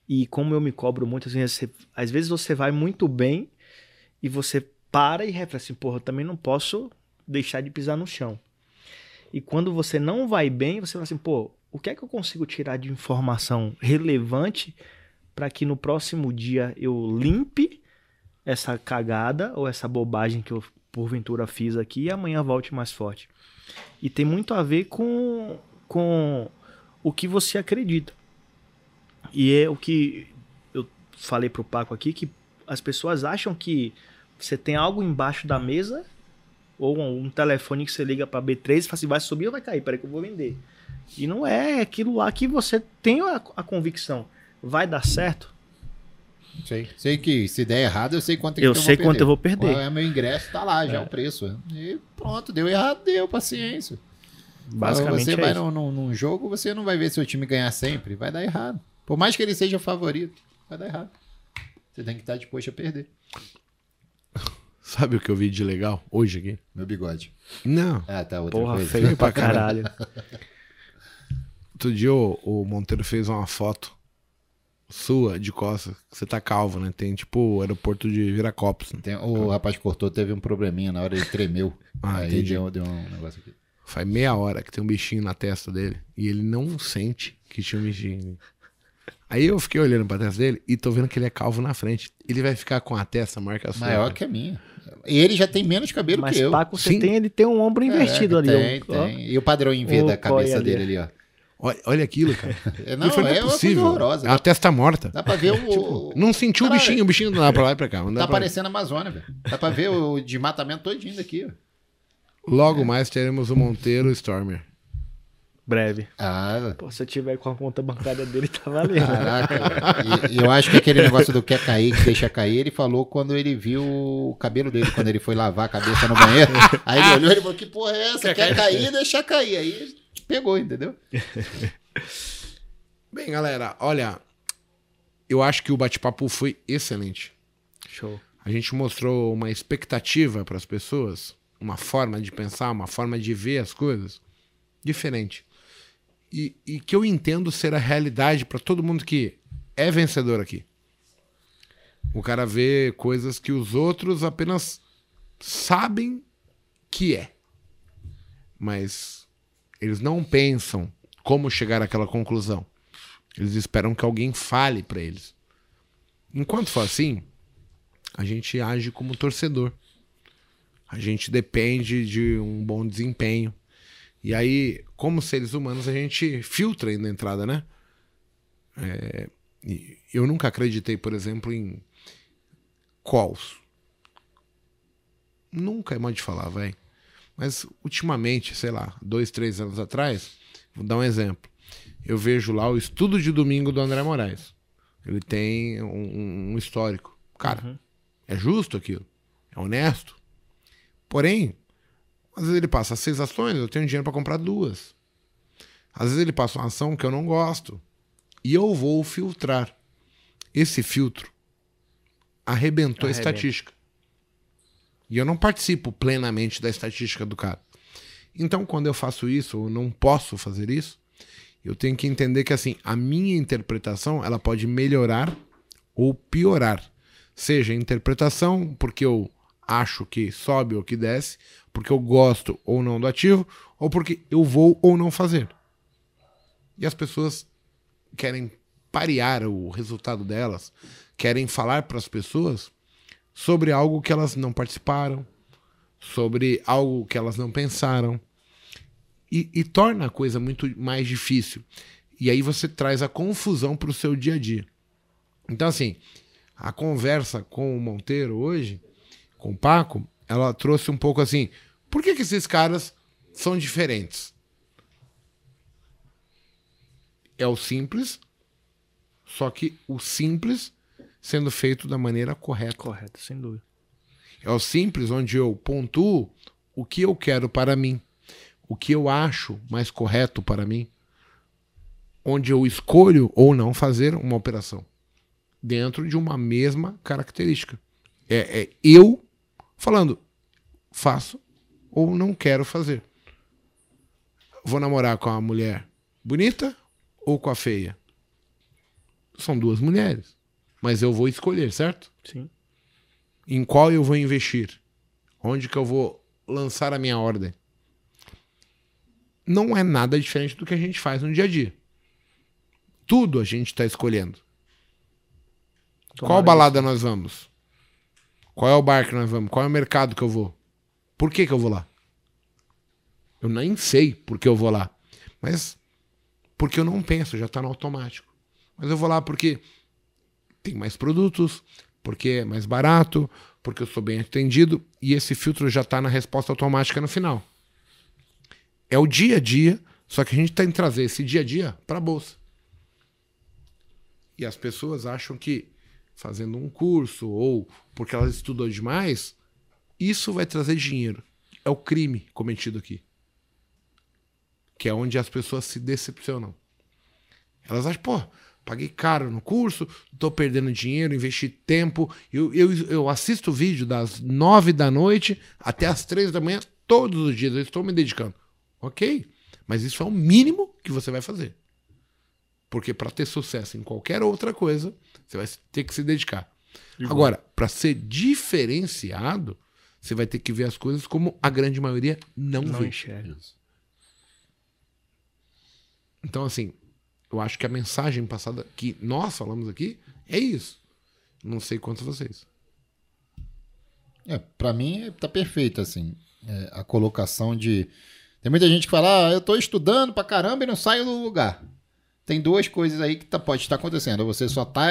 e como eu me cobro muito, assim, você- às vezes você vai muito bem e você para e reflete assim, porra, eu também não posso deixar de pisar no chão. E quando você não vai bem, você fala assim, pô, o que é que eu consigo tirar de informação relevante para que no próximo dia eu limpe essa cagada ou essa bobagem que eu porventura fiz aqui e amanhã volte mais forte. E tem muito a ver com, com o que você acredita. E é o que eu falei pro Paco aqui, que as pessoas acham que você tem algo embaixo da mesa ou um, um telefone que você liga para B3 e fala assim, vai subir ou vai cair? Peraí que eu vou vender. E não é aquilo lá que você tem a, a convicção. Vai dar certo? Sei. Sei que se der errado, eu sei quanto é que Eu eu sei vou quanto perder. eu vou perder. Qual é meu ingresso, tá lá já É. o preço. E pronto, deu errado, deu, paciência. Basicamente você é vai num, num- num jogo, você não vai ver seu time ganhar sempre. Vai dar errado. Por mais que ele seja favorito, vai dar errado. Você tem que estar disposto a perder. Sabe o que eu vi de legal hoje aqui? Meu bigode. Não. Ah, tá, outra Porra, coisa. feio pra caralho. Outro dia o, o Monteiro fez uma foto sua de costas. que Você tá calvo, né? Tem tipo o aeroporto de Viracopos. Tem- o rapaz que cortou teve um probleminha na hora, ele tremeu. Ah, Aí entendi. deu, deu um negócio aqui. Faz meia hora que tem um bichinho na testa dele. E ele não sente que tinha um bichinho. Aí eu fiquei olhando pra testa dele e tô vendo que ele é calvo na frente. Ele vai ficar com a testa marca sua. Maior que a minha. E ele já tem menos cabelo Mas que eu. Paco, você Sim. tem, ele tem um ombro invertido É, ali. Tem, ó. tem. E o padrão em V O da cabeça coi ali. dele ali, ó. Olha, olha aquilo, cara. É, Não, é, não é possível. coisa horrorosa. É uma testa morta. Dá pra ver o. Não sentiu o bichinho, o bichinho não dá pra lá e pra cá. Tá parecendo a Amazônia, velho. Dá pra ver o desmatamento todinho daqui, ó. Logo mais teremos o Monteiro Stormer. Breve. Ah, Pô, se eu tiver com a conta bancária dele, tá valendo. caraca. E, eu acho que aquele negócio do quer cair, que deixa cair, ele falou quando ele viu o cabelo dele, quando ele foi lavar a cabeça no banheiro. Aí ele olhou e falou: Que porra é essa? Quer cair, deixa cair. Aí pegou, entendeu? Bem, galera, olha. Eu acho que o bate-papo foi excelente. Show. A gente mostrou uma expectativa para as pessoas, uma forma de pensar, uma forma de ver as coisas diferente. E, e que eu entendo ser a realidade para todo mundo que é vencedor aqui. O cara vê coisas que os outros apenas sabem que é. Mas eles não pensam como chegar àquela conclusão. Eles esperam que alguém fale para eles. Enquanto for assim, a gente age como torcedor. A gente depende de um bom desempenho. E aí, como seres humanos, a gente filtra aí na entrada, né? É, eu nunca acreditei, por exemplo, em calls. Nunca é modo de falar, vai. Mas ultimamente, sei lá, dois, três anos atrás, vou dar um exemplo. Eu vejo lá o estudo de domingo do André Moraes. Ele tem um, um histórico. Cara, Uhum. é justo aquilo. É honesto. Porém, às vezes ele passa seis ações, eu tenho dinheiro para comprar duas. Às vezes ele passa uma ação que eu não gosto. E eu vou filtrar. Esse filtro arrebentou a Arrebenta. estatística. E eu não participo plenamente da estatística do cara. Então, quando eu faço isso, ou não posso fazer isso, eu tenho que entender que assim, a minha interpretação, ela pode melhorar ou piorar. Seja interpretação, porque eu acho que sobe ou que desce, porque eu gosto ou não do ativo, ou porque eu vou ou não fazer. E as pessoas querem parear o resultado delas, querem falar para as pessoas sobre algo que elas não participaram, sobre algo que elas não pensaram. E, e torna a coisa muito mais difícil. E aí você traz a confusão para o seu dia a dia. Então, assim, a conversa com o Monteiro hoje, com o Paco, ela trouxe um pouco assim: por que, que esses caras são diferentes? É o simples, só que o simples sendo feito da maneira correta. Correto, sem dúvida. É o simples onde eu pontuo o que eu quero para mim, o que eu acho mais correto para mim, onde eu escolho ou não fazer uma operação dentro de uma mesma característica. É, é eu falando, faço ou não quero fazer. Vou namorar com a mulher bonita ou com a feia? São duas mulheres, mas eu vou escolher, certo? Sim. em qual eu vou investir, onde que eu vou lançar a minha ordem. Não é nada diferente do que a gente faz no dia a dia. Tudo a gente está escolhendo. Qual Tomara balada nós vamos? Qual é o bar que nós vamos? Qual é o mercado que eu vou? Por que, que eu vou lá? Eu nem sei por que eu vou lá. Mas porque eu não penso, já está no automático. Mas eu vou lá porque tem mais produtos, porque é mais barato, porque eu sou bem atendido e esse filtro já está na resposta automática no final. É o dia a dia, só que a gente tem que trazer esse dia a dia para a bolsa. E as pessoas acham que fazendo um curso ou porque elas estudam demais, isso vai trazer dinheiro. É o crime cometido aqui. Que é onde as pessoas se decepcionam. Elas acham, pô, paguei caro no curso, tô perdendo dinheiro, investi tempo. Eu, eu, eu assisto vídeo das nove da noite até as três da manhã, todos os dias. Eu estou me dedicando. Ok, mas isso é o mínimo que você vai fazer. Porque para ter sucesso em qualquer outra coisa, você vai ter que se dedicar. Agora, para ser diferenciado, você vai ter que ver as coisas como a grande maioria não, Não vê. enxerga. Então, assim, eu acho que a mensagem passada que nós falamos aqui é isso. Não sei quanto vocês. É, pra mim tá perfeito, assim. É, a colocação de. Tem muita gente que fala, ah, eu tô estudando pra caramba e não saio do lugar. Tem duas coisas aí que tá- pode estar acontecendo. Ou você só tá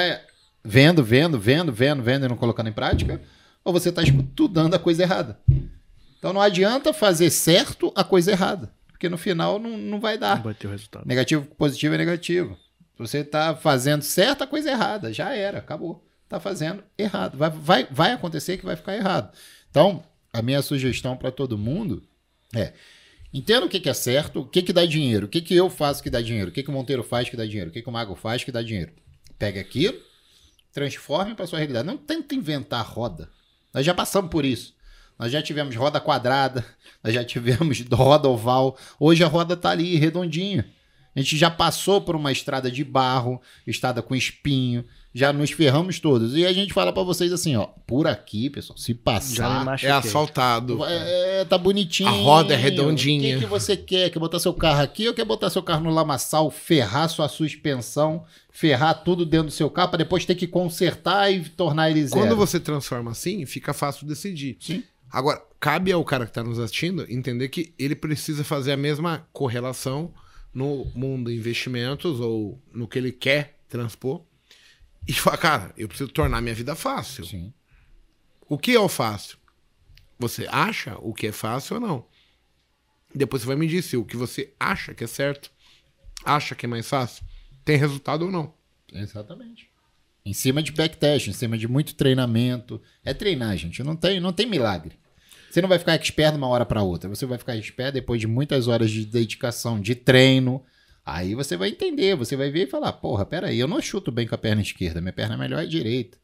vendo, vendo, vendo, vendo, vendo e não colocando em prática, ou você tá estudando a coisa errada. Então não adianta fazer certo a coisa errada. Porque no final não, não vai dar. Não vai ter o resultado. Negativo positivo é negativo. Se você tá fazendo certa coisa errada, já era, acabou. Tá fazendo errado. Vai, vai, vai acontecer que vai ficar errado. Então, a minha sugestão para todo mundo é: entenda o que, que é certo, o que, que dá dinheiro, o que, que eu faço que dá dinheiro, o que, que o Monteiro faz que dá dinheiro, o que, que o Mago faz que dá dinheiro. Pega aquilo, transforme para sua realidade. Não tenta inventar roda. Nós já passamos por isso. Nós já tivemos roda quadrada, nós já tivemos roda oval. Hoje a roda tá ali, redondinha. A gente já passou por uma estrada de barro, estrada com espinho, já nos ferramos todos. E a gente fala pra vocês assim, ó, por aqui, pessoal, se passar. É asfaltado. é, tá bonitinho. A roda é redondinha. O que, que você quer? Quer botar seu carro aqui ou quer botar seu carro no lamaçal, ferrar sua suspensão, ferrar tudo dentro do seu carro pra depois ter que consertar e tornar ele zero? Quando você transforma assim, fica fácil decidir. Sim. Agora, cabe ao cara que está nos assistindo entender que ele precisa fazer a mesma correlação no mundo investimentos ou no que ele quer transpor. E falar, cara, eu preciso tornar minha vida fácil. Sim. O que é o fácil? Você acha o que é fácil ou não? Depois você vai me dizer se o que você acha que é certo, acha que é mais fácil, tem resultado ou não. Exatamente. Em cima de backtest, em cima de muito treinamento. É treinar, gente. Não tem, não tem milagre. Você não vai ficar expert de uma hora para outra. Você vai ficar expert depois de muitas horas de dedicação, de treino. Aí você vai entender, você vai ver e falar: porra, peraí, eu não chuto bem com a perna esquerda, minha perna melhor é a direita.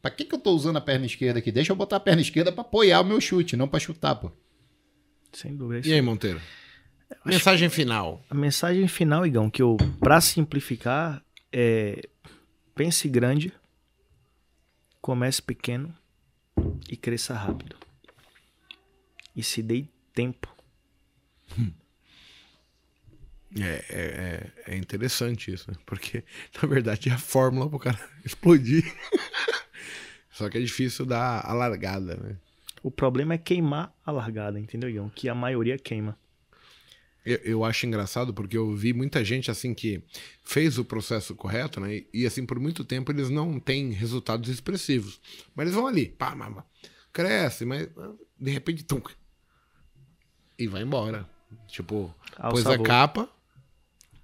Pra que, que eu tô usando a perna esquerda aqui? Deixa eu botar a perna esquerda para apoiar o meu chute, não para chutar, pô. Sem dúvida. E aí, Monteiro? Mensagem final. A mensagem final, Igão, que eu, pra simplificar, é pense grande, comece pequeno e cresça rápido. E se dê tempo. É, é, é interessante isso, né? porque na verdade é a fórmula pro cara explodir. Só que é difícil dar a largada, né? O problema é queimar a largada, entendeu, Igão? Que a maioria queima. Eu, eu, acho engraçado porque eu vi muita gente assim que fez o processo correto, né? E, e assim, por muito tempo eles não têm resultados expressivos. Mas eles vão ali, pá, pá, pá cresce, mas de repente, tum, e vai embora. Tipo, Ao pôs sabor. a capa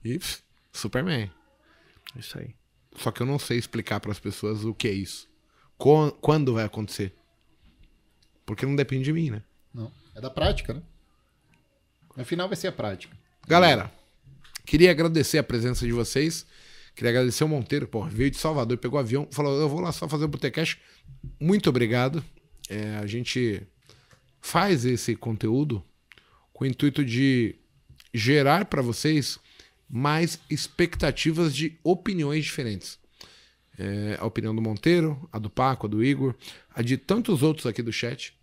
e pff, Superman. Isso aí. Só que eu não sei explicar para as pessoas o que é isso. Quando vai acontecer. Porque não depende de mim, né? Não. É da prática, né? No final vai ser a prática. Galera, queria agradecer a presença de vocês. Queria agradecer o Monteiro, pô, veio de Salvador, pegou avião, falou: eu vou lá só fazer o Botecast. Muito obrigado. É, a gente faz esse conteúdo com o intuito de gerar para vocês mais expectativas de opiniões diferentes. É, a opinião do Monteiro, a do Paco, a do Igor, a de tantos outros aqui do chat.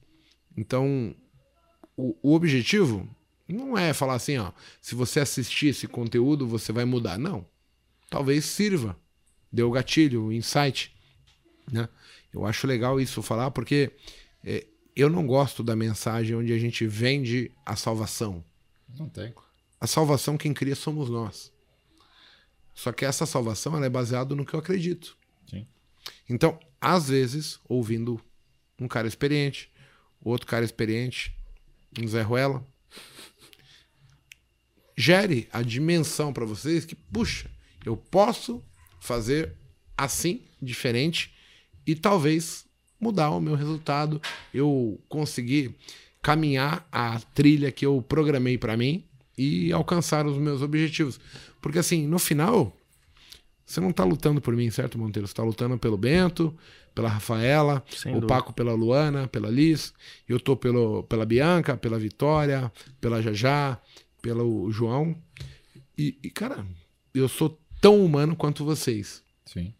Então, o, o objetivo não é falar assim, ó, se você assistir esse conteúdo, você vai mudar. Não. Talvez sirva. Deu gatilho, insight. Né? Eu acho legal isso falar, porque é, eu não gosto da mensagem onde a gente vende a salvação. Não tem. A salvação quem cria somos nós. Só que essa salvação ela é baseada no que eu acredito. Sim. Então, às vezes, ouvindo um cara experiente, outro cara experiente, um Zé Ruela, gere a dimensão para vocês que, puxa, eu posso fazer assim, diferente, e talvez mudar o meu resultado, eu conseguir caminhar a trilha que eu programei para mim e alcançar os meus objetivos. Porque assim, no final, você não tá lutando por mim, certo, Monteiro? Você tá lutando pelo Bento, pela Rafaela, Sem o dúvida. Paco pela Luana, pela Liz, eu tô pelo, pela Bianca, pela Vitória, pela Jajá, pelo João. E, e, cara, eu sou tão humano quanto vocês. Sim.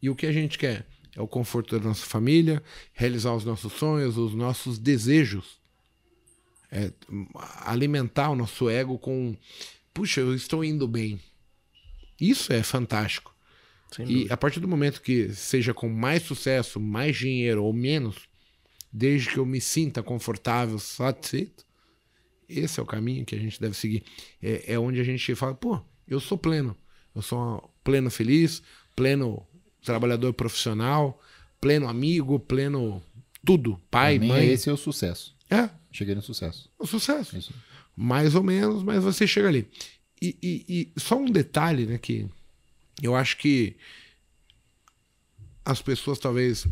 E o que a gente quer? É o conforto da nossa família, realizar os nossos sonhos, os nossos desejos. É alimentar o nosso ego com, puxa, eu estou indo bem. Isso é fantástico. e a partir do momento que seja com mais sucesso, mais dinheiro ou menos, desde que eu me sinta confortável, satisfeito, esse é o caminho que a gente deve seguir. É, é onde a gente fala, pô, eu sou pleno. Eu sou pleno feliz, pleno trabalhador profissional, pleno amigo, pleno tudo. Pai, mãe. Esse é o sucesso. É. Cheguei no sucesso. O sucesso. Isso. Mais ou menos, mas você chega ali. E, e, e só um detalhe, né, que eu acho que as pessoas talvez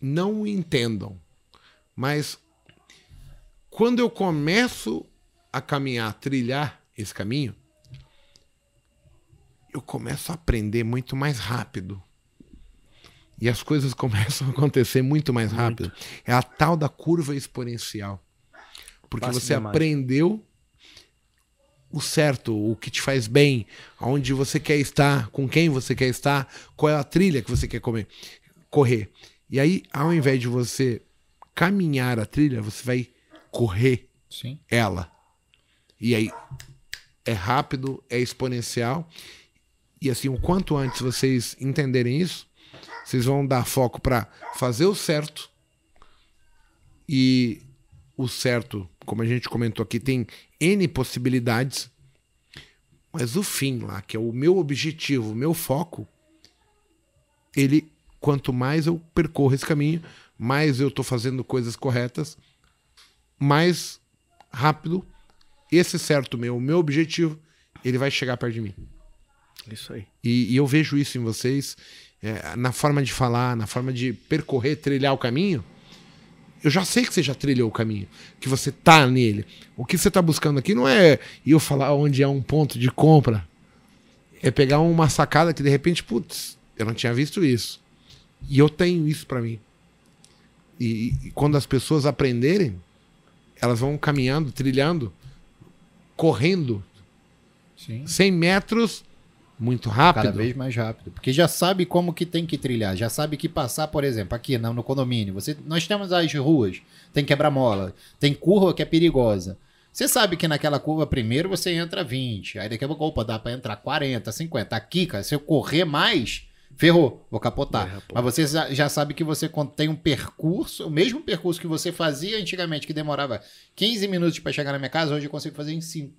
não entendam, mas quando eu começo a caminhar, a trilhar esse caminho, eu começo a aprender muito mais rápido. E as coisas começam a acontecer muito mais rápido. Muito. É a tal da curva exponencial. Porque você aprendeu o certo, o que te faz bem, aonde você quer estar, com quem você quer estar, qual é a trilha que você quer comer, correr. E aí, ao invés de você caminhar a trilha, você vai correr Sim. ela. E aí é rápido, é exponencial. E assim, o quanto antes vocês entenderem isso, vocês vão dar foco para fazer o certo. E o certo, como a gente comentou aqui, tem N possibilidades. Mas o fim lá, que é o meu objetivo, o meu foco, ele, quanto mais eu percorro esse caminho, mais eu tô fazendo coisas corretas, mais rápido esse certo meu, o meu objetivo, ele vai chegar perto de mim. Isso aí. E, e eu vejo isso em vocês, é, na forma de falar, na forma de percorrer, trilhar o caminho. Eu já sei que você já trilhou o caminho, que você tá nele. O que você tá buscando aqui não é eu falar onde é um ponto de compra. É pegar uma sacada que de repente, putz, eu não tinha visto isso. E eu tenho isso para mim. E, e quando as pessoas aprenderem, elas vão caminhando, trilhando, correndo Sim. 100 metros muito rápido. Cada vez mais rápido. Porque já sabe como que tem que trilhar. Já sabe que passar, por exemplo, aqui no, no condomínio. Você, nós temos as ruas, tem quebra-mola, tem curva que é perigosa. Você sabe que naquela curva primeiro você entra 20, aí daqui a pouco, opa, dá pra entrar 40, 50. Aqui, cara, se eu correr mais, ferrou, vou capotar. Pô. Mas você já, sabe que você tem um percurso, o mesmo percurso que você fazia antigamente, que demorava 15 minutos para chegar na minha casa, hoje eu consigo fazer em 5.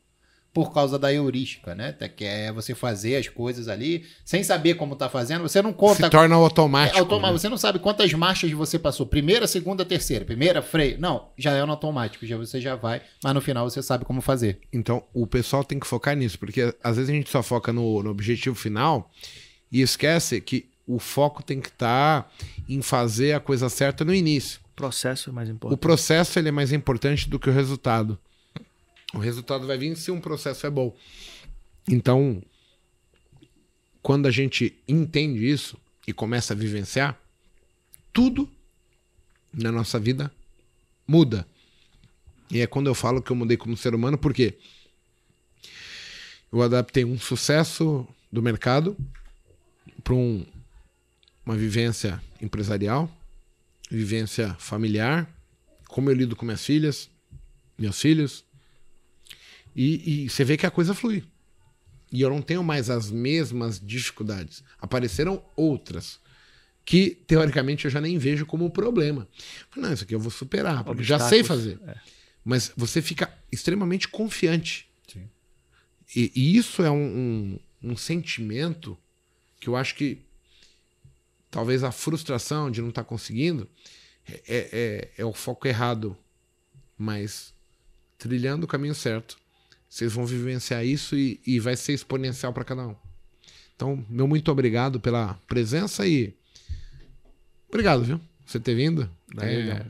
Por causa da heurística, né? Que é você fazer as coisas ali sem saber como tá fazendo. Você não conta Se torna é automático. automático. né? Você não sabe quantas marchas você passou. Primeira, segunda, terceira. Primeira, freio. Não, já é no automático. Já você já vai, mas no final você sabe como fazer. Então, o pessoal tem que focar nisso, porque às vezes a gente só foca no, no objetivo final e esquece que o foco tem que estar em fazer a coisa certa no início. O processo é mais O importante. processo ele é mais importante do que o resultado. O resultado vai vir se um processo é bom. Então, quando a gente entende isso e começa a vivenciar, tudo na nossa vida muda. E é quando eu falo que eu mudei como ser humano, porque eu adaptei um sucesso do mercado para um, uma vivência empresarial, vivência familiar, como eu lido com minhas filhas, meus filhos. E, e você vê que a coisa flui. E eu não tenho mais as mesmas dificuldades. Apareceram outras que, teoricamente, eu já nem vejo como um problema. Não, isso aqui eu vou superar, porque já sei fazer. É. Mas você fica extremamente confiante. Sim. E, e isso é um, um, um sentimento que eu acho que talvez a frustração de não estar conseguindo é, é, é o foco errado. Mas trilhando o caminho certo, vocês vão vivenciar isso e, e vai ser exponencial para cada um. Então, meu muito obrigado pela presença e obrigado, viu? Você ter vindo. É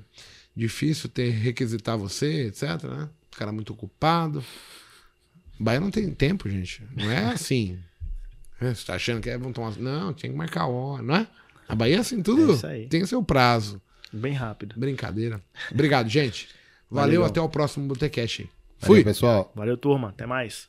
difícil ter requisitar você, etc, né? O cara muito ocupado. Bahia não tem tempo, gente. Não é assim. É, Você tá achando que é, vão tomar. Não, tinha que marcar a hora, não é? A Bahia é assim, tudo É tem seu prazo. Bem rápido. Brincadeira. Obrigado, gente. Valeu, Valeu. até o próximo Botecast. Valeu, Fui. pessoal. Valeu, turma. Até mais.